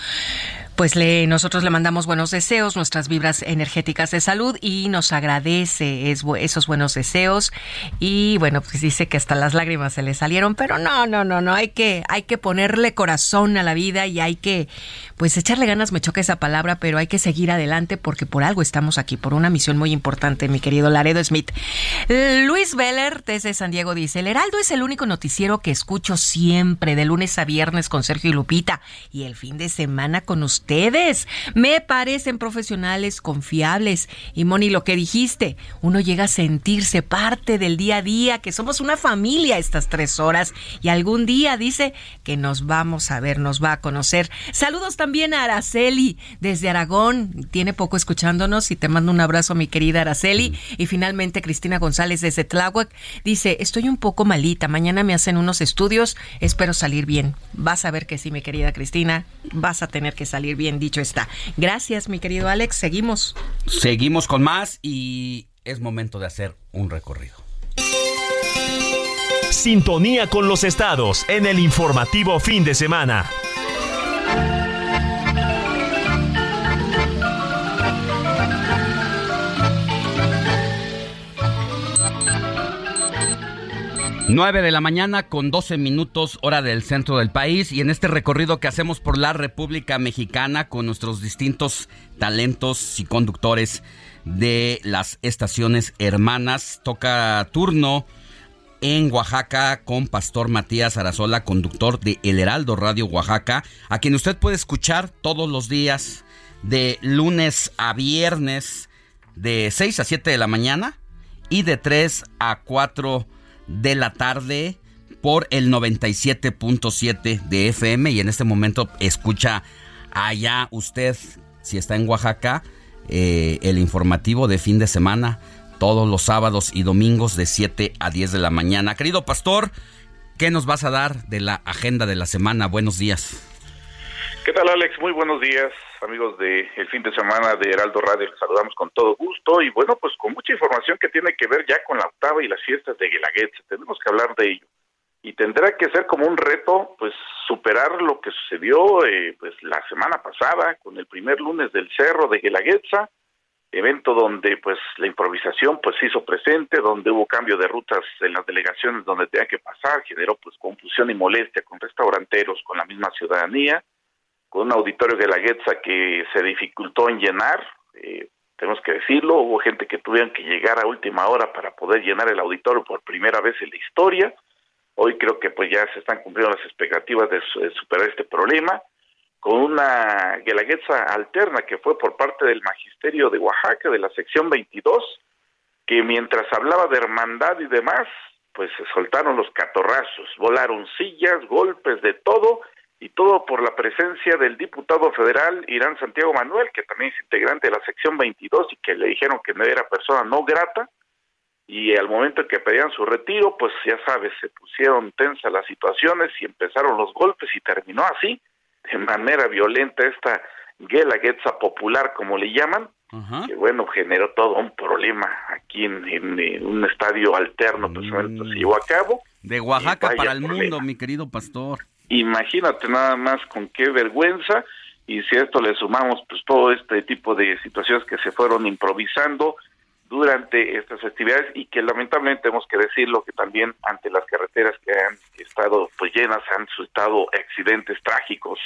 pues le, nosotros le mandamos buenos deseos, nuestras vibras energéticas de salud y nos agradece es- esos buenos deseos y bueno, pues dice que hasta las lágrimas se le salieron, pero no, no, no, no, hay que, hay que ponerle corazón a la vida y hay que, pues echarle ganas, me choca esa palabra, pero hay que seguir adelante porque por algo estamos aquí, por una misión muy importante, mi querido Laredo Smith. Luis Veller desde San Diego dice, el Heraldo es el único noticiero que escucho siempre, de lunes a viernes con Sergio y Lupita, y el fin de semana con ustedes. Me parecen profesionales confiables. Y Moni, lo que dijiste, uno llega a sentirse parte del día a día, que somos una familia estas tres horas, y algún día dice que nos vamos a ver, nos va a conocer. Saludos también a Araceli desde Aragón, tiene poco escuchándonos y te mando un abrazo, mi querida Araceli. Y finalmente Cristina González desde Tláhuac dice, estoy un poco malita, mañana me hacen unos estudios, espero salir bien. Vas a ver que sí, mi querida Cristina, vas a tener que salir bien, dicho está. Gracias, mi querido Alex, seguimos. Seguimos con más y es momento de hacer un recorrido. Sintonía con los estados en el informativo fin de semana. Nueve de la mañana con 12 minutos hora del centro del país y en este recorrido que hacemos por la República Mexicana con nuestros distintos talentos y conductores de las estaciones hermanas, toca turno en Oaxaca con Pastor Matías Arazola, conductor de El Heraldo Radio Oaxaca, a quien usted puede escuchar todos los días de lunes a viernes de 6 a 7 de la mañana y de 3 a 4 de la tarde por el 97.7 de FM y en este momento escucha allá usted, si está en Oaxaca, eh, el informativo de fin de semana, todos los sábados y domingos de 7 a 10 de la mañana. Querido pastor, ¿qué nos vas a dar de la agenda de la semana? Buenos días. ¿Qué tal, Alex? Muy buenos días, amigos de el fin de semana de Heraldo Radio. Les saludamos con todo gusto y bueno, pues con mucha información que tiene que ver ya con la octava y las fiestas de Guelaguetza. Tenemos que hablar de ello. Y tendrá que ser como un reto, pues, superar lo que sucedió eh, pues la semana pasada con el primer lunes del Cerro de Guelaguetza, evento donde pues la improvisación pues se hizo presente, donde hubo cambio de rutas en las delegaciones donde tenía que pasar, generó pues confusión y molestia con restauranteros, con la misma ciudadanía con un auditorio de la Guetza que se dificultó en llenar, eh, tenemos que decirlo, hubo gente que tuvieron que llegar a última hora para poder llenar el auditorio por primera vez en la historia. Hoy creo que pues ya se están cumpliendo las expectativas de, su- de superar este problema. Con una Guelaguetza alterna que fue por parte del Magisterio de Oaxaca, de la sección 22, que mientras hablaba de hermandad y demás, pues se soltaron los catorrazos, volaron sillas, golpes de todo, y todo por la presencia del diputado federal Irán Santiago Manuel, que también es integrante de la sección 22 y que le dijeron que no era persona no grata, y al momento en que pedían su retiro, pues ya sabes, se pusieron tensas las situaciones y empezaron los golpes y terminó así, de manera violenta esta Guelaguetza popular, como le llaman, que bueno, generó todo un problema aquí en, en, en un estadio alterno, pues esto se llevó a cabo. De Oaxaca para el problema. mundo, mi querido pastor. Imagínate nada más con qué vergüenza y si a esto le sumamos pues todo este tipo de situaciones que se fueron improvisando durante estas festividades y que lamentablemente tenemos que decirlo que también ante las carreteras que han estado pues llenas han suscitado accidentes trágicos,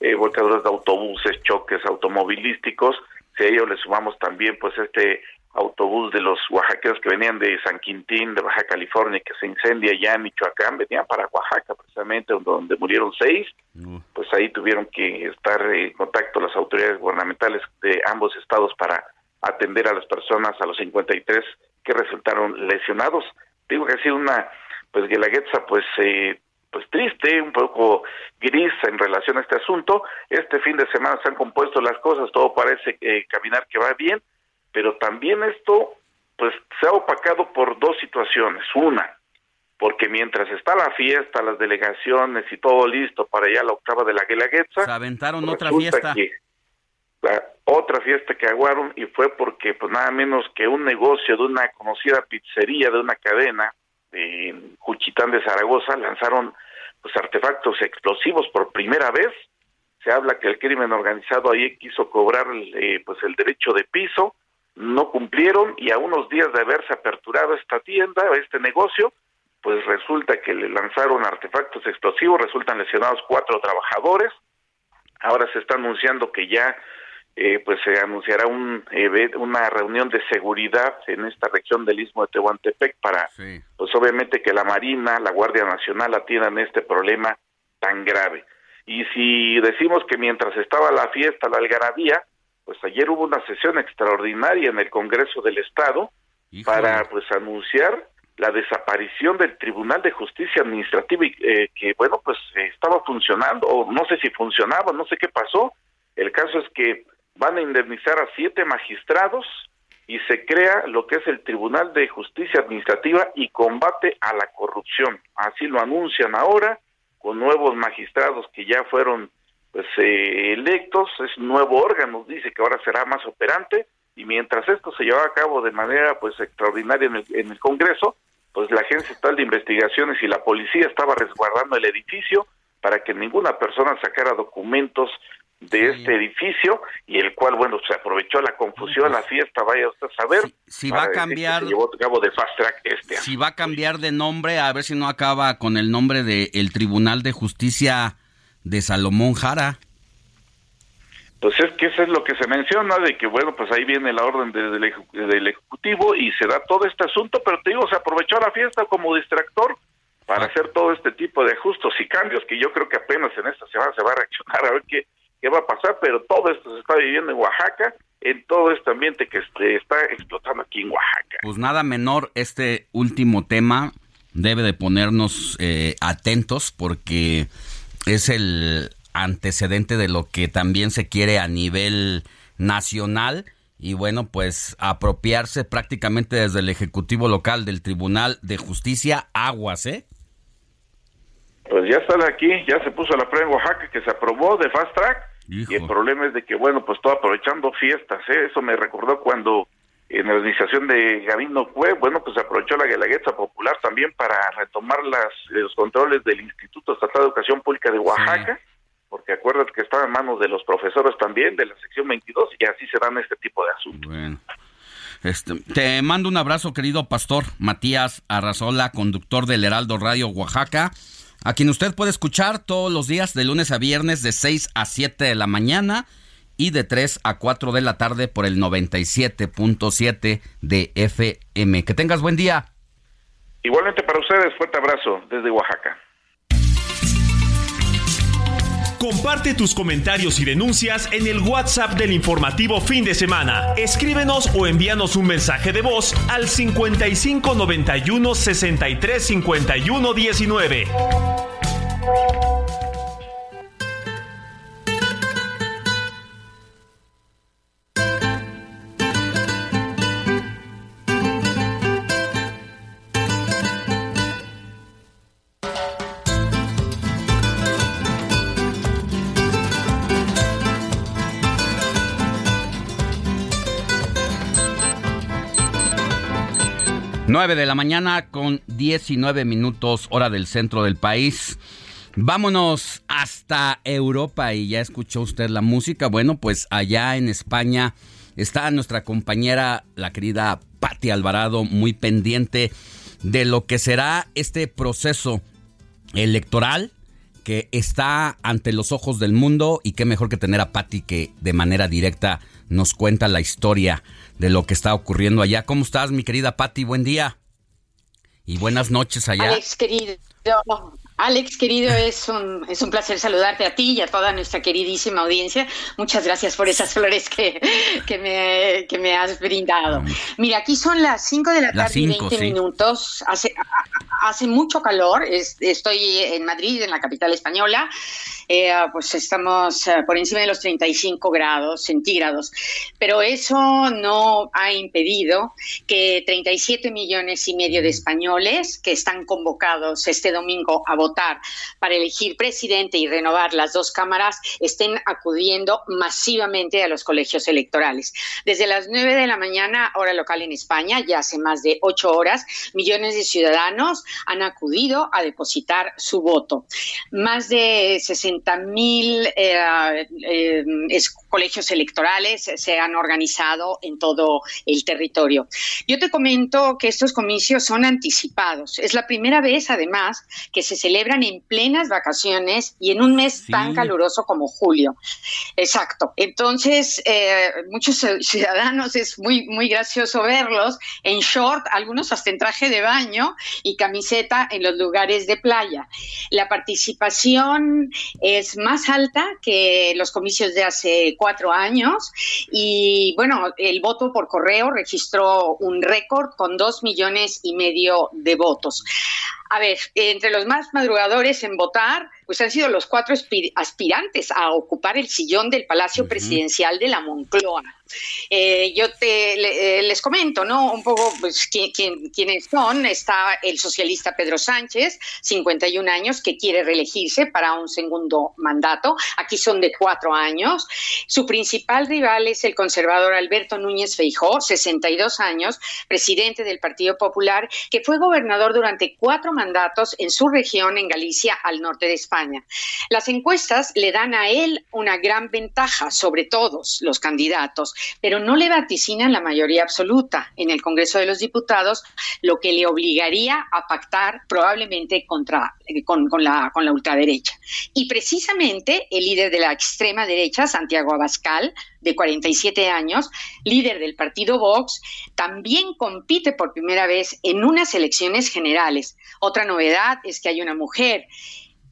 eh, de autobuses, choques automovilísticos, si a ello le sumamos también pues este autobús de los oaxaqueños que venían de San Quintín, de Baja California, que se incendia ya en Michoacán, venían para Oaxaca precisamente, donde murieron seis, pues ahí tuvieron que estar en contacto las autoridades gubernamentales de ambos estados para atender a las personas, a los 53 que resultaron lesionados. Digo que ha sido una, pues Guelaguetza, pues, eh, pues triste, un poco gris en relación a este asunto. Este fin de semana se han compuesto las cosas, todo parece eh, caminar que va bien, pero también esto, pues, se ha opacado por dos situaciones. Una, porque mientras está la fiesta, las delegaciones y todo listo para allá la octava de la Guelaguetza, Se aventaron otra fiesta. que la otra fiesta que aguaron y fue porque pues nada menos que un negocio de una conocida pizzería de una cadena en Juchitán de Zaragoza lanzaron pues artefactos explosivos por primera vez se habla que el crimen organizado ahí quiso cobrar eh, pues el derecho de piso no cumplieron y a unos días de haberse aperturado esta tienda este negocio pues resulta que le lanzaron artefactos explosivos resultan lesionados cuatro trabajadores ahora se está anunciando que ya eh, pues se anunciará un, eh, una reunión de seguridad en esta región del Istmo de Tehuantepec para, pues obviamente que la Marina, la Guardia Nacional atiendan este problema tan grave. Y si decimos que mientras estaba la fiesta, la algarabía, pues ayer hubo una sesión extraordinaria en el Congreso del Estado para pues anunciar la desaparición del Tribunal de Justicia Administrativa y, eh, que bueno pues eh, estaba funcionando o no sé si funcionaba no sé qué pasó. El caso es que van a indemnizar a siete magistrados y se crea lo que es el Tribunal de Justicia Administrativa y combate a la corrupción. Así lo anuncian ahora con nuevos magistrados que ya fueron pues eh, electos es un nuevo órgano dice que ahora será más operante y mientras esto se llevaba a cabo de manera pues extraordinaria en el, en el Congreso pues la Agencia Estatal de Investigaciones y la policía estaba resguardando el edificio para que ninguna persona sacara documentos de este edificio y el cual, bueno, se aprovechó la confusión, la fiesta, vaya usted a saber. si va a cambiar- llevó a cabo de fast track este año. Si va a cambiar de nombre, a ver si no acaba con el nombre de el Tribunal de Justicia de Salomón Jara. Pues es que eso es lo que se menciona, de que bueno, pues ahí viene la orden de- del, ejecu- del Ejecutivo y se da todo este asunto, pero te digo, se aprovechó la fiesta como distractor para hacer todo este tipo de ajustes y cambios que yo creo que apenas en esta semana se va a reaccionar a ver qué, qué va a pasar, pero todo esto se está viviendo en Oaxaca, en todo este ambiente que este, está explotando aquí en Oaxaca. Pues nada menor, este último tema debe de ponernos eh, atentos porque es el antecedente de lo que también se quiere a nivel nacional y bueno, pues apropiarse prácticamente desde el Ejecutivo Local del Tribunal de Justicia Aguas, ¿eh? Pues ya está aquí, ya se puso la prueba en Oaxaca que se aprobó de fast track y el problema es de que bueno, pues todo aprovechando fiestas, ¿eh? eso me recordó cuando en la administración de Gabino Cue, bueno, pues aprovechó la Guelaguetza Popular también para retomar las, los controles del Instituto Estatal de Educación Pública de Oaxaca, porque acuérdate que estaba en manos de los profesores también de la sección 22 y así se dan este tipo de asuntos. Bueno. Este, te mando un abrazo, querido pastor Matías Arrazola, conductor del Heraldo Radio Oaxaca, a quien usted puede escuchar todos los días de lunes a viernes de 6 a 7 de la mañana y de 3 a 4 de la tarde por el 97.7 de FM. Que tengas buen día. Igualmente para ustedes, fuerte abrazo desde Oaxaca. Comparte tus comentarios y denuncias en el WhatsApp del informativo fin de semana. Escríbenos o envíanos un mensaje de voz al 55 91 63 51 19. Nueve de la mañana con 19 minutos hora del centro del país. Vámonos hasta Europa y ya escuchó usted la música. Bueno, pues allá en España está nuestra compañera, la querida Patti Alvarado, muy pendiente de lo que será este proceso electoral que está ante los ojos del mundo y qué mejor que tener a Patti que de manera directa nos cuenta la historia de lo que está ocurriendo allá. ¿Cómo estás, mi querida Patti? Buen día. Y buenas noches allá. Querido. Alex, querido, es un, es un placer saludarte a ti y a toda nuestra queridísima audiencia. Muchas gracias por esas flores que, que, me, que me has brindado. Mira, aquí son las 5 de la tarde y cinco, 20 sí. minutos. Hace, hace mucho calor. Es- estoy en Madrid, en la capital española. Eh, pues estamos eh, por encima de los 35 grados centígrados. Pero eso no ha impedido que 37 millones y medio de españoles que están convocados este domingo a votar para elegir presidente y renovar las dos cámaras estén acudiendo masivamente a los colegios electorales. Desde las 9 de la mañana, hora local en España, ya hace más de ocho horas, millones de ciudadanos han acudido a depositar su voto. Más de 60 mil eh, eh, colegios electorales se han organizado en todo el territorio. Yo te comento que estos comicios son anticipados. Es la primera vez, además, que se celebran en plenas vacaciones y en un mes tan caluroso como julio. Exacto. Entonces, eh, muchos ciudadanos es muy, muy gracioso verlos en short, algunos hasta en traje de baño y camiseta en los lugares de playa. La participación es más alta que los comicios de hace cuatro años y bueno, el voto por correo registró un récord con dos millones y medio de votos. A ver, entre los más madrugadores en votar, pues han sido los cuatro aspi- aspirantes a ocupar el sillón del Palacio Presidencial de la Moncloa. Eh, yo te le- eh, les comento, ¿no? Un poco, pues, qui- quién- quiénes son. Está el socialista Pedro Sánchez, 51 años, que quiere reelegirse para un segundo mandato. Aquí son de cuatro años. Su principal rival es el conservador Alberto Núñez Feijó, 62 años, presidente del Partido Popular, que fue gobernador durante cuatro mandatos en su región, en Galicia, al norte de España. Las encuestas le dan a él una gran ventaja sobre todos los candidatos, pero no le vaticinan la mayoría absoluta en el Congreso de los Diputados, lo que le obligaría a pactar probablemente contra, eh, con, con la, con la ultraderecha. Y precisamente el líder de la extrema derecha, Santiago Abascal, de 47 años, líder del partido Vox, también compite por primera vez en unas elecciones generales. Otra novedad es que hay una mujer.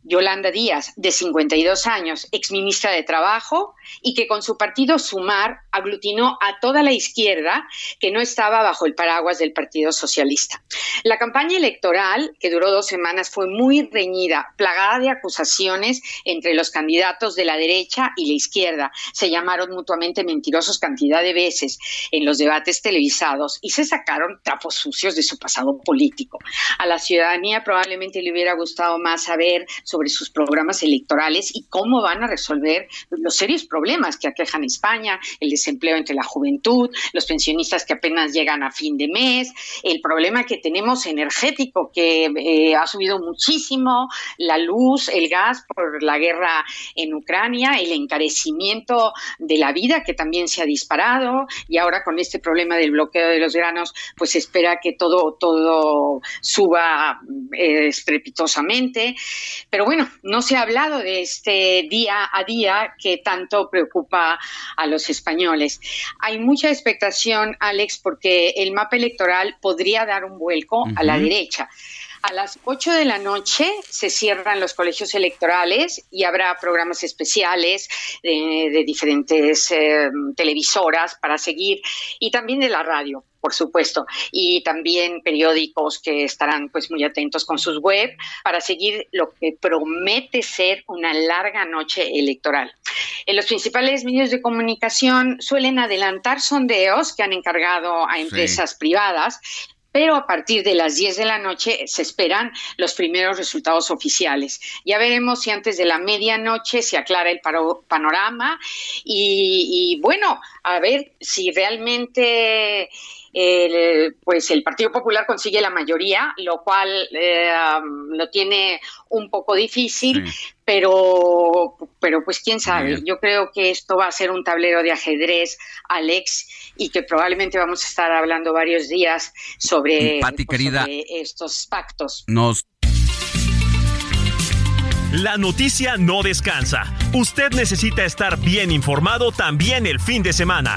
Yolanda Díaz, de 52 años, exministra de Trabajo, y que con su partido Sumar aglutinó a toda la izquierda que no estaba bajo el paraguas del Partido Socialista. La campaña electoral, que duró dos semanas, fue muy reñida, plagada de acusaciones entre los candidatos de la derecha y la izquierda. Se llamaron mutuamente mentirosos cantidad de veces en los debates televisados y se sacaron trapos sucios de su pasado político. A la ciudadanía probablemente le hubiera gustado más saber sobre sus programas electorales y cómo van a resolver los serios problemas que aquejan España, el desempleo entre la juventud, los pensionistas que apenas llegan a fin de mes, el problema que tenemos energético que eh, ha subido muchísimo, la luz, el gas por la guerra en Ucrania, el encarecimiento de la vida que también se ha disparado y ahora con este problema del bloqueo de los granos, pues espera que todo, todo suba eh, estrepitosamente. Bueno, no se ha hablado de este día a día que tanto preocupa a los españoles. Hay mucha expectación, Alex, porque el mapa electoral podría dar un vuelco a la derecha. A las 8 de la noche se cierran los colegios electorales y habrá programas especiales de, diferentes eh, televisoras para seguir y también de la radio por supuesto, y también periódicos que estarán pues muy atentos con sus web para seguir lo que promete ser una larga noche electoral. En los principales medios de comunicación suelen adelantar sondeos que han encargado a empresas privadas pero a partir de las 10 de la noche se esperan los primeros resultados oficiales. Ya veremos si antes de la medianoche se aclara el panorama y, bueno, a ver si realmente el, pues el Partido Popular consigue la mayoría, lo cual eh, lo tiene un poco difícil, pero, pero pues quién sabe. Yo creo que esto va a ser un tablero de ajedrez, Alex, y que probablemente vamos a estar hablando varios días sobre, pues, estos pactos. Nos la noticia no descansa. Usted necesita estar bien informado también el fin de semana.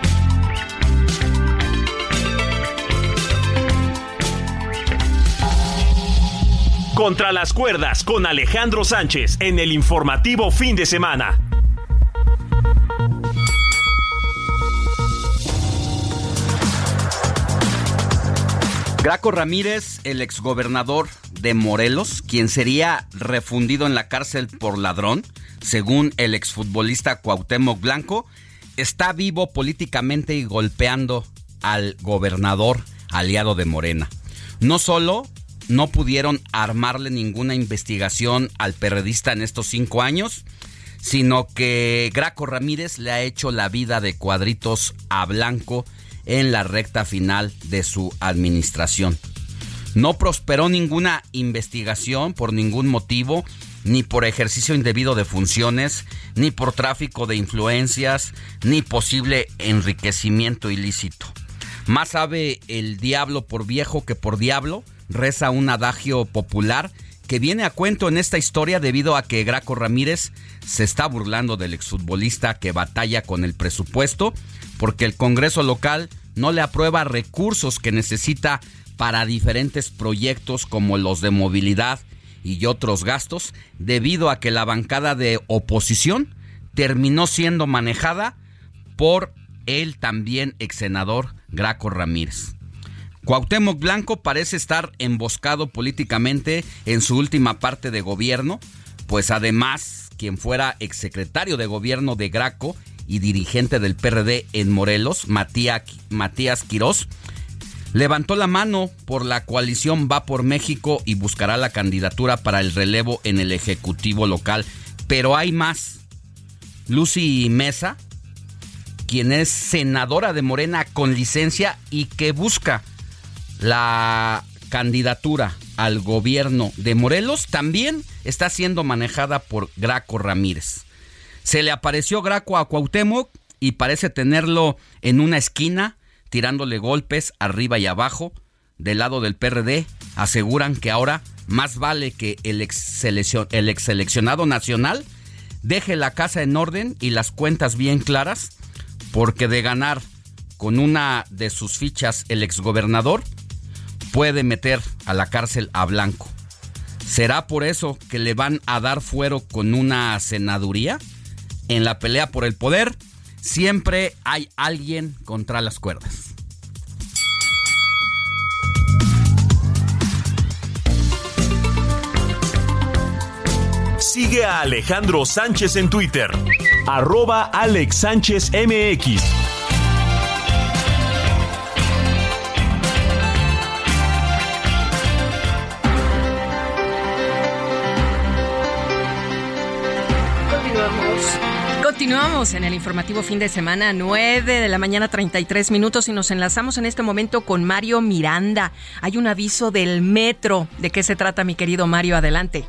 Contra las cuerdas con Alejandro Sánchez en el informativo fin de semana. Graco Ramírez, el exgobernador de Morelos, quien sería refundido en la cárcel por ladrón, según el exfutbolista Cuauhtémoc Blanco, está vivo políticamente y golpeando al gobernador aliado de Morena. No solo no pudieron armarle ninguna investigación al periodista en estos cinco años, sino que Graco Ramírez le ha hecho la vida de cuadritos a Blanco en la recta final de su administración. No prosperó ninguna investigación por ningún motivo, ni por ejercicio indebido de funciones, ni por tráfico de influencias, ni posible enriquecimiento ilícito. Más sabe el diablo por viejo que por diablo, reza un adagio popular que viene a cuento en esta historia debido a que Graco Ramírez se está burlando del exfutbolista que batalla con el presupuesto porque el Congreso local no le aprueba recursos que necesita para diferentes proyectos como los de movilidad y otros gastos, debido a que la bancada de oposición terminó siendo manejada por el también ex senador Graco Ramírez. Cuauhtémoc Blanco parece estar emboscado políticamente en su última parte de gobierno, pues además quien fuera exsecretario de gobierno de Graco y dirigente del PRD en Morelos, Matías, Matías Quirós, levantó la mano por la coalición Va por México y buscará la candidatura para el relevo en el Ejecutivo local. Pero hay más. Lucy Mesa, quien es senadora de Morena con licencia y que busca la candidatura al gobierno de Morelos, también está siendo manejada por Graco Ramírez. Se le apareció Graco a Cuauhtémoc y parece tenerlo en una esquina tirándole golpes arriba y abajo. Del lado del PRD aseguran que ahora más vale que el ex, el ex seleccionado nacional deje la casa en orden y las cuentas bien claras, porque de ganar con una de sus fichas el exgobernador, puede meter a la cárcel a Blanco. ¿Será por eso que le van a dar fuero con una senaduría? En la pelea por el poder, siempre hay alguien contra las cuerdas. Sigue a Alejandro Sánchez en Twitter, arroba Alex Sánchez MX. Continuamos en el informativo fin de semana, 9 de la mañana 33 minutos y nos enlazamos en este momento con Mario Miranda. Hay un aviso del metro. ¿De qué se trata, mi querido Mario? Adelante.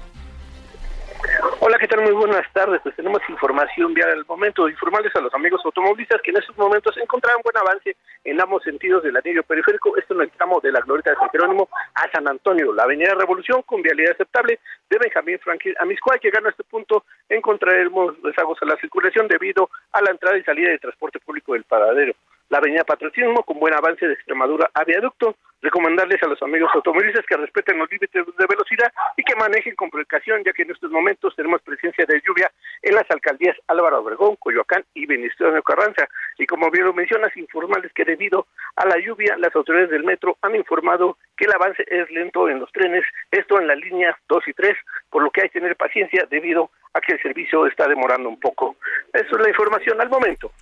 Hola, ¿qué tal? Muy buenas tardes. Pues tenemos información vial al momento. Informarles a los amigos automovilistas que en estos momentos se encontrarán buen avance en ambos sentidos del anillo periférico. Esto en el tramo de la Glorieta de San Jerónimo a San Antonio. La avenida Revolución con vialidad aceptable de Benjamín Franklin a Miscuay. Llegando a este punto encontraremos rezagos a la circulación debido a la entrada y salida de transporte público del paradero la avenida Patriotismo con buen avance de Extremadura a Viaducto. Recomendarles a los amigos automovilistas que respeten los límites de velocidad y que manejen con precaución, ya que en estos momentos tenemos presencia de lluvia en las alcaldías Álvaro Obregón, Coyoacán y de Carranza. Y como bien lo mencionas, informarles que debido a la lluvia, las autoridades del metro han informado que el avance es lento en los trenes, esto en las líneas 2 y 3, por lo que hay que tener paciencia debido a que el servicio está demorando un poco. Eso es la información al momento.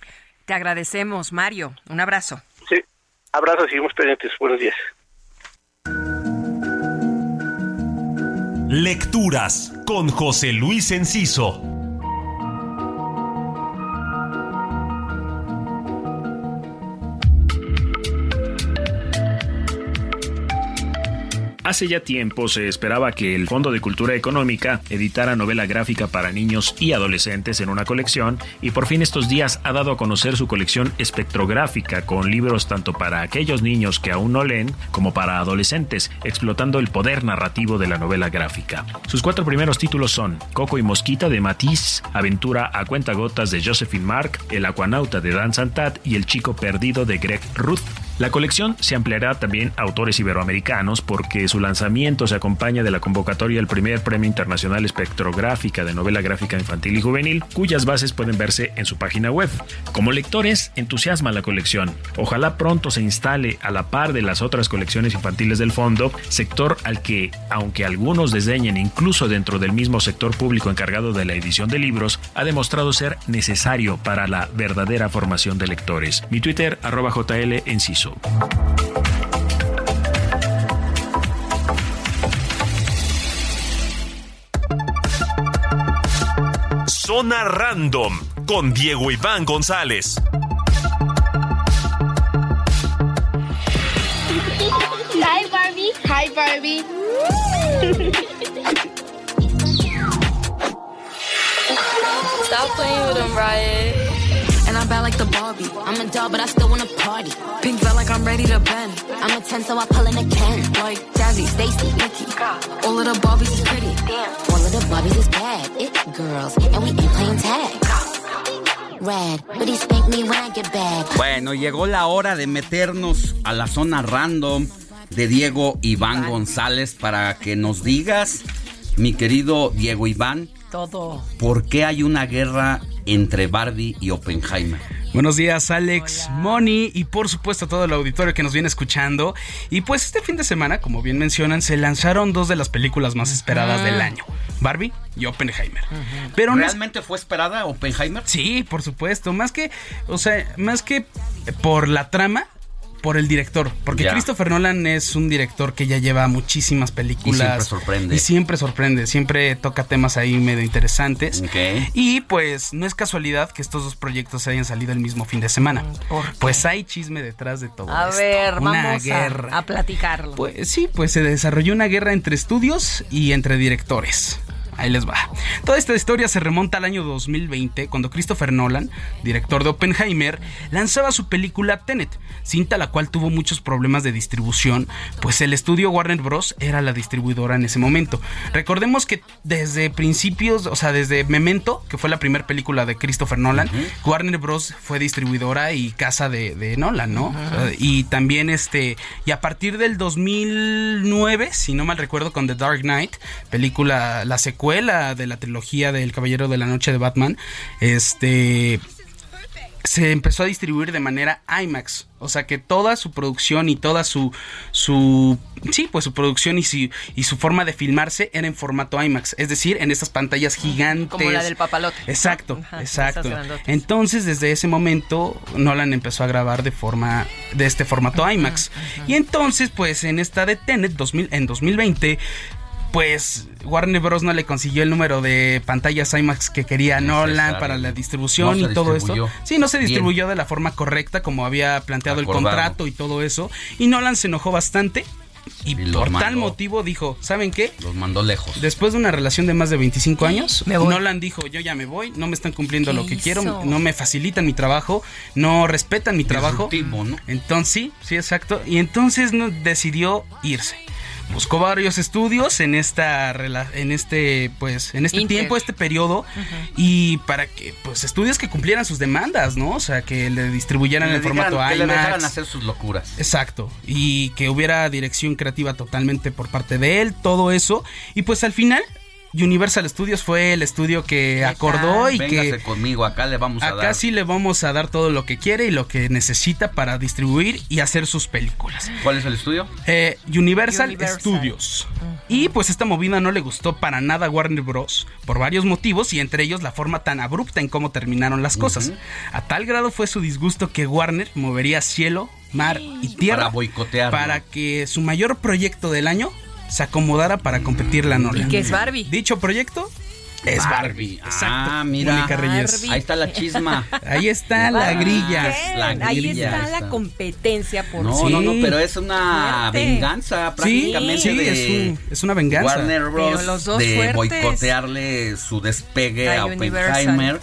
Te agradecemos, Mario. Un abrazo. Sí, abrazo, seguimos pendientes. Buenos días. Lecturas con José Luis Enciso. Hace ya tiempo se esperaba que el Fondo de Cultura Económica editara novela gráfica para niños y adolescentes en una colección y por fin estos días ha dado a conocer su colección espectrográfica con libros tanto para aquellos niños que aún no leen como para adolescentes, explotando el poder narrativo de la novela gráfica. Sus cuatro primeros títulos son Coco y Mosquita de Matisse, Aventura a cuentagotas de Josephine Mark, El Acuanauta de Dan Santat y El Chico Perdido de Greg Ruth. La colección se ampliará también a autores iberoamericanos porque su lanzamiento se acompaña de la convocatoria al primer Premio Internacional Espectrográfica de Novela Gráfica Infantil y Juvenil, cuyas bases pueden verse en su página web. Como lectores, entusiasma la colección. Ojalá pronto se instale a la par de las otras colecciones infantiles del fondo, sector al que, aunque algunos desdeñen incluso dentro del mismo sector público encargado de la edición de libros, ha demostrado ser necesario para la verdadera formación de lectores. Mi Twitter, arroba JL. Zona Random con Diego Iván González. Hi Barbie. Hi Barbie. Stop playing with him, Riot. Barbie. I'm a doll, but I still wanna party. Pink felt like I'm ready to bend. I'm a 10, so I pull in a Ken. Like Jazzy, Stacy, Nikki. All of the Barbies is pretty. Damn. All of the Barbies is bad. It girls. And we ain't playing tag. Red, but he spank me when I get back. Bueno, llegó la hora de meternos a la zona random de Diego Iván González para que nos digas, mi querido Diego Iván, todo. ¿Por qué hay una guerra entre Barbie y Oppenheimer? Buenos días, Alex, Moni y por supuesto a todo el auditorio que nos viene escuchando. Y pues este fin de semana, como bien mencionan, se lanzaron dos de las películas más esperadas del año: Barbie y Oppenheimer. Pero ¿Realmente fue esperada Oppenheimer? Sí, por supuesto. Más que, o sea, más que por la trama, por el director, porque Christopher Nolan es un director que ya lleva muchísimas películas. Y siempre sorprende. Y siempre sorprende, siempre toca temas ahí medio interesantes. Y pues no es casualidad que estos dos proyectos hayan salido el mismo fin de semana. Pues hay chisme detrás de todo. A ver, vamos A, a platicarlo. Pues sí, pues se desarrolló una guerra entre estudios y entre directores. Ahí les va. Toda esta historia se remonta al año 2020, cuando Christopher Nolan, director de Oppenheimer, lanzaba su película Tenet, cinta la cual tuvo muchos problemas de distribución, pues el estudio Warner Bros. era la distribuidora en ese momento. Recordemos que desde principios, o sea, desde Memento, que fue la primera película de Christopher Nolan, Warner Bros. fue distribuidora y casa de, de Nolan, ¿no? Uh, y también este, y a partir del 2009, si no mal recuerdo, con The Dark Knight, película, la secuela de la trilogía del Caballero de la Noche de Batman, este se empezó a distribuir de manera IMAX, o sea que toda su producción y toda su su sí, pues su producción y su y su forma de filmarse era en formato IMAX, es decir, en estas pantallas gigantes. Como la del papalote. Exacto, Ajá, exacto. Entonces, desde ese momento Nolan empezó a grabar de forma de este formato IMAX. Y entonces, pues en esta de Tenet 2000 en 2020 pues Warner Bros. no le consiguió el número de pantallas IMAX que quería Nolan para la distribución No y todo esto. Sí, no se Bien. distribuyó de la forma correcta como había planteado el contrato y todo eso. Y Nolan se enojó bastante y, por tal motivo dijo, ¿saben qué? Los mandó lejos. Después de una relación de más de 25 años. Nolan dijo, yo ya me voy, no me están cumpliendo ¿Qué lo que hizo? quiero, no me facilitan mi trabajo, no respetan mi trabajo. Disruptivo, ¿no? Entonces, sí, sí, exacto. Y entonces no, decidió irse. Buscó varios estudios en esta rela- en este pues en este Inter. tiempo, este periodo y para que pues estudios que cumplieran sus demandas, ¿no? O sea, que le distribuyeran Que el formato dejaran- que le dejaran IMAX. hacer sus locuras. Exacto. Y que hubiera dirección creativa totalmente por parte de él, todo eso. Y pues al final, Universal Studios fue el estudio que acordó y Véngase que conmigo, acá le vamos a acá dar. sí le vamos a dar todo lo que quiere y lo que necesita para distribuir y hacer sus películas. ¿Cuál es el estudio? Eh, Universal, Universal. Studios. Y pues esta movida no le gustó para nada a Warner Bros. por varios motivos y entre ellos la forma tan abrupta en cómo terminaron las cosas. A tal grado fue su disgusto que Warner movería cielo, mar y tierra Para boicotearlo. para que su mayor proyecto del año se acomodara para competir la Nolan. ¿Y qué es Barbie? Dicho proyecto es Barbie. Exacto. Ah, mira. Mónica Reyes. Barbie. Ahí está la chisma. *laughs* Ahí está la grilla. Ahí está la competencia por No, Sí. no, no, pero es una Fuerte. venganza prácticamente sí, de es, un- es una venganza. Warner Bros. Pero los dos de fuertes. boicotearle su despegue A a Universal.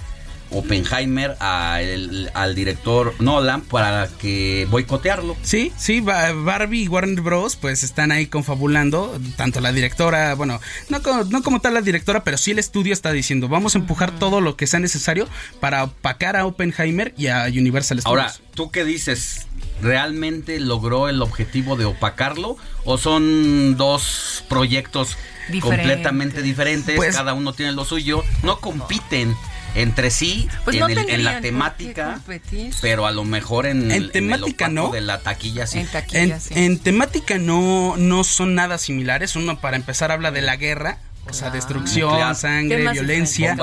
Oppenheimer. Oppenheimer a el- al director Nolan para que boicotearlo. Sí, sí, Ba- Barbie y Warner Bros. pues están ahí confabulando, tanto la directora, bueno, no, co- no como tal la directora, pero sí el estudio está diciendo, vamos a empujar todo lo que sea necesario para opacar a Oppenheimer y a Universal Studios. Ahora, ¿tú qué dices? ¿Realmente logró el objetivo de opacarlo? ¿O son dos proyectos Diferentes. completamente diferentes? Pues- cada uno tiene lo suyo. No compiten entre sí Pues en, no el- en la temática, pero a lo mejor en, En el- el temática, opaco ¿no? de la taquilla sí. En taquilla, en, sí. en temática no, no son nada similares. Uno, para empezar, habla de la guerra. O sea, destrucción, Nuclear. sangre, violencia.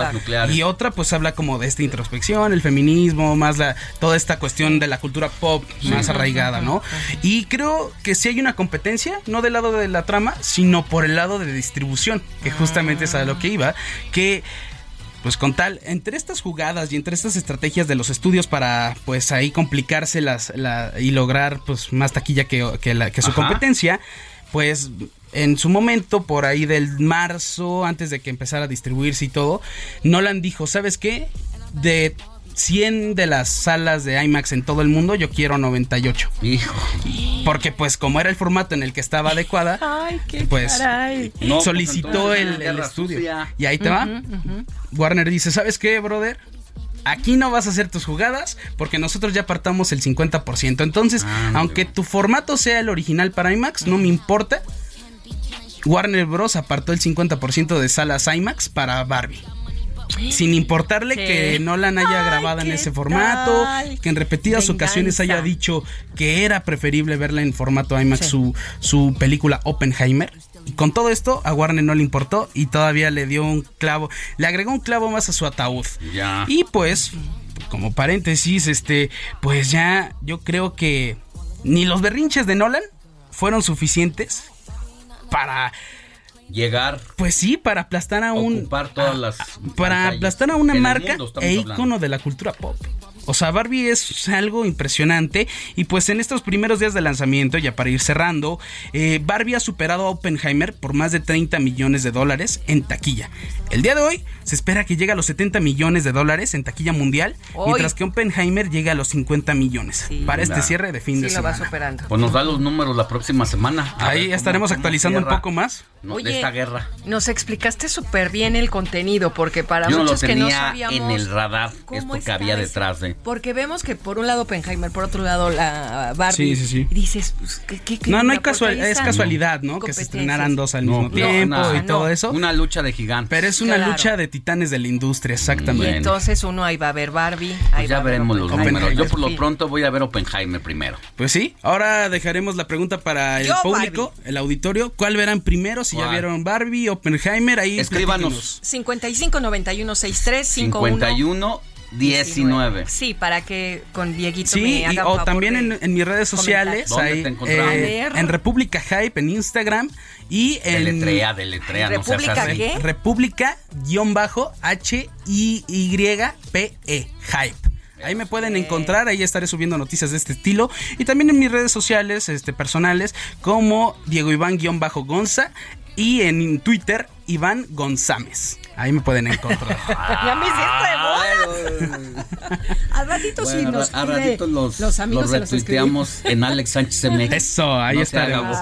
Y otra, pues habla como de esta introspección, el feminismo, más la, toda esta cuestión de la cultura pop más arraigada, ¿no? Y creo que sí hay una competencia, no del lado de la trama, sino por el lado de distribución, que justamente es a lo que iba, que pues con tal, entre estas jugadas y entre estas estrategias de los estudios para pues ahí complicarse las, la- y lograr pues más taquilla que, que la- que su Ajá. competencia, pues en su momento, por ahí del marzo, antes de que empezara a distribuirse y todo, Nolan dijo, ¿sabes qué? De 100 de las salas de IMAX en todo el mundo, yo quiero 98. Hijo. Porque pues como era el formato en el que estaba adecuada, Ay, qué pues caray. No, pues, solicitó el, estudio. sucia. Y ahí te va. Warner dice, ¿sabes qué, brother? Aquí no vas a hacer tus jugadas porque nosotros ya apartamos el 50%. Entonces, aunque tu formato sea el original para IMAX, no me importa. Warner Bros. apartó el 50% de salas IMAX para Barbie. Sin importarle ¿Qué? que Nolan haya Ay, grabado en ¿qué ese formato, tal? que en repetidas Venganza. ocasiones haya dicho que era preferible verla en formato IMAX su, su película Oppenheimer. Y con todo esto, a Warner no le importó y todavía le dio un clavo, le agregó un clavo más a su ataúd. Ya. Y pues, como paréntesis, este, pues ya yo creo que ni los berrinches de Nolan fueron suficientes para Llegar, pues sí, para aplastar a un ocupar todas las. para aplastar a una marca e ícono de la cultura pop. O sea, Barbie es algo impresionante. Y pues en estos primeros días de lanzamiento, ya para ir cerrando, eh, Barbie ha superado a Oppenheimer por más de 30 millones de dólares en taquilla. El día de hoy se espera que llegue a los 70 millones de dólares en taquilla mundial, Hoy. mientras que Oppenheimer llegue a los 50 millones para este cierre de fin de lo va semana. superando. Pues nos da los números la próxima semana. A Ahí cómo- estaremos cómo actualizando un poco más. ¿no? Oye, de esta guerra. Nos explicaste súper bien el contenido, porque para Yo no lo muchos que no sabíamos en el radar esto que había detrás de. Porque vemos que por un lado Oppenheimer, por otro lado la Barbie. Sí, sí, sí. Y dices, pues, ¿qué, qué, qué No, no hay casual, es casualidad, ¿no? Que se estrenaran dos al No, mismo no, tiempo y todo eso. Una lucha de gigantes. Pero es una Claro. lucha de titanes de la industria, Y exactamente. entonces uno ahí va a ver Barbie. Ahí Pues ya va veremos los números. Yo por lo pronto voy a ver Oppenheimer primero. Pues sí, ahora dejaremos la pregunta para el Yo, público, el auditorio. ¿Cuál verán primero? Si ya vieron Barbie, Oppenheimer, ahí Escríbanos. platíquenos. 55 91 63 51 51 19. Sí, para que con Dieguito Sí, me y- hagan o también de en, en mis redes sociales, eh, en República Hype, en Instagram y en Deletrea, deletrea, no ¿República así. qué? República guion bajo H I Y P E Hype. Ahí me pueden encontrar, ahí estaré subiendo noticias de este estilo y también en mis redes sociales este, personales como Diego Iván guion bajo Gonza y en Twitter Iván González. Ahí me pueden encontrar. *laughs* Ya me hiciste bolas. Al ratito sí Bueno, nos a pide ratito los, los amigos los retuiteamos en Alex Sánchez MX. *laughs* Eso, ahí No Diego.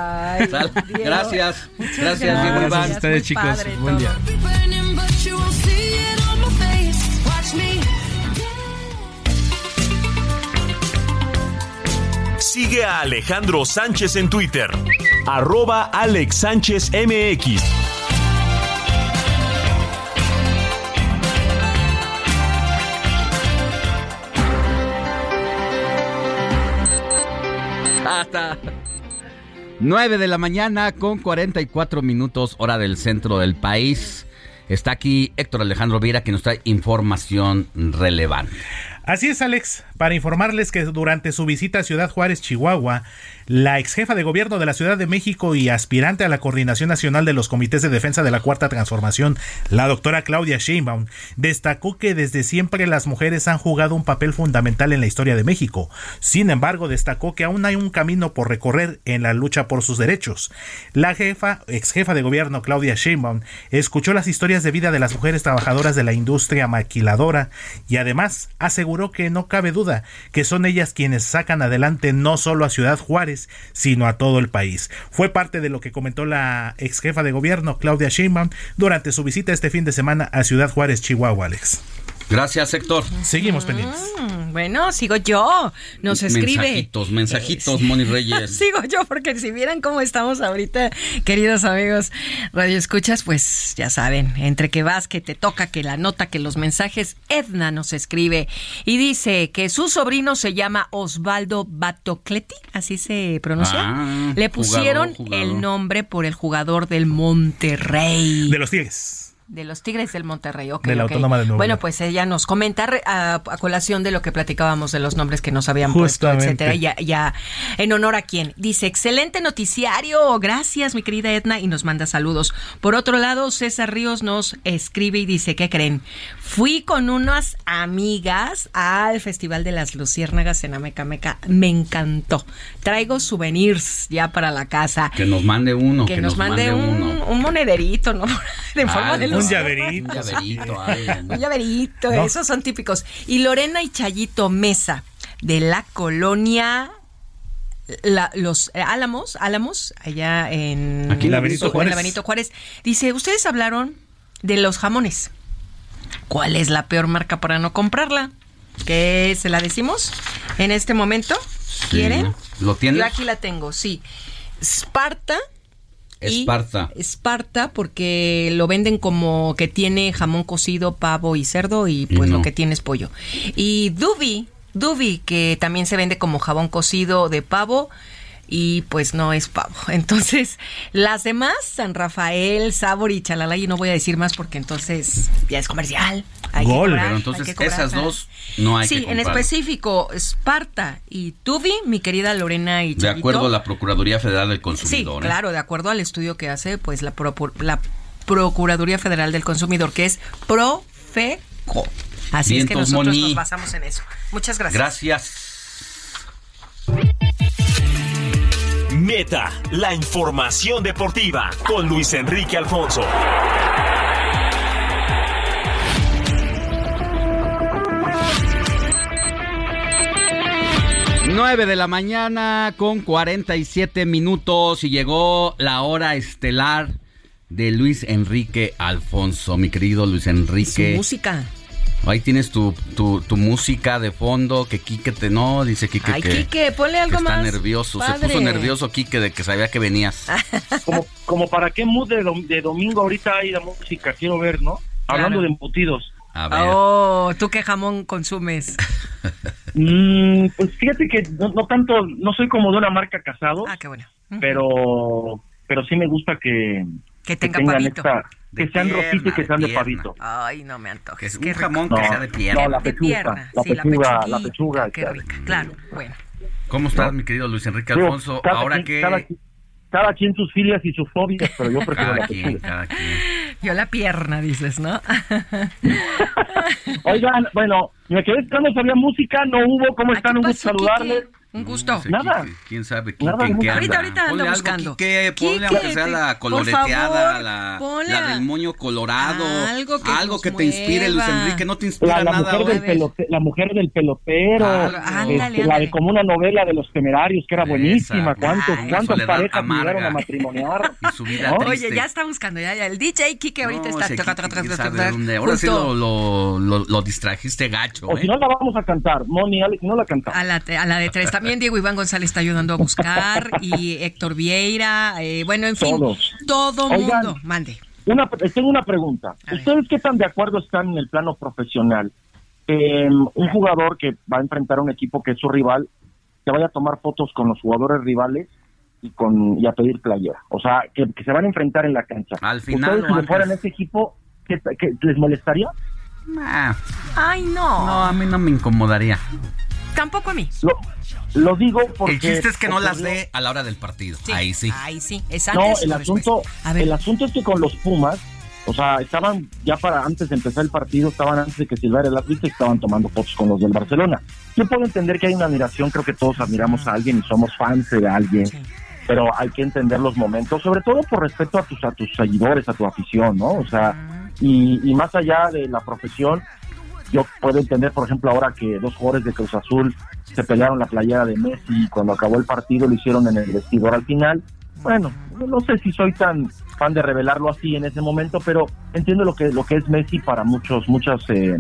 Gracias. Muchas Gracias, Diego Gracias Iván. a ustedes, Muy chicos. padre Buen día. Sigue a Alejandro Sánchez en Twitter. Arroba Alex Sánchez MX. Hasta 9 de la mañana con 44 minutos hora del centro del país. Está aquí Héctor Alejandro Viera que nos trae información relevante. Así es, Alex, para informarles que durante su visita a Ciudad Juárez, Chihuahua, la ex jefa de gobierno de la Ciudad de México y aspirante a la Coordinación Nacional de los Comités de Defensa de la Cuarta Transformación, la doctora Claudia Sheinbaum, destacó que desde siempre las mujeres han jugado un papel fundamental en la historia de México. Sin embargo, destacó que aún hay un camino por recorrer en la lucha por sus derechos. La jefa, ex jefa de gobierno Claudia Sheinbaum, escuchó las historias de vida de las mujeres trabajadoras de la industria maquiladora y además aseguró que no cabe duda que son ellas quienes sacan adelante no solo a Ciudad Juárez, sino a todo el país. Fue parte de lo que comentó la ex jefa de gobierno Claudia Sheinbaum durante su visita este fin de semana a Ciudad Juárez, Chihuahua, Alex. Gracias, Héctor. Seguimos pendientes. Mm, Bueno, sigo yo. Nos escribe. Mensajitos, mensajitos, Moni Reyes. *laughs* Sigo yo, porque si vieran cómo estamos ahorita, queridos amigos Radio Escuchas, pues ya saben, entre que vas, que te toca, que la nota, que los mensajes, Edna nos escribe y dice que su sobrino se llama Osvaldo Batocleti, así se pronuncia. Ah, Le pusieron jugador, jugador. el nombre por el jugador del Monterrey. De los Tigres. De los Tigres del Monterrey, ok. De la ok. Autónoma de Nuevo Bueno, pues ella nos comenta a, a colación de lo que platicábamos de los nombres que nos habían puesto, etcétera. Ya, ya, en honor a quién. Dice, excelente noticiario. Gracias, mi querida Edna, y nos manda saludos. Por otro lado, César Ríos nos escribe y dice, ¿qué creen? Fui con unas amigas al Festival de las Luciérnagas en Amecameca. Me encantó. Traigo souvenirs ya para la casa. Que nos mande uno. Que, nos, mande, un, uno. un monederito, ¿no? *laughs* En forma de luz. *laughs* Un llaverito. Un llaverito. *laughs* Un llaverito, No. esos son típicos. Y Lorena y Chayito Mesa, de la colonia la- Los Álamos, Álamos, allá en, Aquí en la en Benito en Juárez. la Benito Juárez. Dice, ustedes hablaron de los jamones. ¿Cuál es la peor marca para no comprarla? ¿Qué se la decimos en este momento? ¿Quieren? ¿Lo tienes? Yo aquí la tengo, sí. Sparta. Esparta. Esparta porque lo venden como que tiene jamón cocido, pavo y cerdo y Y pues no. lo que tiene es pollo. Y Dubi, Dubi que también se vende como jabón cocido de pavo y pues no es pavo. *laughs* Entonces, las demás, San Rafael, Sabor y Chalala, y no voy a decir más porque entonces ya es comercial. Hay Gol. que cobrar, Pero hay entonces que cobrar, esas dos no hay sí, que en comprar. específico, Esparta y Tubi, mi querida Lorena y De Chayito. acuerdo a la Procuraduría Federal del Sí, Consumidor. ¿eh? claro, de acuerdo al estudio que hace pues la, Propu- la Procuraduría Federal del Consumidor, que es Profeco. Así es que nosotros Moni. nos basamos en eso. Muchas gracias. Gracias. Meta, la información deportiva con Luis Enrique Alfonso. 9 de la mañana con 47 minutos y llegó la hora estelar de Luis Enrique Alfonso, mi querido Luis Su Enrique. música. Ahí tienes tu, tu, tu música de fondo, que Quique te no, dice Quique Ay, que, Quique, ponle que algo está más. nervioso, se puso nervioso Quique de que sabía que venías. *laughs* como, como para qué mood de, dom- de domingo ahorita hay de música, quiero ver, ¿no? Hablando de embutidos. A Oh, ¿tú qué jamón consumes? *laughs* Mm, pues fíjate que no, no tanto, no soy como de una marca casado. Ah, qué bueno. Pero, pero sí me gusta que, Que tenga tengan pavito. esta, que sean pierna, rositas y que sean de pavito. Ay, no me antojes. Que Qué un jamón que sea de pierna. No, la De pechuga, pierna, la sí, pechuga, la pechuga. Qué rica, claro. Bueno. ¿Cómo estás, mi querido Luis Enrique Alfonso? cada Ahora quien- que... Cada, quien- cada quien sus filias y sus fobias, pero yo prefiero Cada la quien, pechuga. cada quien. Yo la pierna, dices, ¿no? *laughs* Oigan, bueno, me quedé esperando si había música, no hubo, ¿cómo están? Un gusto saludarles. Un gusto. Nada. Quique, ¿Quién sabe Quique, Nada, en qué Ahorita, anda? ahorita ando Ponle algo, buscando. Quique, ponle Quique, aunque sea la coloreteada, favor, la, la del moño colorado. Algo que nos te inspire, Luis. Enrique. No te inspira La, la nada mujer del pelote- la mujer del pelotero, Ah, este, ándale, la ándale. de como una novela de los temerarios que era buenísima. Esa, ¿Cuántos, Ay. ¿Cuántas parejas amarga. llegaron a matrimoniar? *laughs* Y su vida ¿No? triste. Oye, ya está buscando, ya, ya. El DJ Kike ahorita No, está. Quique, quién. Ahora sí lo, distrajiste gacho, O ¿eh? si no la vamos a cantar, Moni, Alex, no la cantamos. A la, a la de tres. También Diego Iván González está ayudando a buscar. Y Héctor Vieira. eh, bueno, en fin. Todos. Todo Oigan. mundo. Mande. Una, les tengo una pregunta. ¿Ustedes qué tan de acuerdo están en el plano profesional? Eh, un jugador que va a enfrentar a un equipo que es su rival, que vaya a tomar fotos con los jugadores rivales y con y a pedir playera. O sea, que, que se van a enfrentar en la cancha. Al final ¿Ustedes si antes. fueran ese equipo, ¿qué, qué- les molestaría? Ay, no. no, a mí no me incomodaría. Tampoco a mí. Lo, lo digo porque... El chiste es que no las dé a la hora del partido. Ahí sí. Ahí sí. Es antes No, el asunto, el asunto es que con los Pumas, o sea, estaban ya para antes de empezar el partido, estaban antes de que silbara el árbitro y estaban tomando fotos con los del Barcelona. Yo puedo entender que hay una admiración, creo que todos admiramos a alguien y somos fans de alguien, pero hay que entender los momentos, sobre todo por respeto a tus a tus seguidores, a tu afición, ¿no? O sea, y, y más allá de la profesión, yo puedo entender, por ejemplo, ahora que dos jugadores de Cruz Azul se pelearon la playera de Messi y cuando acabó el partido lo hicieron en el vestidor al final. Bueno, no sé si soy tan fan de revelarlo así en ese momento, pero entiendo lo que lo que es Messi para muchos muchas eh,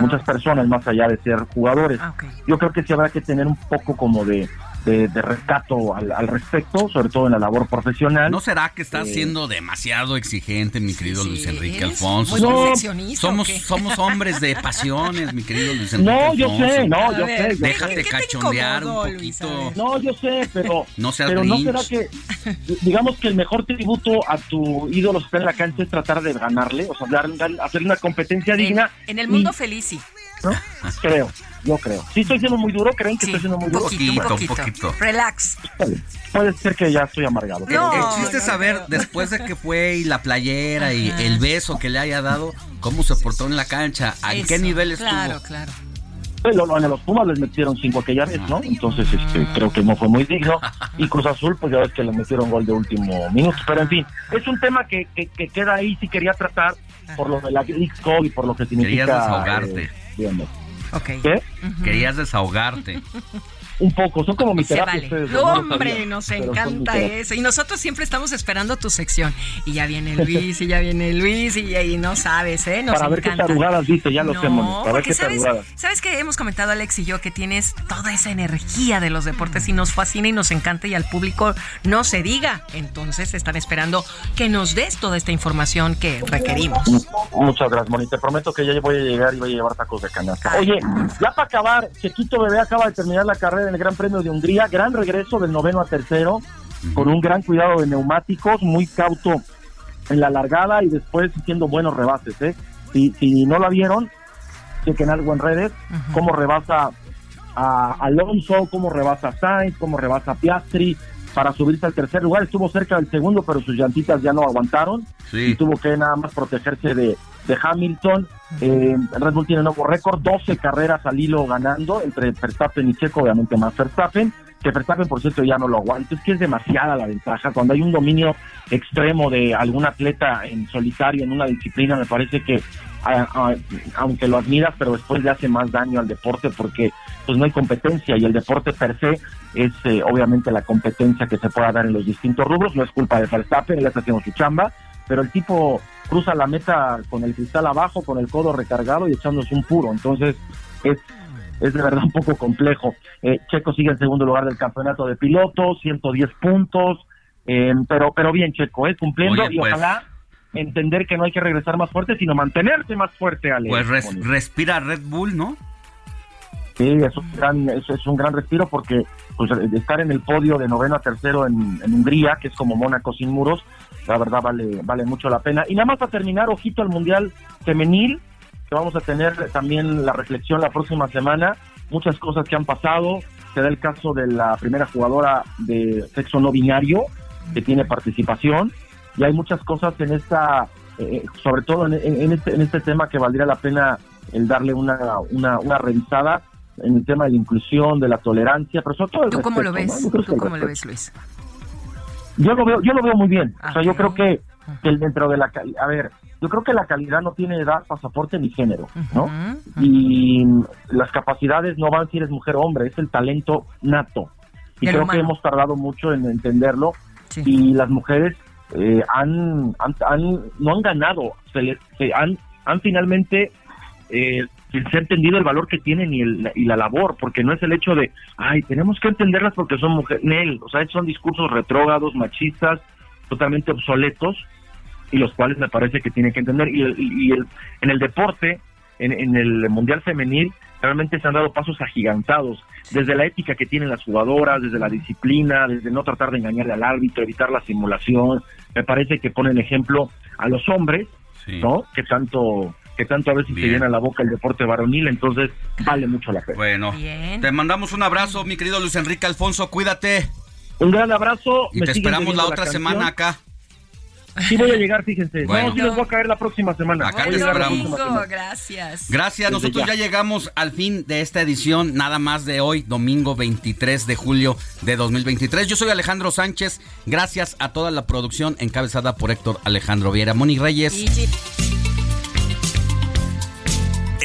muchas personas más allá de ser jugadores. Ah. Yo creo que sí habrá que tener un poco como de de, de rescato al, al respecto, sobre todo en la labor profesional. ¿No será que estás Eh, siendo demasiado exigente, mi querido Luis Enrique Alfonso? muy Somos- somos, hombres de pasiones, mi querido Luis Enrique No, yo Alfonso. sé, no, yo sé. yo Déjate cachondear un poquito. No, yo sé, pero *laughs* No seas pero no será que digamos que el mejor tributo a tu ídolo está en la cancha es tratar de ganarle, o sea, dar, dar- hacer una competencia digna. En el mundo y- feliz, sí. ¿no? *laughs* Creo, yo creo. Si estoy siendo muy duro, creen que estoy siendo muy duro. Poquito, un poquito. Relax. Puede ser que ya estoy amargado. No, el chiste es saber, después de que fue y la playera y el beso que le haya dado, cómo se portó en la cancha, a Eso, qué nivel estuvo. Claro, claro. Lo- en los Pumas les metieron cinco aquella vez, ¿no? Entonces, este, creo que no fue muy digno. Y Cruz Azul, pues ya ves que le metieron gol de último minuto. Pero en fin, es un tema que, que, que queda ahí, si quería tratar, por lo de la League y por lo que significa. Querías desahogarte. eh, digamos. Ok. ¿Qué? Querías desahogarte. *laughs* Un poco, son como mi terapia. vale. ustedes, No, no lo hombre, nos encanta eso. Y nosotros siempre estamos esperando tu sección. Y ya viene Luis, y ya viene Luis, y, y no sabes, ¿eh? Nos Para ver qué encanta. tarugadas dice, ya lo no, Moni, para ver qué sabes, tarugadas. sabes que hemos comentado Alex y yo que tienes toda esa energía de los deportes y nos fascina y nos encanta y al público no se diga. Entonces están esperando que nos des toda esta información que requerimos. Muchas gracias, Moni. Te prometo que ya voy a llegar y voy a llevar tacos de canasta. Oye, ya para acabar, Chequito Bebé acaba de terminar la carrera en el Gran Premio de Hungría. Gran regreso del noveno a tercero, con un gran cuidado de neumáticos, muy cauto en la largada y después haciendo buenos rebases. ¿eh? Si, si no la vieron, chequen algo en redes, cómo rebasa a Alonso, cómo rebasa a Sainz, cómo rebasa a Piastri para subirse al tercer lugar. Estuvo cerca del segundo, pero sus llantitas ya no aguantaron Sí. y tuvo que nada más protegerse de, de Hamilton. Eh, Red Bull tiene nuevo récord, 12 carreras al hilo ganando entre Verstappen y Checo, obviamente más Verstappen. Que Verstappen, por cierto, ya no lo aguanta. Es que es demasiada la ventaja. Cuando hay un dominio extremo de algún atleta en solitario en una disciplina, me parece que aunque lo admiras, pero después le hace más daño al deporte porque pues no hay competencia y el deporte per se es eh, obviamente la competencia que se pueda dar en los distintos rubros, no es culpa de Verstappen, él está haciendo su chamba, pero el tipo cruza la meta con el cristal abajo, con el codo recargado y echándose un puro, entonces es es de verdad un poco complejo. Eh, Checo sigue en segundo lugar del campeonato de pilotos, 110 puntos, eh, pero pero bien Checo, eh, cumpliendo y pues, ojalá entender que no hay que regresar más fuerte, sino mantenerse más fuerte, Ale. Pues respira Red Bull, ¿no? Sí, es un gran, es, un gran respiro porque pues, estar en el podio de noveno a tercero en, Hungría, que es como Mónaco sin muros, la verdad vale, vale mucho la pena. Y nada más para terminar, ojito al Mundial Femenil, que vamos a tener también la reflexión la próxima semana, muchas cosas que han pasado, se da el caso de la primera jugadora de sexo no binario que tiene participación, y hay muchas cosas en esta, eh, sobre todo en, este, en este tema que valdría la pena el darle una, una, una revisada en el tema de la inclusión, de la tolerancia, pero sobre todo el ¿Tú cómo lo ves? ¿Tú cómo lo ves, Luis? Yo lo veo, yo lo veo muy bien. o sea, yo creo que, que dentro de la a ver, yo creo que la calidad no tiene edad, pasaporte ni género, ¿no? Y las capacidades no van si eres mujer o hombre, es el talento nato. Y creo que hemos tardado mucho en entenderlo. Y las mujeres eh, han, han, no han ganado, se, se han, han finalmente eh, se ha entendido el valor que tienen y, el, y la labor, porque no es el hecho de, ay, tenemos que entenderlas porque son mujeres, o sea, son discursos retrógados, machistas, totalmente obsoletos, y los cuales me parece que tienen que entender. Y, y, el, en el deporte, en, en el Mundial Femenil, realmente se han dado pasos agigantados, desde la ética que tienen las jugadoras, desde la disciplina, desde no tratar de engañarle al árbitro, evitar la simulación. Me parece que ponen ejemplo a los hombres, ¿no? Que tanto que tanto a veces se llena la boca el deporte varonil, entonces vale mucho la pena. Bueno, te mandamos un abrazo, mi querido Luis Enrique Alfonso, cuídate. Un gran abrazo. Y te esperamos la otra semana acá. Sí voy a llegar, fíjense. No, sí les voy a caer la próxima semana. Acá te esperamos. Gracias. Gracias. Nosotros ya. llegamos al fin de esta edición, nada más de hoy, domingo 23 de julio de 2023. Yo soy Alejandro Sánchez. Gracias a toda la producción encabezada por Héctor Alejandro Viera. Moni Reyes.